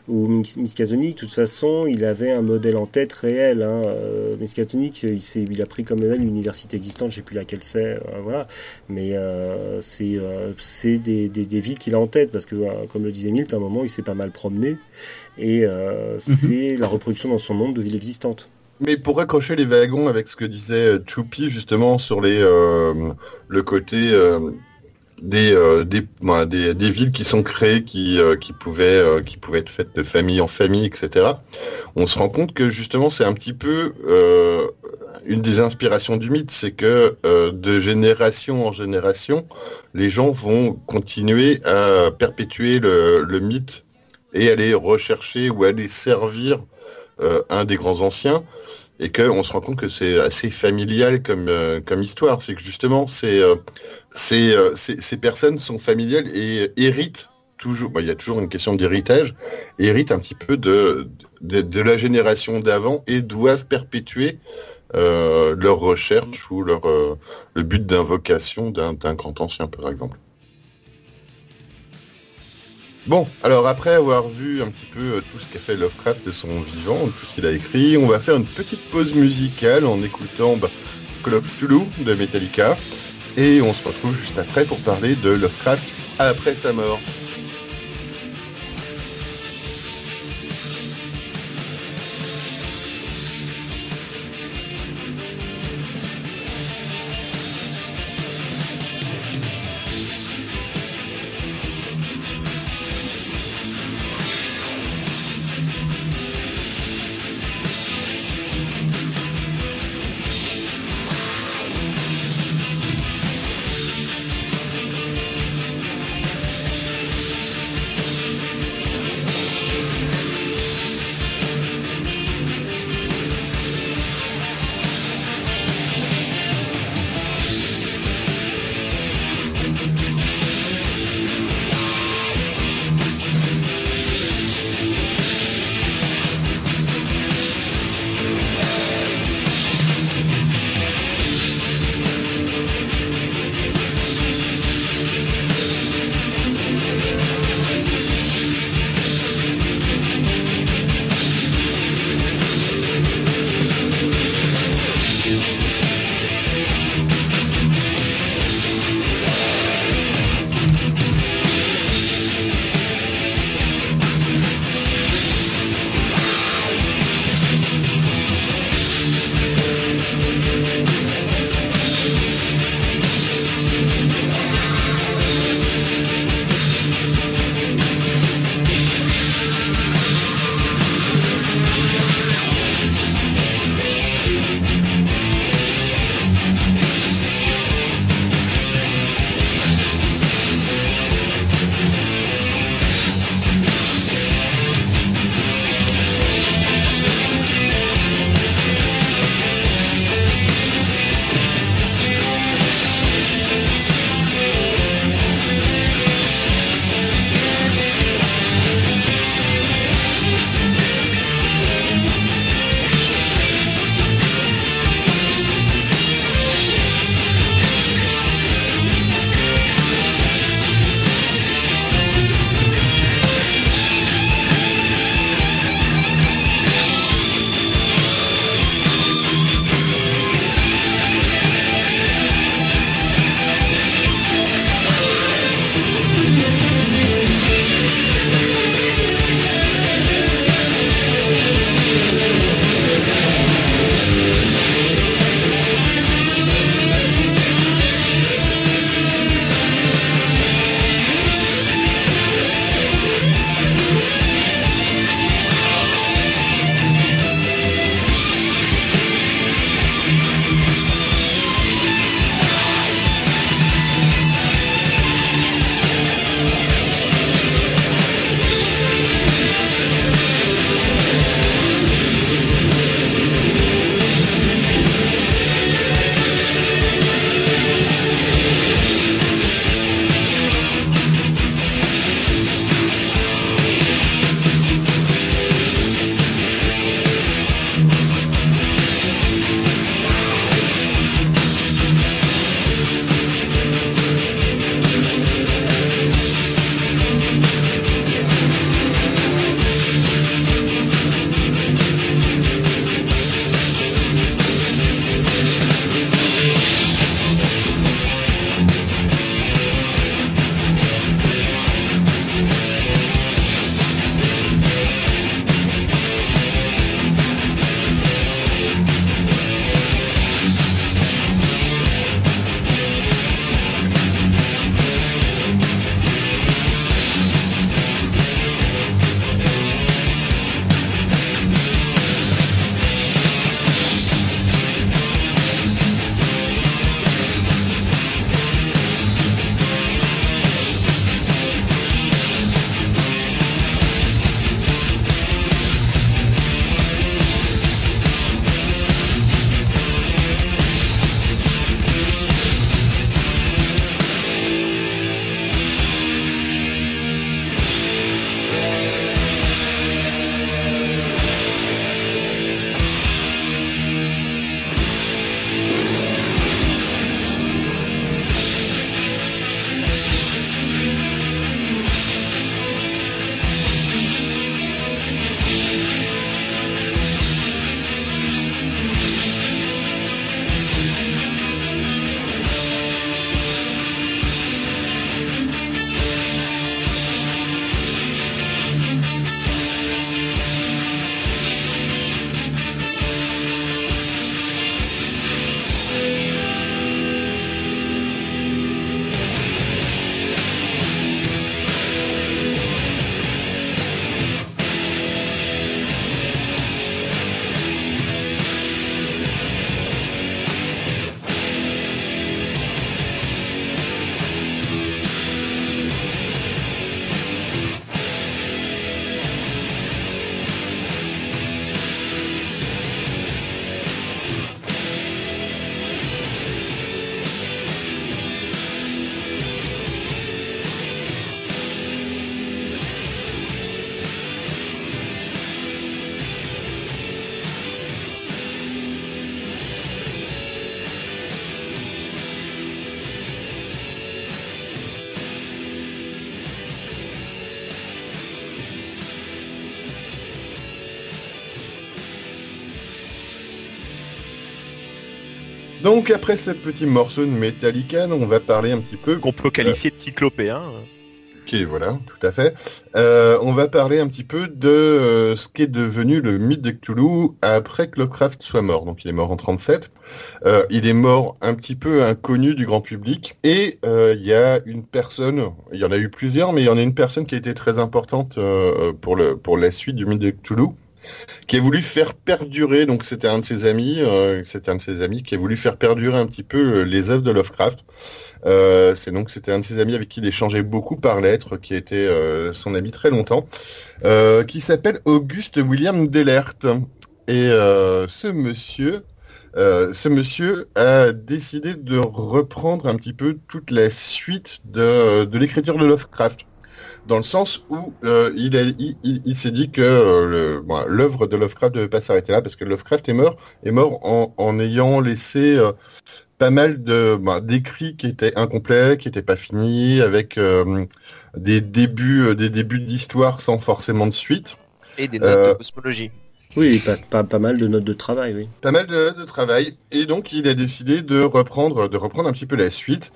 ou Mis- Miskatonic, de toute façon, il avait un modèle en tête réel. Hein. Miskatonic, il, a pris comme modèle une université existante, je sais plus laquelle c'est, euh, voilà. Mais euh, c'est euh, c'est des, des, des villes qu'il a en tête, parce que, euh, comme le disait Milt, à un moment, il s'est pas mal promené, et euh, c'est la reproduction dans son monde de villes existantes. Mais pour accrocher les wagons avec ce que disait euh, Choupi justement sur les euh, le côté euh, des, ben, des des villes qui sont créées qui qui pouvaient qui pouvaient être faites de famille en famille etc. On se rend compte que justement c'est un petit peu une des inspirations du mythe, c'est que de génération en génération, les gens vont continuer à perpétuer le, le mythe et aller rechercher ou aller servir un des grands anciens et qu'on se rend compte que c'est assez familial comme, euh, histoire. C'est que justement, euh, euh, ces personnes sont familiales et héritent toujours, il y a toujours une question d'héritage, héritent un petit peu de, la génération d'avant et doivent perpétuer leur recherche ou le but d'invocation d'un grand ancien, par exemple. Bon, alors après avoir vu un petit peu euh, tout ce qu'a fait Lovecraft de son vivant, tout ce qu'il a écrit, on va faire une petite pause musicale en écoutant bah, Call of de Metallica. Et on se retrouve juste après pour parler de Lovecraft après sa mort. Donc après ce petit morceau de Metallica, on va parler un petit peu Qu'on peut qualifier de cyclopéen. Ok, voilà, tout à fait. Euh, on va parler un petit peu de euh, ce qui est devenu le mythe de Cthulhu après que Lovecraft soit mort. Donc il est mort en 37. Euh, il est mort un petit peu inconnu du grand public. Et il y a une personne, il y en a eu plusieurs, mais il y en a une personne qui a été très importante pour, le, pour la suite du mythe de Cthulhu qui a voulu faire perdurer, donc c'était un de ses amis, euh, c'était un de ses amis qui a voulu faire perdurer un petit peu euh, les œuvres de Lovecraft. Euh, c'est donc c'était un de ses amis avec qui il échangeait beaucoup par lettres, qui euh, son ami très longtemps, qui s'appelle Auguste William Delert. Et ce monsieur, ce monsieur a décidé de reprendre un petit peu toute la suite de l'écriture de Lovecraft dans le sens où euh, il, a- il, il- il s'est dit que euh, bon, l'œuvre de Lovecraft ne devait pas s'arrêter là parce que Lovecraft est mort est mort en, en ayant laissé euh, pas mal de bon, d'écrits qui étaient incomplets, qui n'étaient pas finis, avec euh, des débuts euh, des débuts d'histoire sans forcément de suite. Et des notes Euh, de cosmologie. Oui, il passe pas, pas mal de notes de travail, oui. pas mal de, de travail et donc il a décidé de reprendre de reprendre un petit peu la suite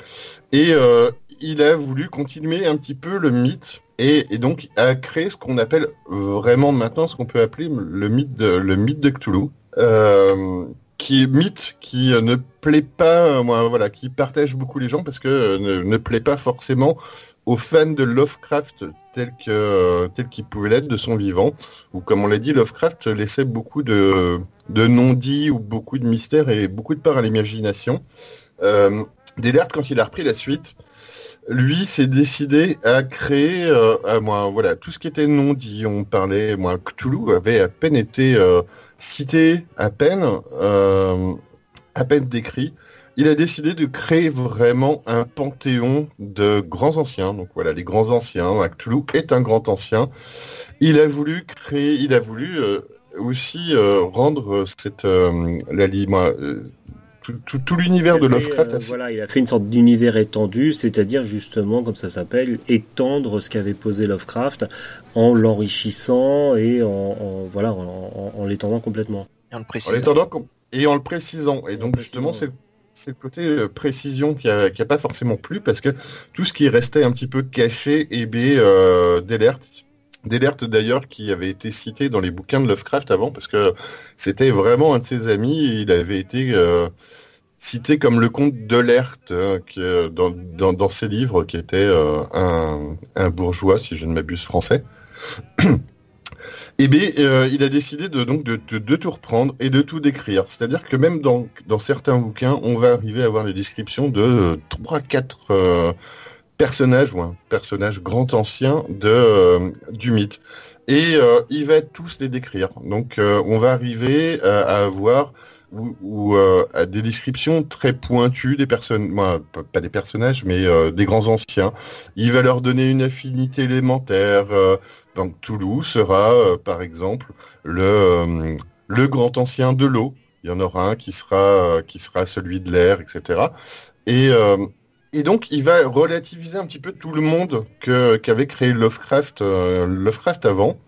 et euh, il a voulu continuer un petit peu le mythe et, donc a créé ce qu'on appelle vraiment maintenant ce qu'on peut appeler le mythe de le mythe de Cthulhu euh, qui est mythe qui ne plaît pas euh, moi, voilà qui partage beaucoup les gens parce que euh, ne, plaît pas forcément aux fans de Lovecraft tel que tel qu'il pouvait l'être de son vivant ou comme on l'a dit Lovecraft laissait beaucoup de de non-dits ou beaucoup de mystères et beaucoup de part à l'imagination. Euh, quand il a repris la suite, lui s'est décidé à créer, euh, à, moi, voilà, tout ce qui était non-dit. On parlait, moi, Cthulhu avait à peine été euh, cité, à peine, euh, à peine décrit. Il a décidé de créer vraiment un panthéon de grands anciens. Donc voilà, les grands anciens. Cthulhu est un grand ancien. Il a voulu créer, il a voulu aussi rendre cette la moi, tout, tout, tout l'univers de Lovecraft. euh, voilà, il a fait une sorte d'univers étendu, c'est-à-dire justement, comme ça s'appelle, étendre ce qu'avait posé Lovecraft en l'enrichissant et en, en- voilà, en, en- en l'étendant complètement. Et le En l'étendant com- et en le précisant. Et donc En justement, c'est précisant. c'est le côté euh, précision qui a, qui a pas forcément plu parce que tout ce qui restait un petit peu caché, et bien euh, Delert, Delerte d'ailleurs qui avait été cité dans les bouquins de Lovecraft avant parce que c'était vraiment un de ses amis il avait été euh, cité comme le comte Delerte hein, euh, dans, ses livres qui était euh, un, bourgeois si je ne m'abuse français. et eh bien, il a décidé de, donc de, tout reprendre et de tout décrire. C'est-à-dire que même dans, dans certains bouquins, on va arriver à avoir les descriptions de 3-4 personnage ou un personnage grand ancien de, euh, du mythe. Et euh, il va tous les décrire. Donc euh, on va arriver euh, à avoir ou, à des descriptions très pointues des personnes, pas des personnages, mais des grands anciens. Il va leur donner une affinité élémentaire. donc Toulouse sera, par exemple, le, le grand ancien de l'eau. Il y en aura un qui sera, qui sera celui de l'air, etc. Et et donc, il va relativiser un petit peu tout le monde que- qu'avait créé Lovecraft, euh, Lovecraft avant.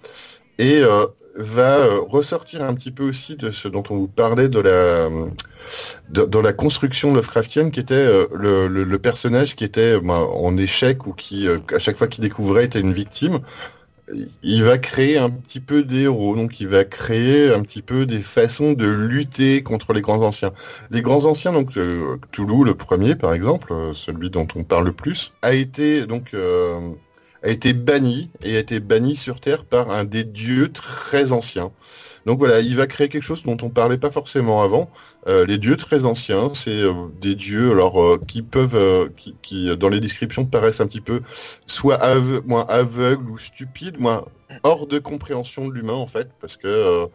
Et euh, va euh, ressortir un petit peu aussi de ce dont on vous parlait de la, de, dans la construction Lovecraftienne, qui était le, le- personnage qui était ben, en échec ou qui, à chaque fois qu'il découvrait, était une victime il va créer un petit peu des héros, donc il va créer un petit peu des façons de lutter contre les grands anciens. Les grands anciens, donc euh, Cthulhu, le premier par exemple, euh, celui dont on parle le plus, a été donc euh, a été banni et a été banni sur Terre par un des dieux très anciens. Donc voilà, il va créer quelque chose dont on parlait pas forcément avant. Euh, les dieux très anciens, c'est euh, des dieux euh, qui peuvent, qui, dans les descriptions paraissent un petit peu soit moins aveugles ou stupides, moins hors de compréhension de l'humain en fait, parce que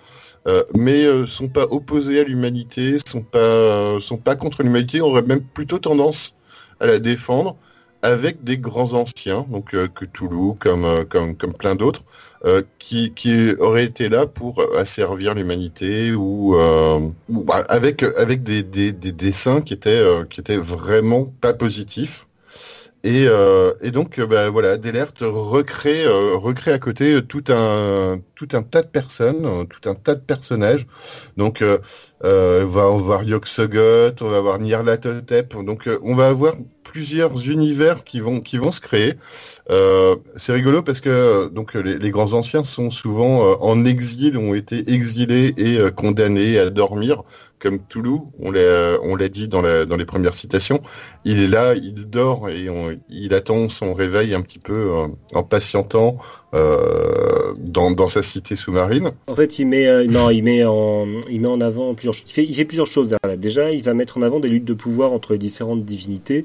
mais sont pas opposés à l'humanité, sont pas sont pas contre l'humanité, on aurait même plutôt tendance à la défendre avec des grands anciens, donc euh, que euh, comme comme plein d'autres, euh, qui qui auraient été là pour euh, asservir l'humanité ou, bah, avec avec des, des, des dessins qui étaient qui étaient vraiment pas positifs. Et, euh, et donc, euh, bah, voilà, Delert recrée, euh, recrée à côté tout un, tout un tas de personnes, euh, tout un tas de personnages. Donc, euh, Euh, on va avoir Yog-Sothoth, on va avoir Nyarlathotep. Donc, euh, on va avoir plusieurs univers qui vont qui vont se créer. Euh, c'est rigolo parce que donc les, grands anciens sont souvent euh, en exil, ont été exilés et euh, condamnés à dormir, comme Toulouse. On l'a dit dans, les premières citations. Il est là, il dort et il attend son réveil un petit peu euh, en patientant euh, dans, sa cité sous-marine. En fait, il met, euh, en, avant plusieurs choses. Il fait, plusieurs choses. derrière. Déjà, il va mettre en avant des luttes de pouvoir entre les différentes divinités.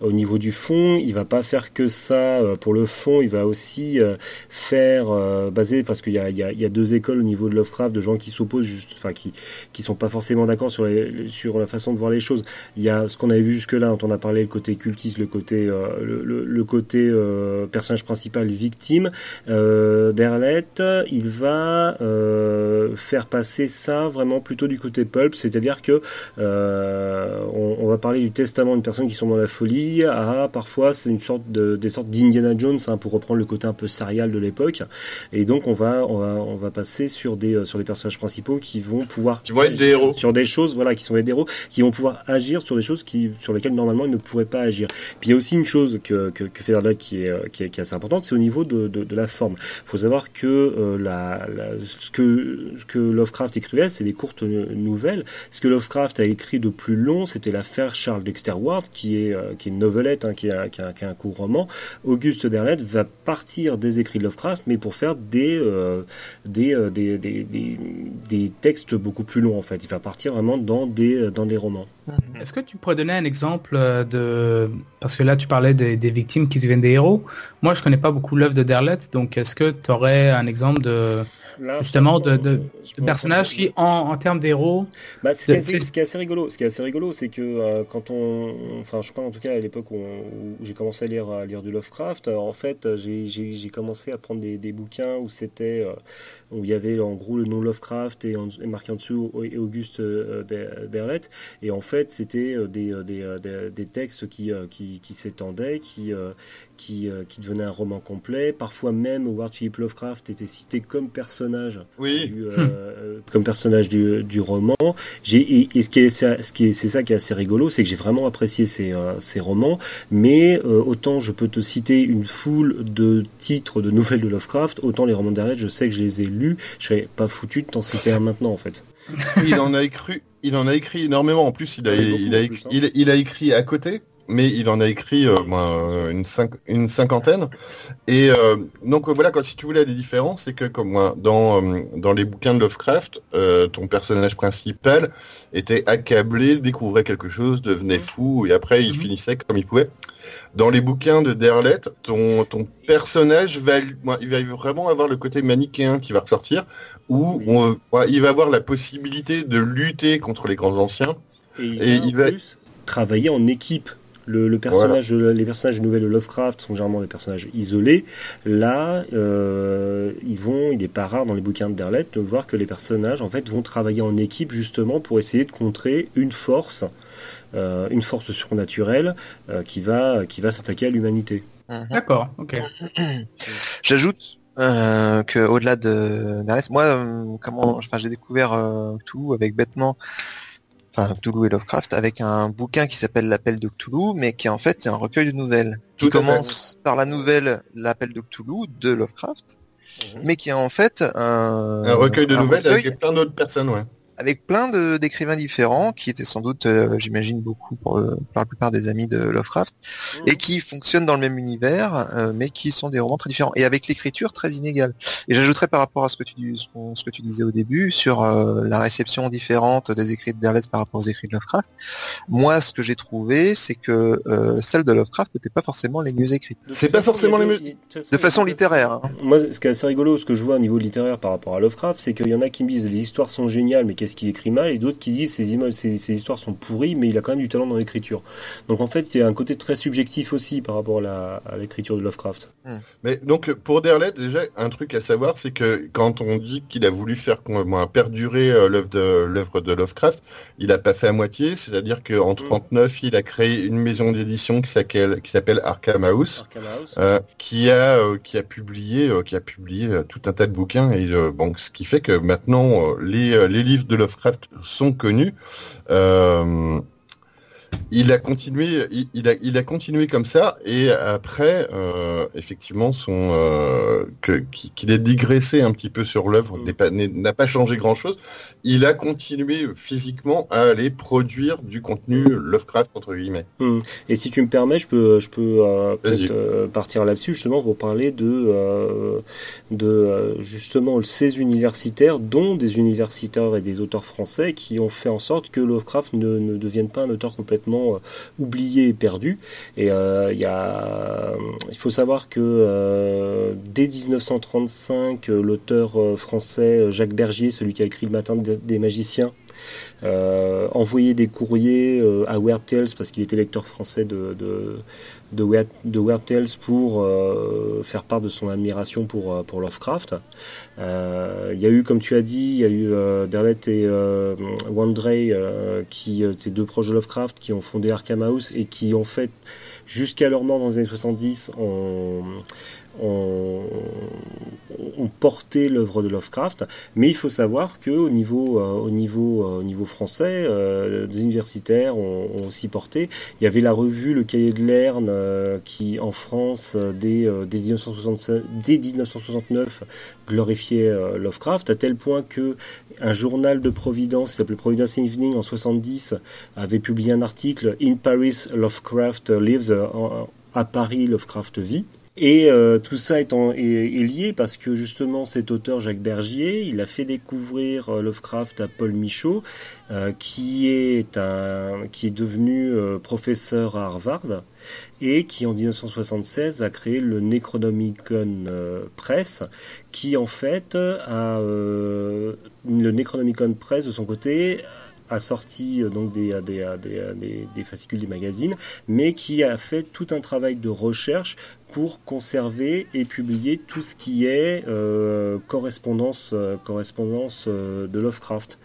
Au niveau du fond, il va pas faire que ça pour le fond. Il va aussi faire euh, baser parce qu'il y a deux écoles au niveau de Lovecraft de gens qui s'opposent, juste, enfin qui, qui sont pas forcément d'accord sur les, sur la façon de voir les choses. Il y a ce qu'on avait vu jusque-là, dont on a parlé, le côté cultiste, le côté, euh, le, le, le côté euh, personnage principal, victime. Euh, Derlet, il va euh, faire passer ça vraiment plutôt du côté pulp, c'est-à-dire que on, on va parler du testament d'une personne qui sont dans la folie, à parfois c'est une sorte de, des sortes d'Indiana Jones hein, pour reprendre le côté un peu serial de l'époque, et donc on va on va on va passer sur des sur des personnages principaux qui vont pouvoir Qui vont être des héros. sur des choses voilà qui sont des héros qui vont pouvoir agir sur des choses qui sur lesquelles normalement ils ne pourraient pas agir. Puis il y a aussi une chose que que, que fait qui est, qui est assez importante, c'est au niveau de, de, la forme. Il faut savoir que euh, la, ce que que Lovecraft écrivait, c'est des courtes nouvelles. Ce que Lovecraft a écrit de plus long, c'était l'affaire Charles Dexter Ward, qui est euh, qui est une novelette, hein, qui, est, un- qui, est un- court roman. Auguste Derlet va partir des écrits de Lovecraft, mais pour faire des, euh, des, des, des des textes beaucoup plus longs en fait. Il va partir dans des dans des romans. Est-ce que tu pourrais donner un exemple euh, de... Parce que là, tu parlais des, victimes qui deviennent des héros. Moi, je connais pas beaucoup l'œuvre de Derlet, donc est-ce que tu aurais un exemple de, Justement, de- de- de personnages qui, en, en termes d'héros, Bah, ce, qui est assez, C'est- ce qui est assez rigolo, ce qui est assez rigolo, c'est que euh, quand on, enfin, je crois en tout cas à l'époque où, j'ai commencé à lire, à lire du Lovecraft, euh, en fait, euh, j'ai- commencé à prendre des, des bouquins où c'était, euh, où il y avait en gros le nom Lovecraft et, en- et marqué en dessous et Auguste euh, Derlet, et en fait, c'était euh, des, euh, des, euh, des, des textes qui, euh, qui, qui s'étendaient, qui, euh, qui, euh, qui devenaient un roman complet. Parfois même, Howard Philip Lovecraft était cité comme personnage Oui. du, euh, comme personnage du, du roman. Et, et ce qui est ce qui est c'est ça qui est assez rigolo, c'est que j'ai vraiment apprécié ces, euh, ces romans, mais euh, autant je peux te citer une foule de titres de nouvelles de Lovecraft, autant les romans d'Arlette, je sais que je les ai lus, je serais pas foutu de t'en citer un maintenant en fait. il en a écrit, il en a écrit énormément. En plus, il a, beaucoup, il a, en écrit- plus, il, il a écrit à côté, mais il en a écrit euh, moi, euh, une, cinq, une cinquantaine. Et euh, donc voilà, si tu voulais des différences, c'est que comme moi, dans, dans les bouquins de Lovecraft, euh, ton personnage principal était accablé, découvrait quelque chose, devenait fou, et après il Mhm. finissait comme il pouvait. Dans les bouquins de Derlet, ton, ton personnage va, il va vraiment avoir le côté manichéen qui va ressortir, où on, il va avoir la possibilité de lutter contre les grands anciens. Et il Et va il va- plus travailler en équipe. Le, le personnage, les personnages nouvelles de Lovecraft sont généralement des personnages isolés. Là, euh, ils vont, il n'est pas rare dans les bouquins de Derlet de voir que les personnages en fait vont travailler en équipe justement pour essayer de contrer une force, euh, une force surnaturelle euh, qui va qui va s'attaquer à l'humanité. Mhm. D'accord, ok. J'ajoute euh, que au-delà de d'Ernest, moi, euh, comment, enfin, j'ai découvert euh, Cthulhu avec bêtement, enfin Cthulhu et Lovecraft avec un bouquin qui s'appelle L'Appel de Cthulhu, mais qui est en fait un recueil de nouvelles Tout qui fait. commence par la nouvelle L'Appel de Cthulhu de Lovecraft, mais qui est en fait un, Un recueil de un nouvelles recueil avec plein d'autres personnes, ouais. Avec plein de d'écrivains différents qui étaient sans doute, euh, j'imagine, beaucoup pour, le- pour la plupart des amis de Lovecraft et qui fonctionnent dans le même univers, euh, mais qui sont des romans très différents et avec l'écriture très inégale. Et j'ajouterais par rapport à ce que tu dis- ce, qu'on- ce que tu disais au début sur euh, la réception différente des écrits de Derleth par rapport aux écrits de Lovecraft. Moi, ce que j'ai trouvé, c'est que euh, celles de Lovecraft n'étaient pas forcément les mieux écrites, C'est pas forcément les il- de façon, de littéraire. hein. Moi, ce qui est assez rigolo, ce que je vois au niveau littéraire par rapport à Lovecraft, c'est qu'il y en a qui me disent les histoires sont géniales, mais qu'est-ce qu'il écrit mal, et d'autres qui disent ces, ces, ces histoires sont pourries, mais il a quand même du talent dans l'écriture. Donc en fait, c'est un côté très subjectif aussi par rapport à la- à l'écriture de Lovecraft. Mais donc pour Derlet, déjà un truc à savoir, c'est que quand on dit qu'il a voulu faire moi, perdurer euh, l'œuvre de l'œuvre de Lovecraft, il a pas fait à moitié. C'est-à-dire qu'en 39, il a créé une maison d'édition qui s'appelle qui s'appelle Arkham House. Arkham House. euh, qui a euh, qui a publié euh, qui a publié euh, tout un tas de bouquins et euh, bon ce qui fait que maintenant euh, les euh, les livres de de Lovecraft sont connus. Euh, il a continué, il, il, a, il a continué comme ça, et après, euh, effectivement, son euh, qu'il ait digressé un petit peu sur l'œuvre Mm. n'a pas changé grand-chose. Il a continué physiquement à aller produire du contenu Lovecraft entre guillemets. Et si tu me permets, je peux, je peux euh, partir là-dessus justement pour parler de, de justement ces universitaires, dont des universitaires et des auteurs français qui ont fait en sorte que Lovecraft ne, ne devienne pas un auteur complètement euh, oublié et perdu. Et euh, il faut savoir que euh, dès 1935, euh, l'auteur français Jacques Bergier, celui qui a écrit Le Matin des magiciens, envoyait des courriers à Weird parce qu'il était lecteur français de, de, Weird, Tales pour euh, faire part de son admiration pour, euh, pour Lovecraft. Euh, Il y a eu, comme tu as dit, il y a eu euh, Derlet et euh, Wandrey euh, qui étaient deux proches de Lovecraft qui ont fondé Arkham House et qui ont fait jusqu'à leur mort dans les années 70 ont, ont, porté l'œuvre de Lovecraft. Mais il faut savoir que au niveau, euh, euh, au niveau français, euh, des universitaires ont, aussi porté. Il y avait la revue Le Cahier de Lerne qui, en France, dès, euh, dès, 1967 dès 1969, glorifiait Lovecraft à tel point que un journal de Providence, qui s'appelait Providence Evening en 70, avait publié un article In Paris, Lovecraft Lives. à Paris, Lovecraft vit. Et euh, tout ça est, est- lié parce que justement cet auteur Jacques Bergier, il a fait découvrir euh, Lovecraft à Paul Michaud, euh, qui est un, qui est devenu euh, professeur à Harvard et qui en 1976 a créé le Necronomicon Press, qui en fait a le Necronomicon Press de son côté a sorti euh, donc des, des, des, des, des fascicules des magazines, mais qui a fait tout un travail de recherche pour conserver et publier tout ce qui est euh, correspondance, euh, euh, de Lovecraft.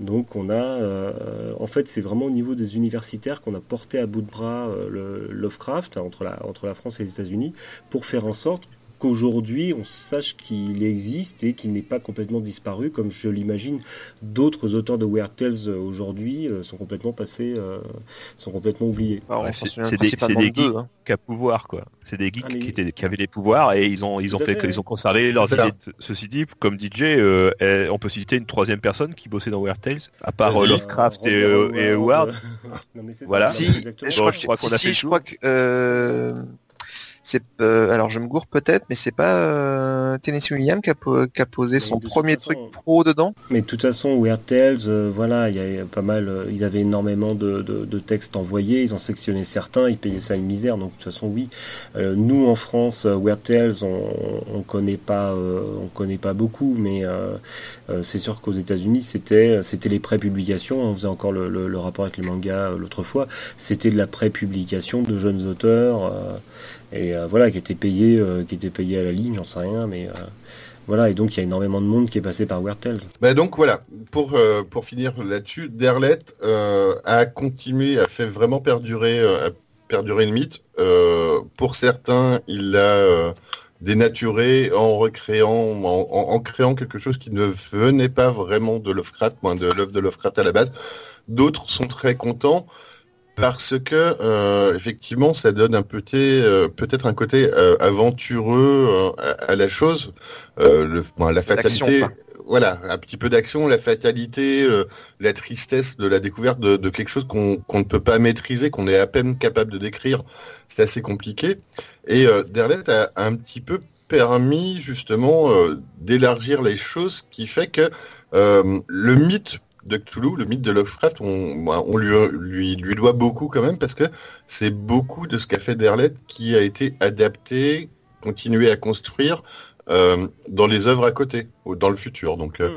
Donc on a, euh, en fait, c'est vraiment au niveau des universitaires qu'on a porté à bout de bras euh, Lovecraft entre la, entre la France et les États-Unis pour faire en sorte qu'aujourd'hui on sache qu'il existe et qu'il n'est pas complètement disparu, comme je l'imagine d'autres auteurs de Weird Tales euh, aujourd'hui euh, sont complètement passés, euh, sont complètement oubliés. S'en c'est- des- des geeks. hein. Qu'à pouvoir quoi. C'est des geeks Ah, mais- qui, étaient, qui avaient des pouvoirs et ils ont ils ont fait, ils ont conservé leurs idées. Ceci dit, comme DJ, euh, on peut citer une troisième personne qui bossait dans Weird Tales, à part euh. Lovecraft et, euh, Howard. non, mais c'est ça, Voilà. je crois qu'on a si, fait je crois que euh, c'est euh, alors je me gourre peut-être, mais c'est pas euh, Tennessee Williams qui a, po- qui a posé Mais son premier façon- truc pro dedans. Mais de toute façon, Weird Tales, euh, voilà, il y a pas mal, euh, ils avaient énormément de, de, de textes envoyés, ils en sectionnaient certains, ils payaient ça une misère, donc de toute façon, oui. Euh, nous, en France, euh, Weird Tales, on, on connaît pas, euh, on connaît pas beaucoup, mais euh, euh, c'est sûr qu'aux États-Unis, c'était, c'était les pré-publications. On faisait encore le, le, le rapport avec les mangas l'autre fois. C'était de la pré-publication de jeunes auteurs, euh, et euh, voilà, qui étaient payés, euh, qui étaient payés à la ligne, j'en sais rien, mais euh, voilà. Et donc, il y a énormément de monde qui est passé par Weird Tales. Bah donc voilà, pour, pour finir là-dessus, Derlet a continué, a fait vraiment perdurer, euh, a perdurer le mythe. Pour certains, il l'a dénaturé en recréant, en créant quelque chose qui ne venait pas vraiment de Lovecraft, moins de l'œuvre de Lovecraft à la base. D'autres sont très contents parce que euh, effectivement, ça donne un petit, euh, peut-être un côté euh, aventureux euh, à, à la chose. Euh, le, bon, la fatalité, voilà, un petit peu d'action, la fatalité, euh, la tristesse de la découverte de, de quelque chose qu'on ne peut pas maîtriser, qu'on est à peine capable de décrire. C'est assez compliqué. Et euh, Derlet a un petit peu permis justement euh, d'élargir les choses, qui fait que euh, le mythe de Cthulhu, le mythe de Lovecraft, on, bah, on lui, lui, lui doit beaucoup quand même parce que c'est beaucoup de ce qu'a fait Derlet qui a été adapté, continué à construire euh, dans les œuvres à côté, dans le futur. Donc, euh,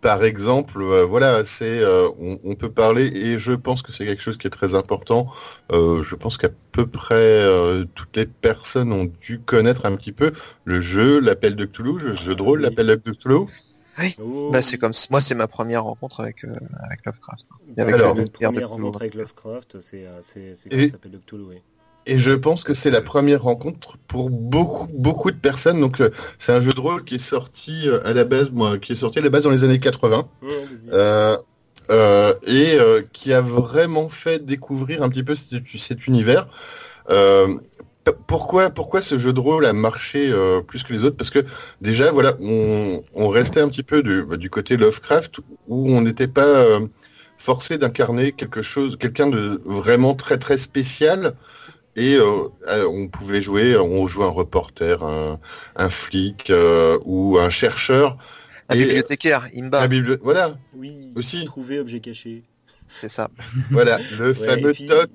par exemple, euh, voilà, c'est, euh, on, on peut parler et je pense que c'est quelque chose qui est très important. Euh, je pense qu'à peu près euh, toutes les personnes ont dû connaître un petit peu le jeu, l'appel de Cthulhu, le jeu de rôle, Oui. l'appel de Cthulhu. Oh. Bah, c'est comme moi c'est ma première rencontre avec euh, avec Lovecraft. Et avec Alors, Pierre de première rencontre avec Lovecraft, c'est euh, c'est Et- s'appelle de Cthulhu, oui. Et je pense que c'est la première rencontre pour beaucoup beaucoup de personnes. Donc euh, c'est un jeu de rôle qui est sorti euh, à la base, moi, qui est sorti à la base dans les années 80 euh, euh, et euh, qui a vraiment fait découvrir un petit peu cet, cet univers. Euh, pourquoi, pourquoi ce jeu de rôle a marché euh, plus que les autres? Parce que déjà, voilà, on, on restait un petit peu du, bah, du côté Lovecraft où on n'était pas euh, forcé d'incarner quelque chose, quelqu'un de vraiment très très spécial. Et euh, on pouvait jouer, on jouait un reporter, un, un flic euh, ou un chercheur. Un Et- bibliothécaire, Imba, Un bibli- Voilà, Oui, Aussi. trouver objet caché. C'est ça. voilà, le Ouais, fameux et puis- toc.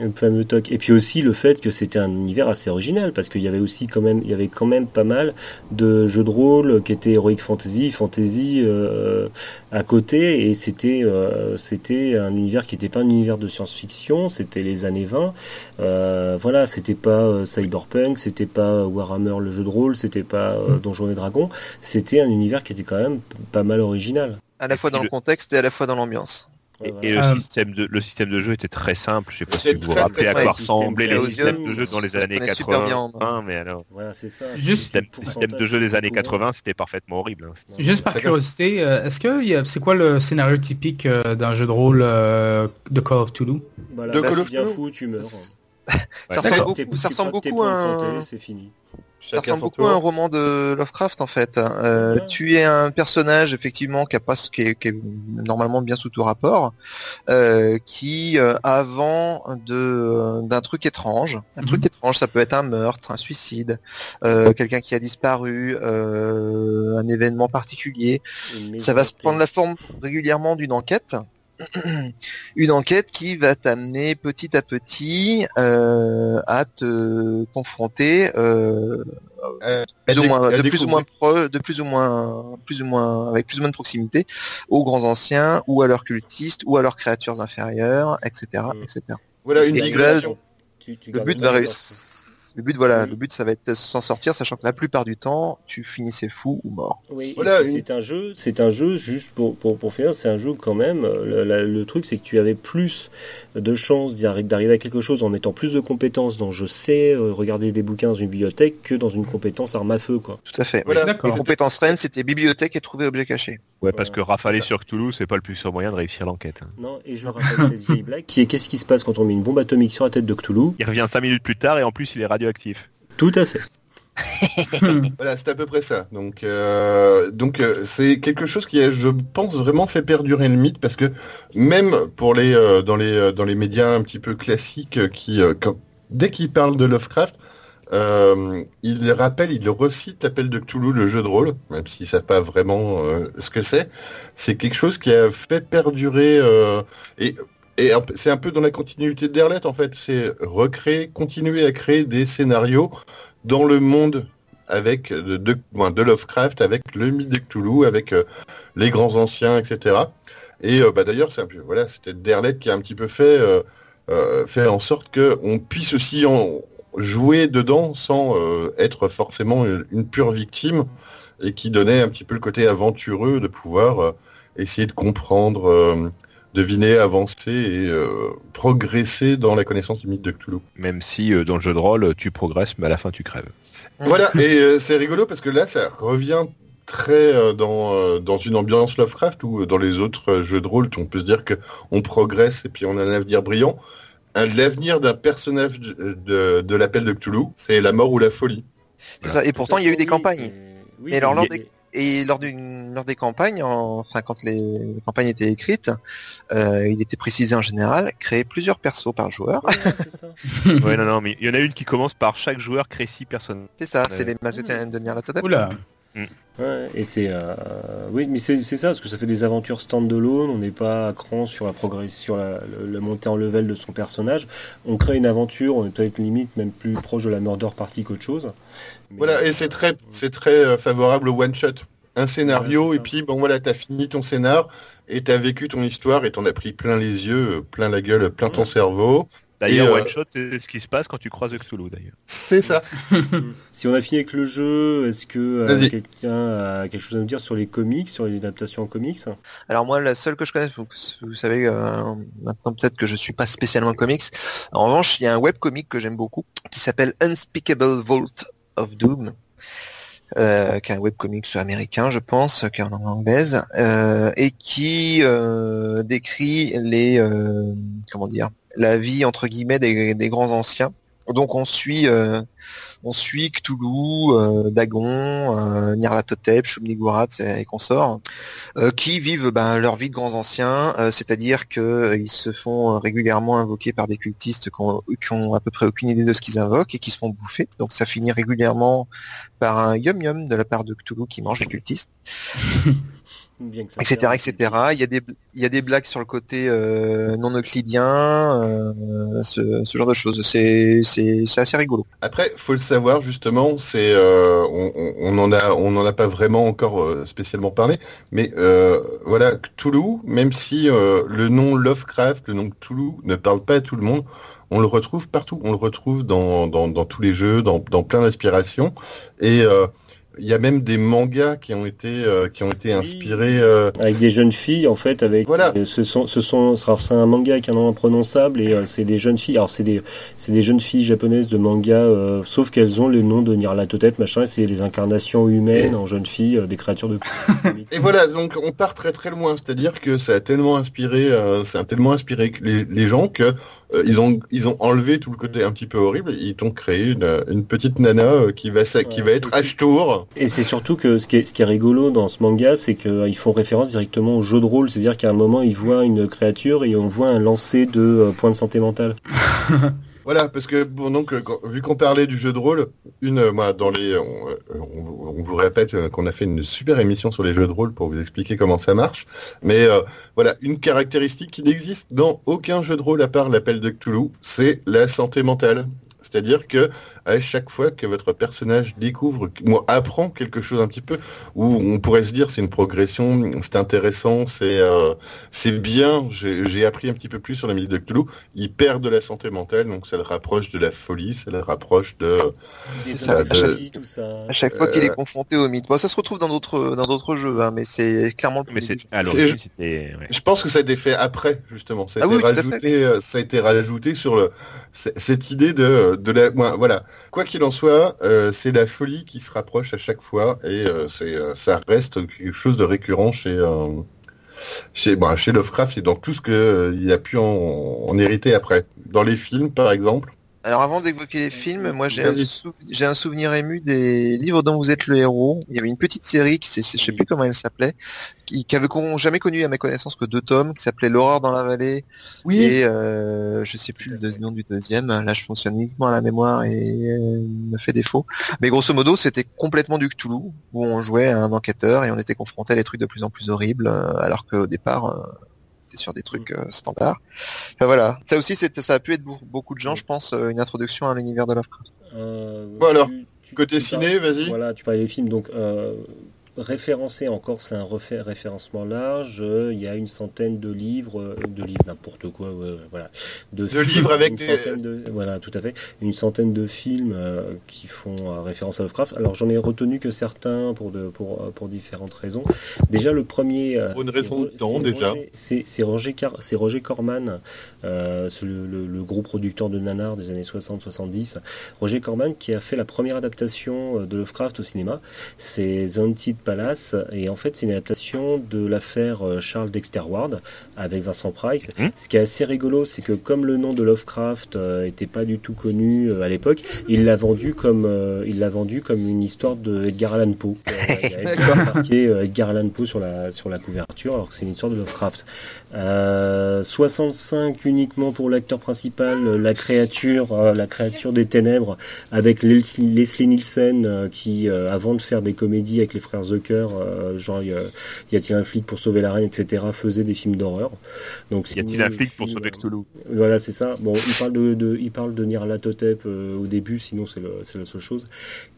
Le fameux toc. Et puis aussi le fait que c'était un univers assez original, parce qu'il y avait aussi quand même, il y avait quand même pas mal de jeux de rôle qui étaient Heroic Fantasy, Fantasy euh, à côté, et c'était euh, c'était un univers qui n'était pas un univers de science-fiction, c'était les années 20. Euh, voilà, c'était pas euh, Cyberpunk, c'était pas Warhammer le jeu de rôle, c'était pas euh, Donjons et Dragons, c'était un univers qui était quand même pas mal original. À la fois dans le contexte et à la fois dans l'ambiance. Et, le, Euh, système de, le système de jeu était très simple. Je sais pas si vous vous rappelez à quoi ressemblaient les Système systèmes de jeu dans les années connaît super bien en 80. Mais alors, Voilà, c'est ça. Juste- système, système de jeu des années 80, c'était parfaitement horrible. hein. Juste par curiosité, euh, est-ce que il y a- c'est quoi le scénario typique euh, d'un jeu de rôle euh, de Call of Cthulhu? Voilà, De bah, Call of Cthulhu. fou, tu meurs. Ça Ouais, ressemble beaucoup, ça ressemble à un... c'est fini. Ça ressemble beaucoup à un roman de Lovecraft en fait. Euh, Ouais. Tu es un personnage effectivement qui, a pas, qui, est, qui est normalement bien sous tout rapport, euh, qui euh, avant de d'un truc étrange, un Mhm. truc étrange, ça peut être un meurtre, un suicide, euh, quelqu'un qui a disparu, euh, un événement particulier. Ça va se prendre la forme régulièrement d'une enquête. Une enquête qui va t'amener petit à petit euh, à te confronter euh, Euh, plus ou moins, de plus ou moins pro- de plus ou moins, plus ou moins, avec plus ou moins de proximité aux grands anciens ou à leurs cultistes ou à leurs créatures inférieures, etc., Mm. etc. Voilà une Et digression. Tu- tu Le but va réussir. Le but, voilà, Oui. le but, ça va être de s'en sortir, sachant que la plupart du temps, tu finissais fou ou mort. Oui, Voilà, c'est un jeu, c'est un jeu juste pour pour pour finir, c'est un jeu quand même. Le, la- le truc c'est que tu avais plus de chances d'arriver à quelque chose en mettant plus de compétences dans je sais euh, regarder des bouquins dans une bibliothèque que dans une compétence arme à feu quoi. Tout à fait. Voilà. La compétence reine, c'était bibliothèque et trouver objet caché. Ouais, parce que rafaler sur Cthulhu, c'est pas le plus sûr moyen de réussir l'enquête. hein. Non, et je rappelle cette vieille blague qui est qu'est-ce qui se passe quand on met une bombe atomique sur la tête de Cthulhu? Il revient 5 minutes plus tard et en plus il est radioactif. Tout à fait. Voilà, c'est à peu près ça. Donc, euh, donc euh, c'est quelque chose qui a, je pense, vraiment fait perdurer le mythe parce que même pour les euh, dans les euh, dans les médias un petit peu classiques qui, euh, quand- dès qu'ils parlent de Lovecraft, euh, ils rappellent, ils recitent l'appel de Cthulhu, le jeu de rôle, même s'ils savent pas vraiment euh, ce que c'est. C'est quelque chose qui a fait perdurer euh, et et c'est un peu dans la continuité d'Erlet en fait, c'est recréer, continuer à créer des scénarios dans le monde avec de, de, Lovecraft, avec le mythe de Cthulhu, avec euh, les grands anciens, etc. Et euh, bah, d'ailleurs, c'est un peu, voilà, c'était Derlet qui a un petit peu fait, euh, en sorte que on puisse aussi jouer dedans sans être forcément une, pure victime et qui donnait un petit peu le côté aventureux de pouvoir essayer de comprendre, deviner, avancer et euh, progresser dans la connaissance du mythe de Cthulhu. Même si euh, dans le jeu de rôle, tu progresses, mais à la fin tu crèves. Voilà, et euh, c'est rigolo parce que là, ça revient très euh, dans, euh, dans une ambiance Lovecraft ou euh, dans les autres euh, jeux de rôle, on peut se dire que on progresse et puis on a un avenir brillant. L'avenir d'un personnage de, de, de l'appel de Cthulhu, c'est la mort ou la folie. Ça. Et pourtant, il y a eu des campagnes. Oui, Et alors, lors mais- Et lors, d'une, lors des campagnes, en- enfin quand les, les campagnes étaient écrites, euh, il était précisé en général créer plusieurs persos par joueur. Ouais, c'est ça. ouais, non, non, mais il y en a une qui commence par chaque joueur crée 6 personnes. C'est ça, c'est les Mazotins de Nyarlathotep. Oula. Ouais, et c'est euh, oui, mais c'est c'est ça parce que ça fait des aventures stand-alone. On n'est pas à cran sur la progression, sur la, montée en level de son personnage. On crée une aventure, on est peut-être limite même plus proche de la murder party qu'autre chose. Mais- Voilà, et c'est très, c'est très euh, favorable au one shot. un scénario Ouais, et puis bon voilà, t'as fini ton scénar et t'as vécu ton histoire et t'en as pris plein les yeux, euh, plein la gueule, plein ton cerveau. D'ailleurs, euh, One Shot, c'est ce qui se passe quand tu croises Cthulhu, d'ailleurs. C'est ça. Si on a fini avec le jeu, est-ce que euh, quelqu'un a quelque chose à nous dire sur les comics, sur les adaptations en comics? Alors moi, la seule que je connais, vous, vous savez euh, maintenant peut-être que je suis pas spécialement comics. En revanche, il y a un webcomic que j'aime beaucoup qui s'appelle Unspeakable Vault of Doom. Euh, qui est un webcomic américain, je pense, qui est en langue anglaise, euh, et qui euh, décrit les euh, comment dire la vie entre guillemets des, des grands anciens. Donc on suit euh, on Cthulhu, euh, Dagon, euh, Nyarlathotep, Shub-Niggurath et consorts euh, qui vivent ben, leur vie de grands anciens, c'est-à-dire que euh, ils se font régulièrement invoquer par des cultistes qui ont, qui ont à peu près aucune idée de ce qu'ils invoquent et qui se font bouffer. Donc ça finit régulièrement par un yum yum de la part de Cthulhu qui mange les cultistes, Bien que ça etc., etc. Il y a des il y a des blagues sur le côté euh, non euclidien, euh, ce, ce genre de choses. C'est c'est c'est assez rigolo. Après, faut le savoir justement, c'est euh, on, on- on en a on en a pas vraiment encore euh, spécialement parlé, mais euh, voilà Cthulhu, même si euh, le nom Lovecraft, le nom Cthulhu ne parle pas à tout le monde, on le retrouve partout, on le retrouve dans dans, dans tous les jeux, dans dans plein d'inspirations et euh, il y a même des mangas qui ont été euh, qui ont été inspirés. euh, Avec des jeunes filles, en fait, avec Voilà. euh, ce sont, ce sont, c'est un manga avec un nom imprononçable et euh, c'est des jeunes filles. Alors c'est des, c'est des jeunes filles japonaises de manga, euh, sauf qu'elles ont le nom de Nyarlathotep, machin. et C'est les incarnations humaines en jeunes filles, euh, des créatures de. Et voilà, donc on part très très loin, c'est-à-dire que ça a tellement inspiré, euh, ça a tellement inspiré les, les gens que euh, ils ont ils ont enlevé tout le côté un petit peu horrible, ils t'ont créé une, une petite nana euh, qui va sa- qui va être H-Tour. Et c'est surtout que ce qui est, ce qui est rigolo dans ce manga, c'est qu'ils font référence directement au jeu de rôle. C'est-à-dire qu'à un moment, ils voient une créature et on voit un lancer de euh, points de santé mentale. Voilà, parce que bon donc euh, quand- vu qu'on parlait du jeu de rôle, une euh, moi dans les on, euh, on vous- on vous répète euh, qu'on a fait une super émission sur les jeux de rôle pour vous expliquer comment ça marche, mais euh, voilà une caractéristique qui n'existe dans aucun jeu de rôle à part l'appel de Cthulhu, c'est la santé mentale. C'est-à-dire que à chaque fois que votre personnage découvre, moi, apprend quelque chose un petit peu, où on pourrait se dire c'est une progression, c'est intéressant, c'est euh, c'est bien, j'ai appris un petit peu plus sur la mythe de Cthulhu, il perd de la santé mentale, donc ça le rapproche de la folie, ça le rapproche de... Des ça, zombies, tout ça. À chaque fois qu'il est confronté au mythe. Bon, ça se retrouve dans d'autres dans d'autres jeux, hein, mais c'est clairement le Mais à ouais. Je pense que ça a été fait après, justement. Ça a, Ah été, oui, tout à fait. rajouté, euh, ça a été rajouté sur le, cette idée de, de la... Voilà. Quoi qu'il en soit, euh, c'est la folie qui se rapproche à chaque fois et euh, c'est, euh, ça reste quelque chose de récurrent chez... euh, Chez, bon, chez Lovecraft et dans tout ce qu'il a pu en hériter après. Dans les films, par exemple, Alors avant d'évoquer les films, moi j'ai un, sou- un souvenir ému des livres dont vous êtes le héros. Il y avait une petite série qui, je sais plus comment elle s'appelait, qui, qui avait jamais connu à ma connaissance que deux tomes, qui s'appelait L'horreur dans la vallée et euh, je sais plus le nom du deuxième. Là je fonctionne uniquement à la mémoire et euh, il me fait défaut. Mais grosso modo c'était complètement du Cthulhu où on jouait à un enquêteur et on était confronté à des trucs de plus en plus horribles euh, alors qu'au départ c'était sur des trucs euh, standards. Enfin, voilà, ça aussi c'était ça a pu être pour beaucoup de gens je pense euh, une introduction à l'univers de Lovecraft. Euh, Bon, alors, tu- côté tu ciné, vas-y. Voilà, tu parlais des films, donc euh, référencé encore, c'est un refait- référencement large. Il y a une centaine de livres, euh, de livres n'importe quoi, voilà, de, De livres avec des- de, voilà, tout à fait, une centaine de films euh, qui font euh, référence à Lovecraft. Alors j'en ai retenu que certains pour de, pour pour différentes raisons. Déjà le premier, Pour une raison de temps, déjà. C'est c'est Roger Car- Roger Corman, euh, c'est le, le- le gros producteur de nanar des années 60-70. Roger Corman qui a fait la première adaptation de Lovecraft au cinéma, c'est The Haunted Palace, et en fait c'est une adaptation de l'affaire euh, Charles Dexter Ward avec Vincent Price. Mhm. Ce qui est assez rigolo, c'est que comme le nom de Lovecraft euh, était pas du tout connu euh, à l'époque, il l'a vendu comme euh, il l'a vendu comme une histoire de Edgar Allan Poe. Euh, il y a Edgar marqué euh, Edgar Allan Poe sur la sur la couverture, alors que c'est une histoire de Lovecraft. Euh, 65 uniquement pour l'acteur principal, euh, la créature, euh, la créature des ténèbres, avec Leslie Nielsen euh, qui, euh, avant de faire des comédies avec les frères The euh, genre y, a- y a-t-il un flic pour sauver la reine, etc. faisaient des films d'horreur. Donc Y a-t-il un flic pour film, sauver Cthulhu Voilà, c'est ça. Bon, il parle de, de- il parle de Nyarlathotep euh, au début, sinon c'est le- c'est la seule chose.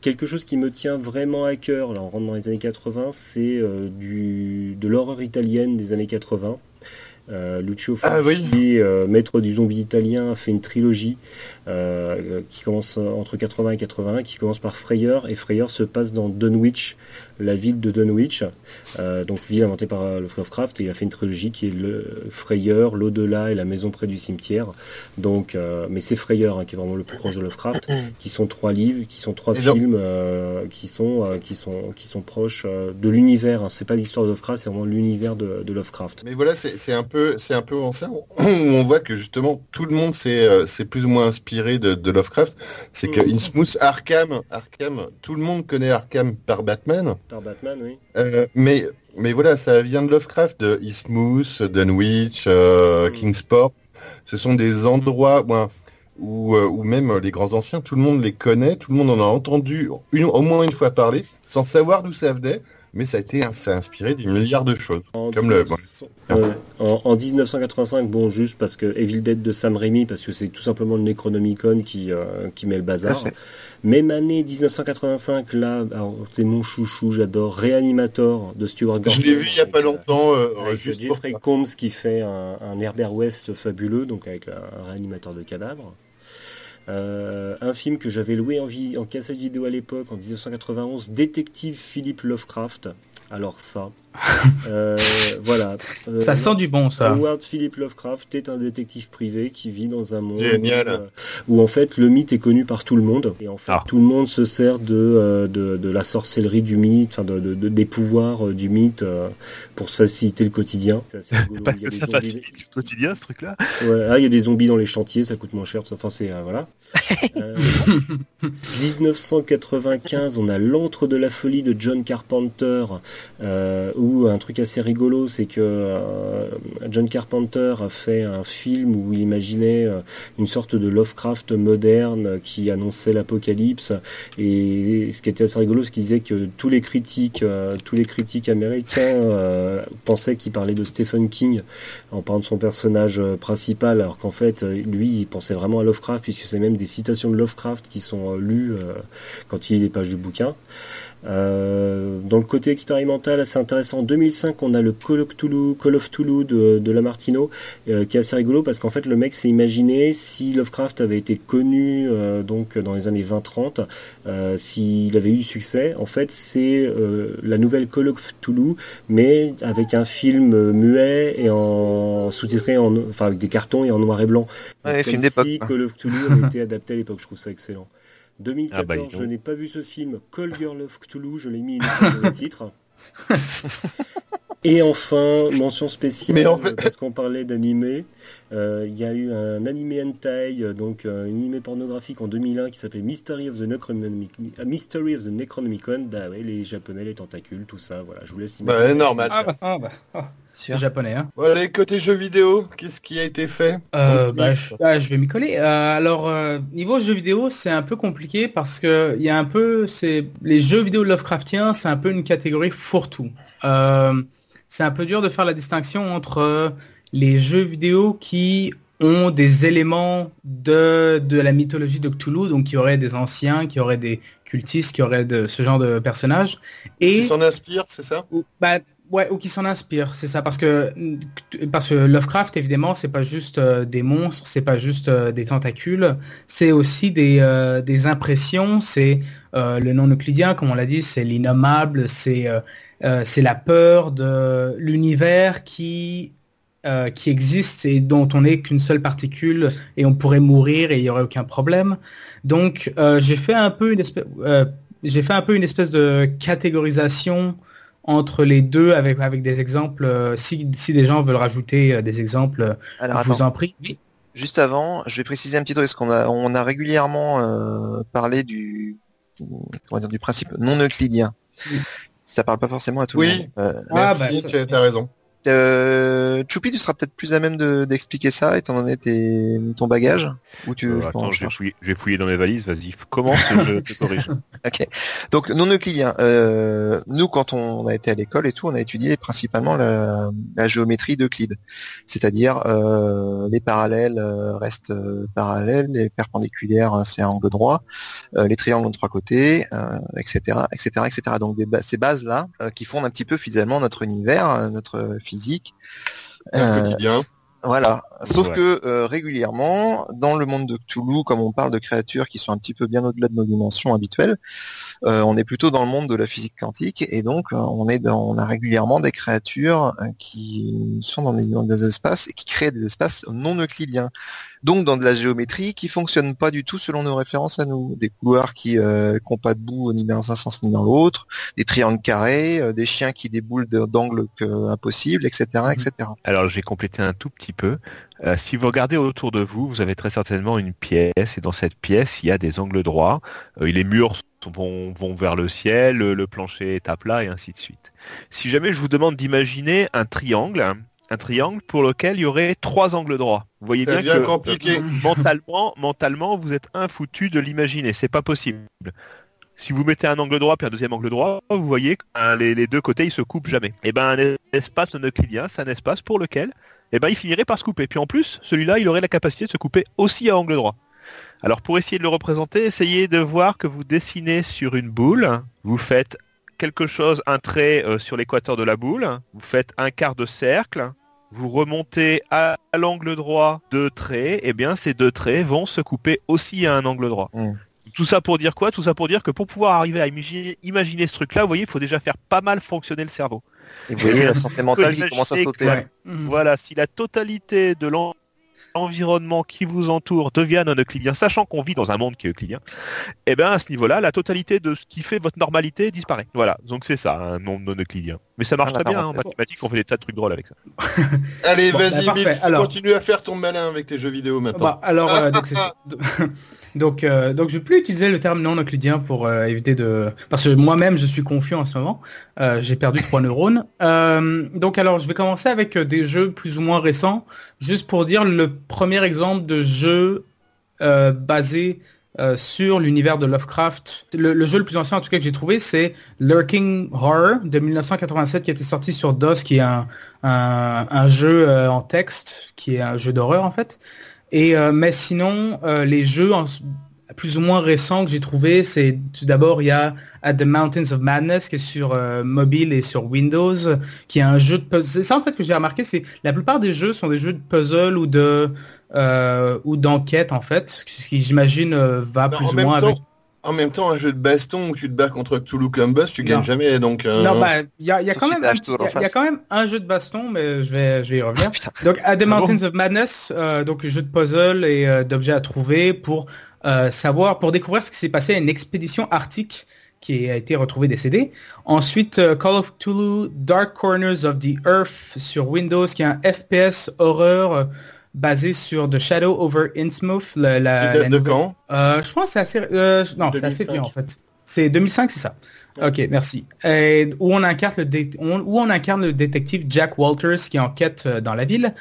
Quelque chose qui me tient vraiment à cœur, là on rentre dans les années 80, c'est euh, du de l'horreur italienne des années 80. Euh, Lucio Fulci, Ah oui. euh, maître du zombie italien, a fait une trilogie euh, qui commence entre 80 et 81, qui commence par Freyeur, et Freyeur se passe dans Dunwich, la ville de Dunwich, euh, donc ville inventée par euh, Lovecraft, et il a fait une trilogie qui est le Freyeur, l'au-delà et la maison près du cimetière. Donc, euh, mais c'est Freyeur hein, qui est vraiment le plus proche de Lovecraft, qui sont trois livres, qui sont trois Et films, euh, qui sont qui sont qui sont proches de l'univers. Hein. C'est pas l'histoire de Lovecraft, c'est vraiment l'univers de, de Lovecraft. Mais voilà, c'est un peu, c'est un peu en ça où on voit que justement tout le monde s'est plus ou moins inspiré de, de Lovecraft. C'est que Mhm. Innsmouth, Arkham, Arkham, tout le monde connaît Arkham par Batman, Par Batman, oui. Euh, mais mais voilà, ça vient de Lovecraft, de Eastmouth, Dunwich, euh, Mhm. Kingsport. Ce sont des endroits ouais, où, euh, où même les grands anciens, tout le monde les connaît, tout le monde en a entendu une, au moins une fois parler, sans savoir d'où ça venait. Mais ça a été, ça a inspiré des milliards de choses. En Comme le- 1900 ouais, en, en 1985, bon, juste parce que Evil Dead de Sam Raimi, parce que c'est tout simplement le Necronomicon qui, euh, qui met le bazar. Même année 1985, là, c'est mon chouchou, j'adore Reanimator de Stuart Gordon. Je l'ai vu il y a pas euh, longtemps, euh, avec juste pour Jeffrey. Combs qui fait un, un Herbert West fabuleux, donc avec la- un réanimateur de cadavres. Euh, un film que j'avais loué en, en cassette vidéo à l'époque, en 1991, Détective Philippe Lovecraft. Alors ça, euh, voilà. Euh, Ça sent du bon, ça. Howard Philip Lovecraft est un détective privé qui vit dans un monde Génial. Où, euh, où, en fait le mythe est connu par tout le monde et en fait Ah. tout le monde se sert de, euh, de, de la sorcellerie du mythe, enfin de, de- de- des pouvoirs euh, du mythe euh, pour se faciliter le quotidien. C'est. Parce Il y a que des ça zombies- facilite le quotidien, ce truc-là. Ouais, ah, il y a des zombies dans les chantiers, ça coûte moins cher. Enfin, c'est euh, voilà. Euh, 1995, on a l'antre de la folie de John Carpenter, euh, où un truc assez rigolo, c'est que euh, John Carpenter a fait un film où il imaginait euh, une sorte de Lovecraft moderne qui annonçait l'apocalypse. Et ce qui était assez rigolo, c'est qu'il disait que tous les critiques, euh, tous les critiques américains pensaient qu'il parlait de Stephen King en parlant de son personnage principal, alors qu'en fait, lui, il pensait vraiment à Lovecraft, puisque c'est même des citations de Lovecraft qui sont lues quand il lit les pages du bouquin. Euh, dans le côté expérimental, assez intéressant. En 2005, on a le Call of Cthulhu, Call of Cthulhu de, de Lamartino, euh, qui est assez rigolo parce qu'en fait, le mec s'est imaginé si Lovecraft avait été connu euh, donc dans les années 20-30, euh, s'il avait eu du succès. En fait, c'est euh, la nouvelle Call of Cthulhu, mais avec un film muet et en sous-titré, en, enfin avec des cartons et en noir et blanc. Ouais, film si. Call of Cthulhu avait été adapté à l'époque. Je trouve ça excellent. 2014, Ah bah, je n'ai pas vu ce film. Call Girl of Cthulhu, je l'ai mis uniquement dans le titre. Et enfin, mention spéciale, Mais en fait- parce qu'on parlait d'animé, euh, il y a eu un animé hentai, euh, donc euh, un animé pornographique en 2001 qui s'appelait Mystery of the Necronomicon. euh, Mystery of the Necronomicon, bah ouais, les japonais, les tentacules, tout ça, voilà, je vous laisse Bah, imaginer. normal. Ah bah, ah bah, Sûr. c'est japonais, hein. Bon, allez, côté jeux vidéo, qu'est-ce qui a été fait? Euh, bah, oui. je, je vais m'y coller. Euh, alors, euh, niveau jeux vidéo, c'est un peu compliqué parce que il y a un peu, c'est les jeux vidéo Lovecraftiens, c'est un peu une catégorie fourre-tout. Euh, c'est un peu dur de faire la distinction entre les jeux vidéo qui ont des éléments de, de la mythologie de Cthulhu, donc qui auraient des anciens, qui auraient des cultistes, qui auraient de ce genre de personnages, et Qui s'en inspire, c'est ça? ou, bah, ouais, ou qui s'en inspire, c'est ça, parce que parce que Lovecraft, évidemment, c'est pas juste euh, des monstres, c'est pas juste euh, des tentacules, c'est aussi des, euh, des impressions, c'est euh, le non euclidien, comme on l'a dit, c'est l'innommable, c'est c'est la peur de l'univers qui qui existe et dont on n'est qu'une seule particule et on pourrait mourir et il y aurait aucun problème. Donc j'ai fait un peu une espèce j'ai fait un peu une espèce de catégorisation entre les deux avec avec des exemples. euh, si, si des gens veulent rajouter euh, des exemples, euh, Alors je vous en prie. Oui. juste avant, je vais préciser un petit truc, parce qu'on a, on a régulièrement euh, parlé du, comment dire, du principe non euclidien. Oui. Ça parle pas forcément à tout Oui. le monde. Euh, Ah, Merci, bah, tu as- raison. Euh, Choupi, tu seras peut-être plus à même de- d'expliquer ça, étant donné tes, ton bagage. Ou tu, Euh, je attends, je vais, fouiller, je vais fouiller dans mes valises, vas-y, commence, je te corrige. Donc non euclidien. Euh, nous, quand on a été à l'école et tout, on a étudié principalement la, la géométrie d'Euclide, c'est-à-dire euh, les parallèles euh, restent parallèles, les perpendiculaires euh, c'est un angle droit, euh, les triangles ont trois côtés, euh, etc., etc., etc. Donc des ces bases là qui fondent un petit peu finalement notre univers, notre physique. Un Euh, quotidien. voilà. Sauf Ouais. que euh, régulièrement, dans le monde de Cthulhu, comme on parle de créatures qui sont un petit peu bien au-delà de nos dimensions habituelles, euh, on est plutôt dans le monde de la physique quantique et donc euh, on est dans, on a régulièrement des créatures euh, qui sont dans des, dans des espaces et qui créent des espaces non euclidiens. Donc dans de la géométrie qui fonctionne pas du tout selon nos références à nous, des couloirs qui euh, qui ont pas de bout ni dans un sens ni dans l'autre, des triangles carrés, euh, des chiens qui déboulent d'angles impossibles, etc., etc. Alors, j'ai complété un tout petit peu. Euh, si vous regardez autour de vous, vous avez très certainement une pièce, et dans cette pièce, il y a des angles droits. Euh, les murs vont, vont vers le ciel, le, le plancher est à plat, et ainsi de suite. Si jamais je vous demande d'imaginer un triangle, un triangle pour lequel il y aurait trois angles droits. Vous voyez bien que compliqué. euh, mentalement, mentalement, vous êtes infoutu de l'imaginer. C'est pas possible. Si vous mettez un angle droit puis un deuxième angle droit, vous voyez que hein, les, les deux côtés ils se coupent jamais. Et ben un espace non euclidien, c'est un espace pour lequel eh ben, il finirait par se couper. Puis en plus, celui-là, il aurait la capacité de se couper aussi à angle droit. Alors pour essayer de le représenter, essayez de voir que vous dessinez sur une boule, vous faites quelque chose, un trait euh, sur l'équateur de la boule, vous faites un quart de cercle, vous remontez à, à l'angle droit deux traits, et bien ces deux traits vont se couper aussi à un angle droit. Mm. Tout ça pour dire quoi? Tout ça pour dire que pour pouvoir arriver à imaginer, imaginer ce truc-là, vous voyez, il faut déjà faire pas mal fonctionner le cerveau. Et vous voyez la santé mentale qui commence à sauter. Ouais. Mhm. Voilà, si la totalité de l'en- l'environnement qui vous entoure devient non euclidien, sachant qu'on vit dans un monde qui est euclidien, et bien à ce niveau-là, la totalité de ce qui fait votre normalité disparaît. Voilà, donc c'est ça, un monde non euclidien. Mais ça marche Ah, très bien, hein, en d'accord. mathématiques, on fait des tas de trucs drôles avec ça. Allez, Bon, vas-y, bah, Alors- continue à faire ton malin avec tes jeux vidéo maintenant. Bah, alors, euh, donc, c'est- donc, euh, donc, je vais plus utiliser le terme non euclidien pour euh, éviter de, parce que moi-même je suis confus en ce moment. Euh, J'ai perdu trois neurones. Euh, donc, alors, je vais commencer avec euh, des jeux plus ou moins récents, juste pour dire le premier exemple de jeu euh, basé euh, sur l'univers de Lovecraft. Le, le jeu le plus ancien en tout cas que j'ai trouvé, c'est Lurking Horror de 1987 qui était sorti sur DOS, qui est un, un, un jeu euh, en texte, qui est un jeu d'horreur en fait. Et euh, mais sinon, euh, les jeux en- plus ou moins récents que j'ai trouvé, c'est tout d'abord il y a At the Mountains of Madness qui est sur euh, mobile et sur Windows, qui est un jeu de puzzle. C'est ça en fait que j'ai remarqué, c'est la plupart des jeux sont des jeux de puzzle ou de euh, ou d'enquête en fait, ce qui j'imagine euh, va plus ou moins temps, avec. En même temps, un jeu de baston où tu te bats contre Cthulhu Columbus, tu gagnes jamais. Donc, euh, Non, bah, il y a, y quand même, un, lâche tout il y a- en il y a face. quand même un jeu de baston, mais je vais, je vais y revenir. Putain. Donc, At the Ah bon Mountains of Madness, euh, donc jeu de puzzle et euh, d'objets à trouver pour euh, savoir, pour découvrir ce qui s'est passé à une expédition arctique qui a été retrouvée décédée. Ensuite, euh, Call of Cthulhu Dark Corners of the Earth sur Windows, qui est un FPS horreur euh, basé sur The Shadow over Innsmouth. La, la- de nouvelle- quand? euh, je pense que c'est assez, euh, non, c'est assez 2005. vieux en fait. C'est 2005, c'est ça. Ok, merci. Et où on incarne le dé- où on incarne le détective Jack Walters qui enquête euh, dans la ville.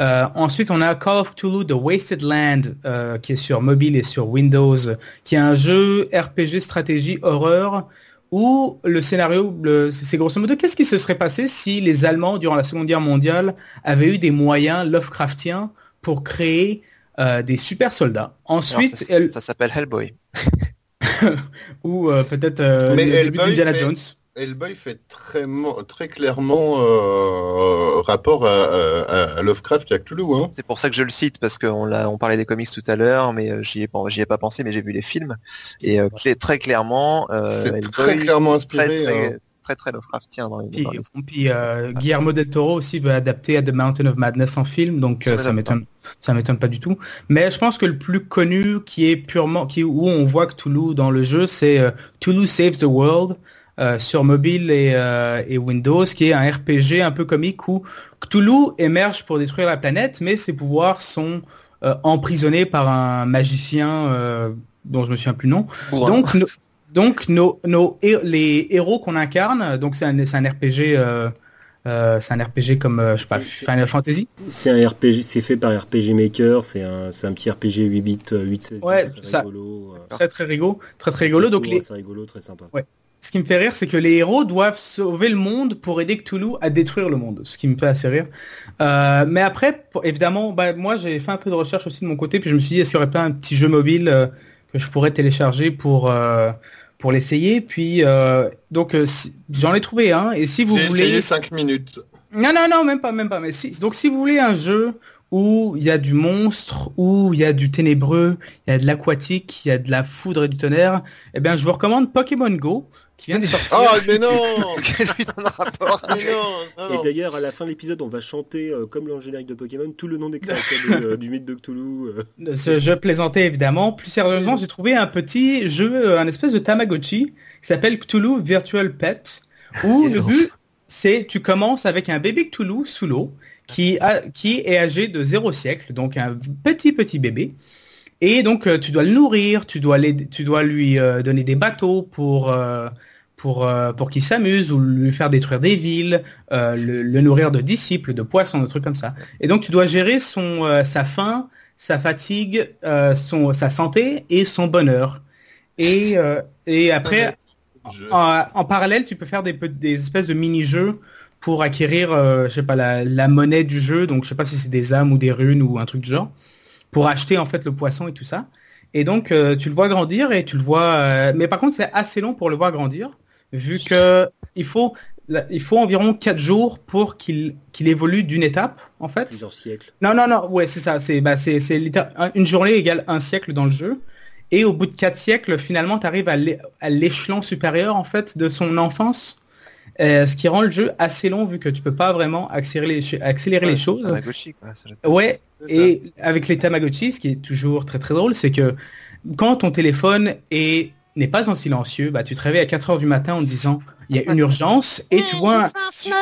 Euh, ensuite, on a Call of Cthulhu The Wasted Land euh, qui est sur mobile et sur Windows, qui est un jeu RPG stratégie horreur où le scénario, le- c'est grosso modo, qu'est-ce qui se serait passé si les Allemands, durant la Seconde Guerre mondiale, avaient eu des moyens Lovecraftiens pour créer euh, des super soldats? Alors, Ensuite, ça, elle- ça s'appelle Hellboy. ou euh, peut-être euh, Hellboy fait- Jones. Hellboy fait très, très clairement euh, rapport à, à- à Lovecraft et à Cthulhu. Hein. C'est pour ça que je le cite parce qu'on l'a, on parlait des comics tout à l'heure, mais euh, j'y ai, pas- j'y ai pas pensé, mais j'ai vu les films et euh, très clairement, euh, C'est très clairement très inspiré. très, hein. très, très Lovecraftien dans les. Puis, dans les- puis, euh, Guillermo del Toro aussi veut adapter à The Mountain of Madness en film, donc Ça euh, m'étonne m'étonne, ça m'étonne pas du tout. Mais je pense que le plus connu, qui est purement, qui où on voit Cthulhu dans le jeu, c'est euh, Cthulhu Saves the World euh, sur mobile et, euh, et Windows, qui est un RPG un peu comique où Cthulhu émerge pour détruire la planète, mais ses pouvoirs sont euh, emprisonnés par un magicien dont je me souviens plus le nom. Donc, no- donc nos, les héros qu'on incarne, donc c'est un, un RPG euh, c'est un RPG comme euh, je sais pas Final Fantasy. C'est un RPG, c'est fait par RPG Maker, c'est un, un petit RPG 8 bits, euh, 8 16 Ouais, bits, très ça- rigolo. Très très rigolo, très très rigolo. c'est Donc court, les, c'est rigolo, très sympa. Ouais. Ce qui me fait rire, c'est que les héros doivent sauver le monde pour aider Cthulhu à détruire le monde, ce qui me fait assez rire. Euh, mais après, évidemment, bah, moi j'ai fait un peu de recherche aussi de mon côté, puis je me suis dit, est-ce qu'il y aurait pas un petit jeu mobile euh, que je pourrais télécharger pour euh, pour l'essayer? Puis donc si- j'en ai trouvé un, et si vous J'ai voulez, essayé 5 minutes. non, non, non, même pas, même pas. Mais si, donc si vous voulez un jeu où il y a du monstre, où il y a du ténébreux, il y a de l'aquatique, il y a de la foudre et du tonnerre, eh bien je vous recommande Pokémon Go, qui vient de sortir. Oh, mais non Quel putain de rapport Mais non, non, Et d'ailleurs, à la fin de l'épisode, on va chanter, euh, comme dans le générique de Pokémon, tout le nom des créateurs de- euh, du mythe de Cthulhu. euh. Ce jeu plaisantais évidemment. Plus sérieusement, j'ai trouvé un petit jeu, un espèce de Tamagotchi, qui s'appelle Cthulhu Virtual Pet, où le but, c'est tu commences avec un bébé Cthulhu sous l'eau, qui, a, qui est âgé de 0 siècle, donc un petit petit bébé. Et donc euh, tu dois le nourrir, tu dois, l'aider- tu dois lui euh, donner des bateaux pour, euh, pour, euh, pour qu'il s'amuse ou lui faire détruire des villes, euh, le, le nourrir de disciples, de poissons, de trucs comme ça. Et donc tu dois gérer son, euh, sa faim, sa fatigue, euh, son, sa santé et son bonheur. Et, euh, et après, en, en parallèle, tu peux faire des, des espèces de mini-jeux pour acquérir, euh, je sais pas, la, la monnaie du jeu. Donc, je sais pas si c'est des âmes ou des runes ou un truc du genre, pour acheter en fait le poisson et tout ça. Et donc, euh, tu le vois grandir et tu le vois. euh, Mais par contre, c'est assez long pour le voir grandir, vu que il faut, il faut environ 4 jours pour qu'il qu'il évolue d'une étape, en fait. Plusieurs siècles. Non, non, non, ouais, c'est ça. C'est bah, c'est une journée égale un siècle dans le jeu. Et au bout de quatre siècles, finalement, tu arrives à l'é- à l'échelon supérieur en fait de son enfance, Euh, ce qui rend le jeu assez long vu que tu peux pas vraiment accélérer les, accélérer les choses. Ouais, ça. et avec les Tamagotchi, ce qui est toujours très très drôle, c'est que quand ton téléphone est n'est pas en silencieux, bah tu te réveilles à 4 heures du matin en te disant il y a une urgence et tu vois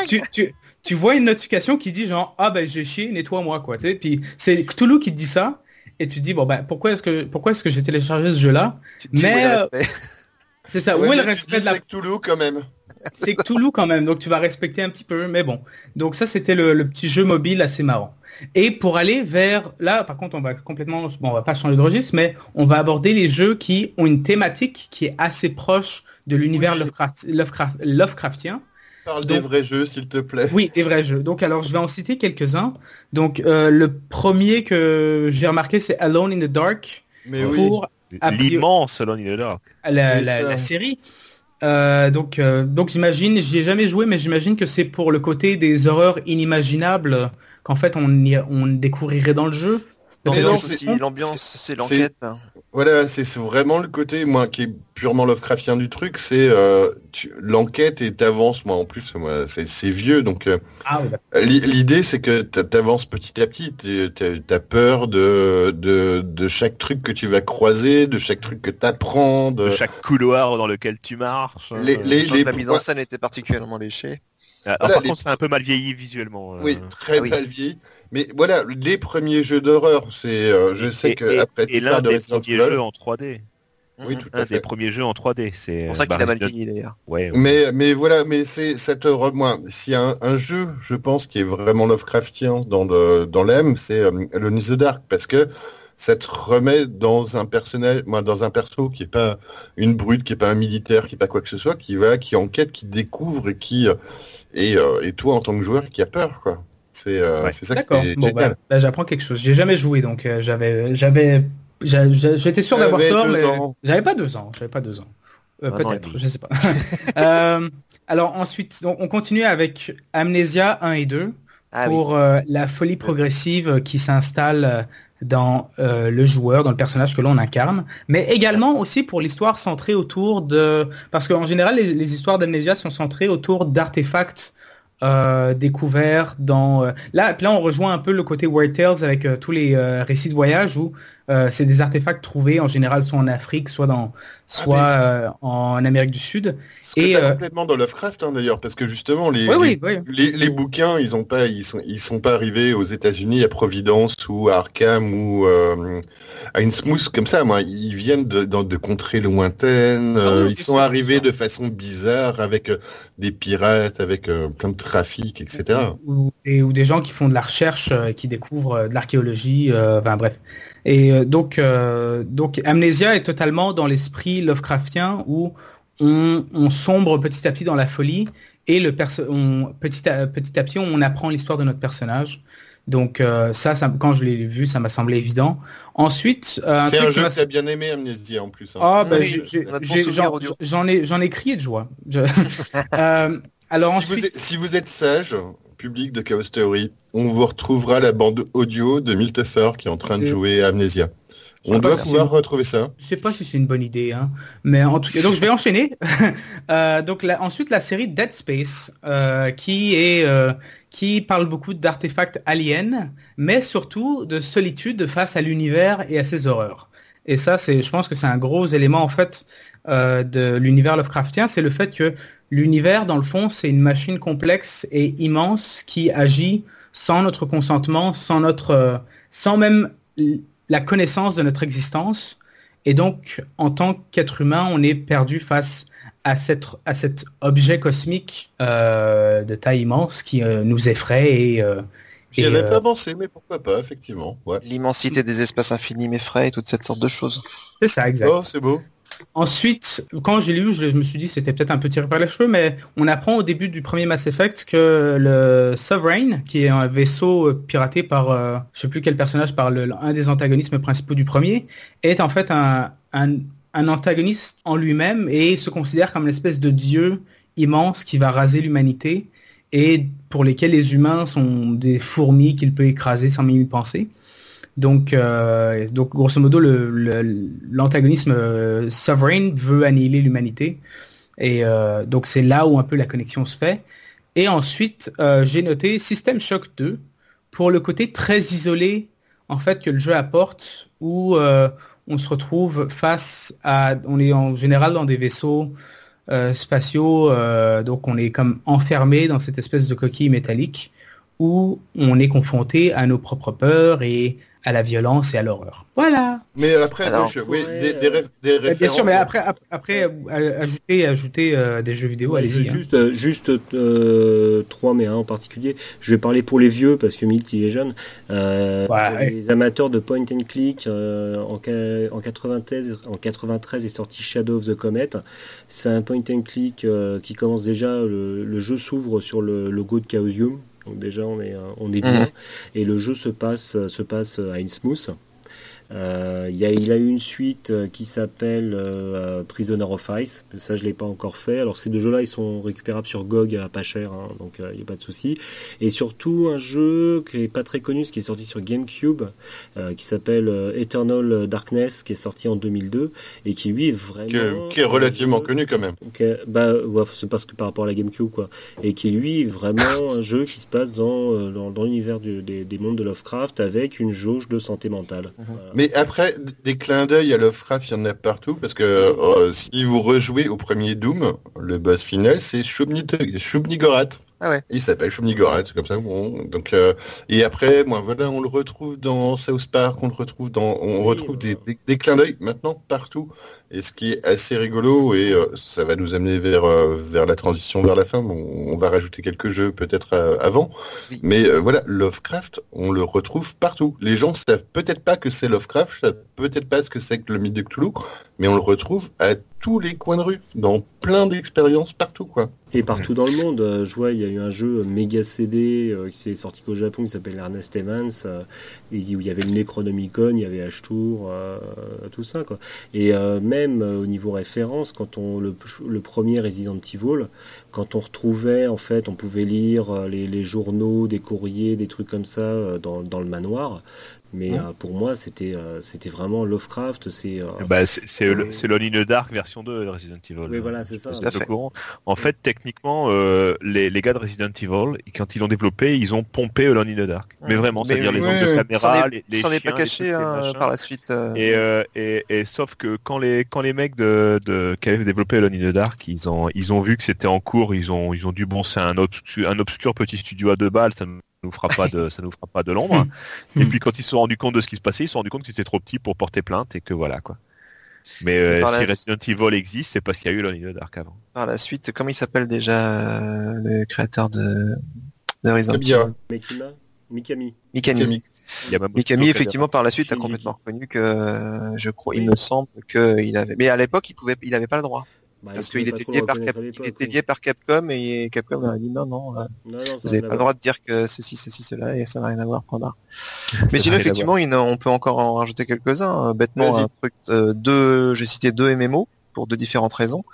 tu, tu, tu vois une notification qui dit genre ah ben j'ai chié nettoie-moi quoi tu sais. Puis c'est Cthulhu qui te dit ça et tu te dis bon bah pourquoi est-ce que pourquoi est-ce que j'ai téléchargé ce jeu là Mais, euh, c'est ça Ouais, où est le respect de la C'est Cthulhu quand même. C'est Cthulhu quand même, donc tu vas respecter un petit peu, mais bon. Donc ça, c'était le, le petit jeu mobile assez marrant. Et pour aller vers, là, par contre, on va complètement, bon, on va pas changer de registre, mais on va aborder les jeux qui ont une thématique qui est assez proche de l'univers Oui. Lovecraft, Lovecraft- Lovecraftien. Parle Donc- des vrais jeux, s'il te plaît. Oui, des vrais jeux. Donc alors, je vais en citer quelques-uns. Donc euh, le premier que j'ai remarqué, c'est Alone in the Dark Mais oui. pour L'immense Alone in the Dark. la série. Euh, donc, euh, donc j'imagine, j'y ai jamais joué, mais j'imagine que c'est pour le côté des horreurs inimaginables qu'en fait on, y- on découvrirait dans le jeu. Mais non, L'ambiance c'est- aussi, l'ambiance, c'est l'enquête. Voilà, c'est vraiment le côté, moi, qui est purement Lovecraftien du truc, c'est euh, l'enquête et t'avances, moi, en plus, moi, c'est vieux, donc euh, Ah oui, l'idée, c'est que t'a- t'avances petit à petit, t'as peur de, de, de chaque truc que tu vas croiser, de chaque truc que t'apprends, de... De chaque couloir dans lequel tu marches. Les- euh, les- la mise en scène était particulièrement léchée. Ah, voilà, par les- contre, c'est un peu mal vieilli visuellement. euh. Oui, très ah oui. mal vieilli. Mais voilà, les premiers jeux d'horreur, c'est, euh, je sais Et, que et- après et l'un de des premiers jeux en 3D. oui, tout Un à des fait. premiers jeux en 3D. C'est C'est pour ça bah, qu'il a mal vieilli d'ailleurs. Ouais, ouais. Mais, mais voilà, mais c'est cette re- moi, s'il y a un, un jeu, je pense, qui est vraiment Lovecraftien dans le dans l'âme, c'est euh, Alone in the Dark, parce que ça te remet dans un personnel, moi, dans un perso qui est pas une brute, qui est pas un militaire, qui est pas quoi que ce soit, qui va, qui enquête, qui découvre et qui euh, et, euh, et toi en tant que joueur qui a peur, quoi. C'est euh, Ouais. ça qui D'accord. est Bon, génial. bah, bah, j'apprends quelque chose. J'ai jamais joué, donc euh, j'avais, j'avais, j'a- j'a- j'étais sûr d'avoir tort, mais j'avais pas deux ans. J'avais pas deux ans. Euh, Peut-être, je sais pas. Euh, alors ensuite, donc, on continue avec Amnesia 1 et 2. Ah oui. pour euh, la folie progressive qui s'installe dans euh, le joueur, dans le personnage que l'on incarne, mais également aussi pour l'histoire centrée autour de... Parce qu'en général, les, histoires d'Amnesia sont centrées autour d'artefacts euh, découverts dans... euh, Là, là, on rejoint un peu le côté Weird Tales avec tous les récits de voyage où euh, c'est des artefacts trouvés en général soit en Afrique, soit dans, soit euh, en Amérique du Sud. Ce Et, euh, complètement dans Lovecraft hein, d'ailleurs, parce que justement les, Oui, les, oui, oui. les, les bouquins, ils ont pas, ils sont, ils sont pas arrivés aux États-Unis à Providence ou à Arkham ou euh, à Innsmouth comme ça. Moi, ils viennent de, dans- de contrées lointaines. Ah euh, ils sont arrivés de façon bizarre avec des pirates, avec plein de trafic, etc. ou des, ou des gens qui font de la recherche, qui découvrent de l'archéologie, euh, enfin bref. Et euh, donc, euh, donc Amnesia est totalement dans l'esprit Lovecraftien où on, on sombre petit à petit dans la folie et le on, petit, à, petit à petit on apprend l'histoire de notre personnage. Donc euh, ça, ça, quand je l'ai vu, ça m'a semblé évident. Ensuite, euh, C'est un jeu que t'as bien aimé, Amnesia en plus. hein. ah, bah, Oui, souvenirs j'en ai, j'en ai crié de joie. Je- Euh, alors si, vous ensuite, êtes, si vous êtes sage, public de Chaos Theory, on vous retrouvera la bande audio de Miltefer qui est en train de jouer à Amnesia. On Ah bah, doit pouvoir retrouver ça. Je sais pas si c'est une bonne idée, hein. mais en tout cas, donc je vais enchaîner. Euh, donc la- ensuite la série Dead Space, euh, qui est euh, qui parle beaucoup d'artefacts aliens, mais surtout de solitude face à l'univers et à ses horreurs. Et ça, c'est, je pense que c'est un gros élément en fait de l'univers Lovecraftien, c'est le fait que l'univers, dans le fond, c'est une machine complexe et immense qui agit sans notre consentement, sans notre, euh, sans même la connaissance de notre existence. Et donc, en tant qu'être humain, on est perdu face à, cette, à cet objet cosmique euh, de taille immense qui euh, nous effraie et, euh, J'y Et, avais euh, pas pensé, mais pourquoi pas, effectivement. Ouais. L'immensité des espaces infinis m'effraie et toute cette sorte de choses. c'est ça, exact. Oh, c'est beau. Ensuite, quand j'ai lu, je me suis dit c'était peut-être un peu tiré par les cheveux, mais on apprend au début du premier Mass Effect que le Sovereign, qui est un vaisseau euh, piraté par, euh, je sais plus quel personnage, par le- un des antagonismes principaux du premier, est en fait un, antagoniste en lui-même et se considère comme une espèce de dieu immense qui va raser l'humanité et pour lesquels les humains sont des fourmis qu'il peut écraser sans même y penser. Donc, euh, donc grosso modo, le- le- l'antagonisme euh, Sovereign veut annihiler l'humanité. Et euh, donc c'est là où un peu la connexion se fait. Et ensuite, euh, j'ai noté System Shock 2 pour le côté très isolé en fait que le jeu apporte, où euh, on se retrouve face à, on est en général dans des vaisseaux euh, spatiaux, donc on est comme enfermé dans cette espèce de coquille métallique où on est confronté à nos propres peurs et à la violence et à l'horreur. Voilà. Mais après, Alors, je- oui, ouais, des, des, euh, réf- des Bien sûr, références- mais après, ap- après, euh, ajouter, ajouter euh, des jeux vidéo, Ouais, allez-y. je- hein. Juste, euh, juste euh, trois, mais un en particulier. Je vais parler pour les vieux parce que Milt il est jeune. Euh, Ouais. Les amateurs de point and click euh, en, en 93, en 93 est sorti Shadow of the Comet. C'est un point and click euh, qui commence déjà. Le, le jeu s'ouvre sur le logo de Chaosium. Donc déjà on est euh, on est bien Mhm. et le jeu se passe se passe à Innsmouth. Euh, il, y a, il a eu une suite euh, qui s'appelle euh, Prisoner of Ice. Ça, je l'ai pas encore fait. Alors, ces deux jeux-là, ils sont récupérables sur GOG à pas cher, hein, donc il n'y a pas de souci. Et surtout, un jeu qui est pas très connu, ce qui est sorti sur GameCube, euh, qui s'appelle euh, Eternal Darkness, qui est sorti en 2002 et qui lui est vraiment qui, est- qui est relativement jeu- connu quand même. Bah, ouais, c'est parce que par rapport à la GameCube, quoi. Et qui, lui, est vraiment un jeu qui se passe dans, euh, dans, dans l'univers du- des, des mondes de Lovecraft avec une jauge de santé mentale. Voilà. Mais après, des clins d'œil à Lovecraft, il y en a partout, parce que euh, si vous rejouez au premier Doom, le boss final, c'est Shub-Ni- Shub-Nigorath. Ah ouais. Il s'appelle Shub-Nigorath, c'est comme ça. Bon, donc, euh, et après, moi, voilà, on le retrouve dans South Park, on le retrouve dans, on Oui, retrouve euh. des, des, des clins d'œil maintenant partout. Et ce qui est assez rigolo, et euh, ça va nous amener vers euh, vers la transition vers la fin. Bon, on va rajouter quelques jeux peut-être euh, avant, Oui. mais euh, voilà, Lovecraft, on le retrouve partout. Les gens savent peut-être pas que c'est Lovecraft, savent peut-être pas ce que c'est que le mythe de Cthulhu, mais on le retrouve à tous les coins de rue, dans plein d'expériences partout, quoi. Et partout dans le monde, euh, je vois, il y a eu un jeu méga CD euh, qui s'est sorti qu'au Japon qui s'appelle Ernest Evans, euh, et où il y avait le Necronomicon, il y avait H-Tour, euh, tout ça quoi. Et euh, même euh, au niveau référence, quand on le, le premier Resident Evil, quand on retrouvait en fait, on pouvait lire euh, les, les journaux, des courriers, des trucs comme ça euh, dans, dans le manoir. Mais Ouais. euh, pour moi, c'était euh, c'était vraiment Lovecraft. C'est euh, Bah, c'est the Dark version 2 de Resident Evil. Oui, voilà, c'est ça. Fait. courant En fait, techniquement, euh, les, les gars de Resident Evil, quand ils l'ont développé, ils ont pompé Alone in the Dark. Mais vraiment, c'est-à-dire les oui, angles de caméra, les, les s'en est chiens, pas caché hein, par la suite. euh, Et, euh, et, et sauf que quand les quand les mecs de, de qui avaient développé Alone in the Dark, ils ont ils ont vu que c'était en cours, ils ont ils ont dû bon c'est un obscur un obscur petit studio à deux balles, ça nous fera pas de ça nous fera pas de l'ombre. et Hmm. puis quand ils se sont rendus compte de ce qui se passait, ils se sont rendus compte que c'était trop petit pour porter plainte et que voilà quoi. Mais euh, si la- Resident Evil existe, c'est parce qu'il y a eu the Dark avant. Par la suite, comment il s'appelle déjà euh, le créateur de, de Resident. Evil? Mikami. Mikami. Effectivement, par la suite, a complètement reconnu que, euh, je crois, il me semble qu'il avait, mais à l'époque, il pouvait, il avait pas le droit. Bah, Parce qu'il était lié par, Cap- il était lié par Capcom et Capcom leur a dit non, non, Non, non, ça vous n'a n'avez pas le droit de dire que ceci, ceci, cela et ça n'a rien à voir, point barre. Mais sinon, effectivement, il, on peut encore en rajouter quelques-uns. Euh, Bêtement, un truc, euh, deux, j'ai cité deux MMO pour deux différentes raisons.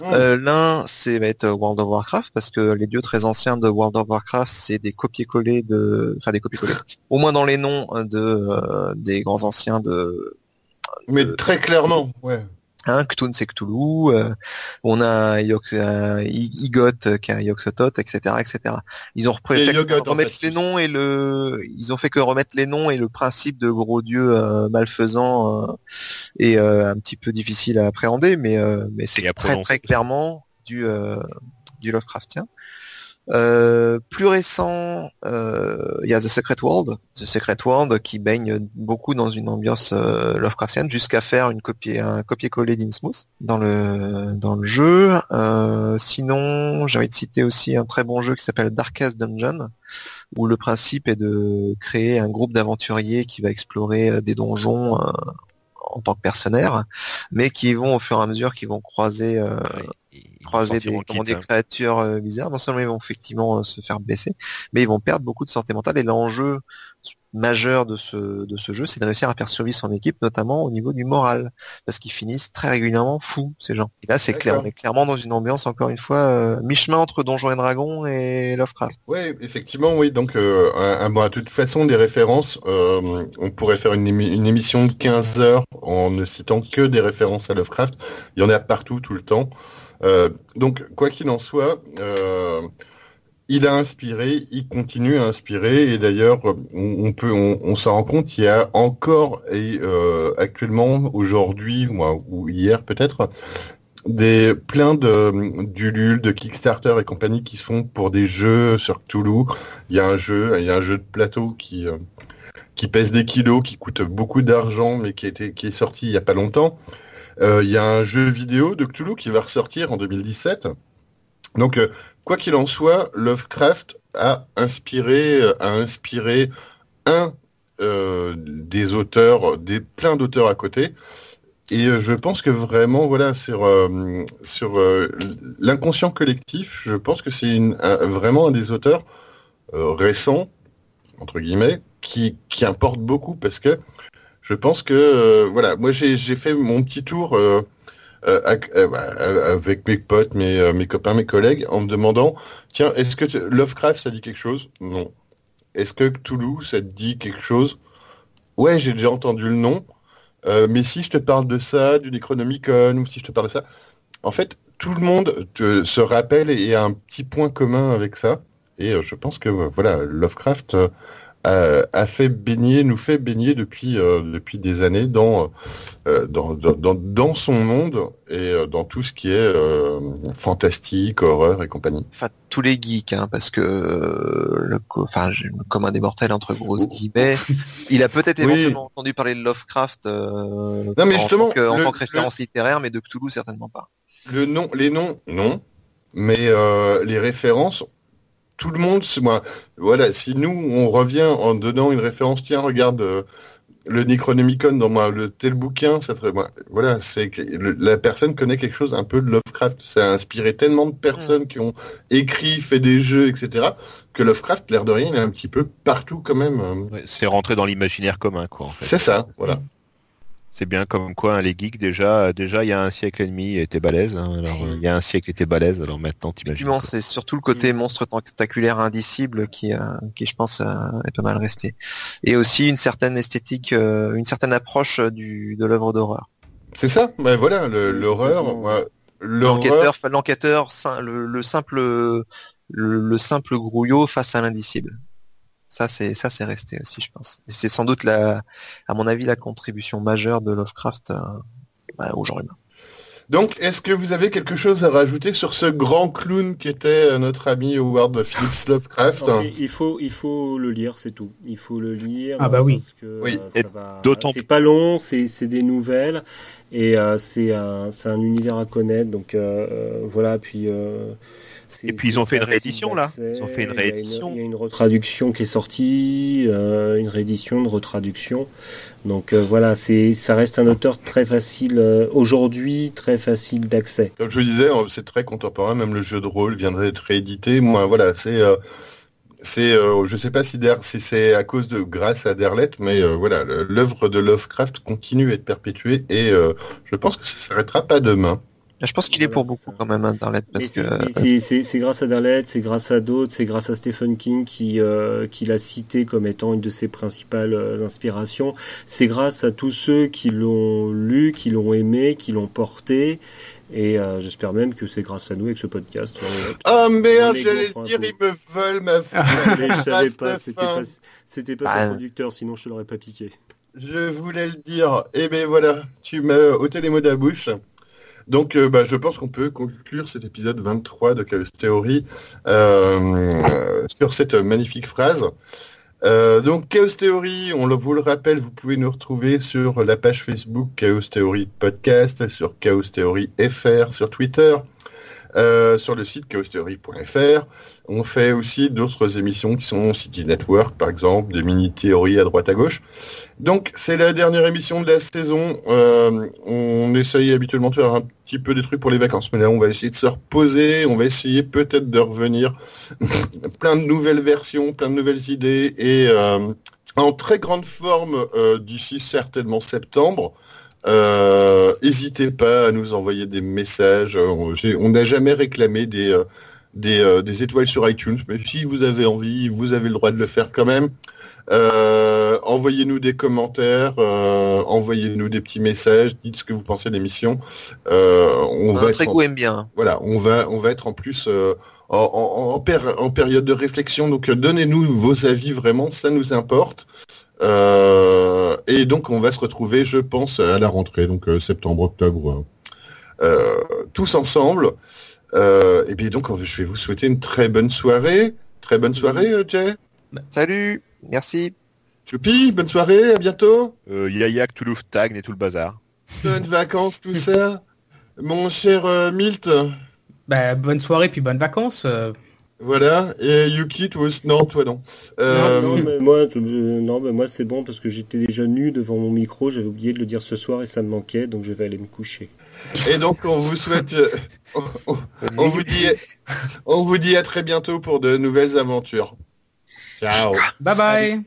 Hmm. Euh, L'un, c'est va être World of Warcraft parce que les dieux très anciens de World of Warcraft, c'est des copier-coller de, enfin des copier-coller. Au moins dans les noms de euh, des grands anciens de Mais très clairement, ouais. Hein, Cthulhu, c'est Cthulhu. euh, on a Yok, euh, Igot euh, qui a Yoxotot, etc., etc. Ils ont repris Et fait que en remettre fait. les noms et le, ils ont fait que remettre les noms et le principe de gros dieux euh, malfaisants euh, est euh, un petit peu difficile à appréhender, mais euh, mais c'est très très clairement du euh, du Lovecraftien. Euh, plus récent, euh, il y a The Secret World, The Secret World qui baigne beaucoup dans une ambiance euh, Lovecraftienne jusqu'à faire une copie, un copier-coller d'Innsmouth dans le dans le jeu. Sinon, j'ai envie de citer aussi un très bon jeu qui s'appelle Darkest Dungeon, où le principe est de créer un groupe d'aventuriers qui va explorer des donjons en tant que mercenaires, mais qui vont au fur et à mesure qui vont croiser croiser des, comment, créatures euh, bizarres. Non seulement ils vont effectivement euh, se faire baisser, mais ils vont perdre beaucoup de santé mentale. Et l'enjeu majeur de ce, de ce jeu, c'est de réussir à faire survivre son équipe, notamment au niveau du moral, parce qu'ils finissent très régulièrement fous, ces gens. Et là, c'est clair, on est clairement dans une ambiance, encore une fois, euh, mi-chemin entre Donjons et Dragons et Lovecraft. Oui, effectivement, oui. Donc, euh, un- un- bon, de toute façon, des références, euh, on pourrait faire une, émi- une émission de 15 heures en ne citant que des références à Lovecraft. Il y en a partout, tout le temps. Euh, donc, quoi qu'il en soit, euh, il a inspiré, il continue à inspirer, et d'ailleurs, on, s'en rend compte, il y a encore et euh, actuellement, aujourd'hui ou, hier peut-être, des plein de d'Ulule, de Kickstarter et compagnie qui se font pour des jeux sur Cthulhu. Il y a un jeu, il y a un jeu de plateau qui pèse des kilos, qui coûte beaucoup d'argent, mais qui qui est sorti il y a pas longtemps. Euh, il y a un jeu vidéo de Cthulhu qui va ressortir en 2017. Donc, euh, quoi qu'il en soit, Lovecraft a inspiré, euh, a inspiré un des auteurs, des plein d'auteurs à côté. Et je pense que vraiment, voilà, sur sur l'inconscient collectif, je pense que c'est vraiment un des auteurs récents entre guillemets qui qui importe beaucoup parce que je pense que euh, voilà, moi j'ai fait mon petit tour. euh, euh, bah, avec mes potes, mes, mes copains, mes collègues, en me demandant, tiens, est-ce que Lovecraft, ça dit quelque chose? Non. Est-ce que Cthulhu, ça te dit quelque chose? Ouais, j'ai déjà entendu le nom, mais si je te parle de ça, du Necronomicon, ou si je te parle de ça, en fait, tout le monde te- se rappelle et a un petit point commun avec ça. Et je pense que voilà, Lovecraft a, a fait baigner, nous fait baigner depuis euh, depuis des années dans euh, dans, dans, dans, son monde et euh, dans tout ce qui est euh, fantastique, horreur et compagnie. Enfin, tous les geeks, hein, parce que euh, le, enfin, le commun des mortels entre grosses guillemets, il a peut-être Oui. éventuellement entendu parler de Lovecraft euh, Non, mais en, justement, tant que, en le- tant que référence littéraire, mais de Cthulhu certainement pas. Le nom, les noms, non, mais euh, les références, tout le monde, moi. Voilà, si nous on revient en donnant une référence, tiens, regarde euh, le Necronomicon dans moi, le tel bouquin, ça serait moi. Voilà, c'est que le- la personne connaît quelque chose un peu de Lovecraft. Ça a inspiré tellement de personnes qui ont écrit, fait des jeux, etc. Que Lovecraft, l'air de rien, il est un petit peu partout quand même. Ouais, C'est rentré dans l'imaginaire commun, quoi. En fait. C'est ça, voilà. C'est bien comme quoi hein, les geeks déjà, déjà il y a un siècle et demi étaient balèzes. hein. alors euh, il y a un siècle étaient balèzes. Alors maintenant t'imagines. C'est surtout le côté monstre tentaculaire indicible qui, euh, qui je pense, euh, est pas mal resté. Et aussi une certaine esthétique, euh, une certaine approche euh, du, de l'œuvre d'horreur. C'est ça, ben voilà, le- l'horreur. L'enquêteur, l'enquêteur, le, le, simple, le, le, simple grouillot face à l'indicible. Ça c'est ça c'est resté aussi, je pense. C'est sans doute la, à mon avis, la contribution majeure de Lovecraft euh, bah, au genre humain. Donc, est-ce que vous avez quelque chose à rajouter sur ce grand clown qui était euh, notre ami Howard Phillips Lovecraft? Il faut, il faut le lire, c'est tout. Il faut le lire. Ah bah oui. Parce que, oui. Euh, C'est pas long, c'est des nouvelles et euh, c'est un, un univers à connaître. Donc voilà, puis. Et puis ils ont fait une réédition là. Ils ont fait une réédition. Il y a une, retraduction qui est sortie, une réédition, une retraduction. Donc euh, voilà, c'est ça reste un auteur très facile euh, aujourd'hui, très facile d'accès. Comme je disais, euh, c'est très contemporain, même le jeu de rôle viendrait d'être réédité. Moi, voilà, c'est c'est je sais pas si, c'est à cause de grâce à Derlette, mais voilà, l'œuvre de Lovecraft continue à être perpétuée et je pense que ça s'arrêtera pas demain. Je pense qu'il est pour beaucoup quand même. Hein, parce que... C'est grâce à Darlet, c'est grâce à d'autres, c'est grâce à Stephen King qui, euh, qui l'a cité comme étant une de ses principales euh, inspirations. C'est grâce à tous ceux qui l'ont lu, qui l'ont aimé, qui l'ont porté. Et euh, j'espère même que c'est grâce à nous avec ce podcast. oh merde, j'allais dire, ils me veulent ma Je savais pas, c'était pas, c'était pas son producteur, sinon je te l'aurais pas piqué. Je voulais le dire. Et eh ben voilà, tu m'as ôté les mots de la bouche. Donc, euh, bah, je pense qu'on peut conclure cet épisode 23 de Chaos Theory euh, sur cette magnifique phrase. Euh, donc Chaos Theory, on vous le rappelle, vous pouvez nous retrouver sur la page Facebook Chaos Theory Podcast, sur Chaos Theory FR, sur Twitter, sur le site chaostheory.fr. On fait aussi d'autres émissions qui sont City Network, par exemple, des mini-théories à droite à gauche. Donc, c'est la dernière émission de la saison. Euh, on essaye habituellement de faire un petit peu des trucs pour les vacances, mais là, on va essayer de se reposer. On va essayer peut-être de revenir plein de nouvelles versions, plein de nouvelles idées et euh, en très grande forme euh, d'ici certainement septembre. N'hésitez pas à nous envoyer des messages. On n'a jamais réclamé des euh, des, étoiles sur iTunes, mais si vous avez envie, vous avez le droit de le faire quand même. Euh, envoyez-nous des commentaires, euh, envoyez-nous des petits messages, dites ce que vous pensez de l'émission. on va être en... aime bien. Voilà, on va on va être en plus en, en, période de réflexion, donc donnez-nous vos avis vraiment, ça nous importe. Et donc on va se retrouver, je pense, à la rentrée, donc septembre, octobre, tous ensemble. Euh, et bien donc, je vais vous souhaiter une très bonne soirée. Très bonne soirée, euh, Jay. Salut, merci. Choupi, bonne soirée, à bientôt. Euh, Yayak, Toulouse, Tagn et tout le bazar. Bonnes vacances, tout ça. Mon cher euh, Milt. Bah, bonne soirée puis bonnes vacances. Voilà, et Yuki, toi non, toi non. Non, mais moi, non, mais moi c'est bon parce que j'étais déjà nu devant mon micro, j'avais oublié de le dire ce soir et ça me manquait, donc je vais aller me coucher. Et donc, on vous souhaite. Euh, on, vous dit, on vous dit à très bientôt pour de nouvelles aventures. Ciao. Bye bye.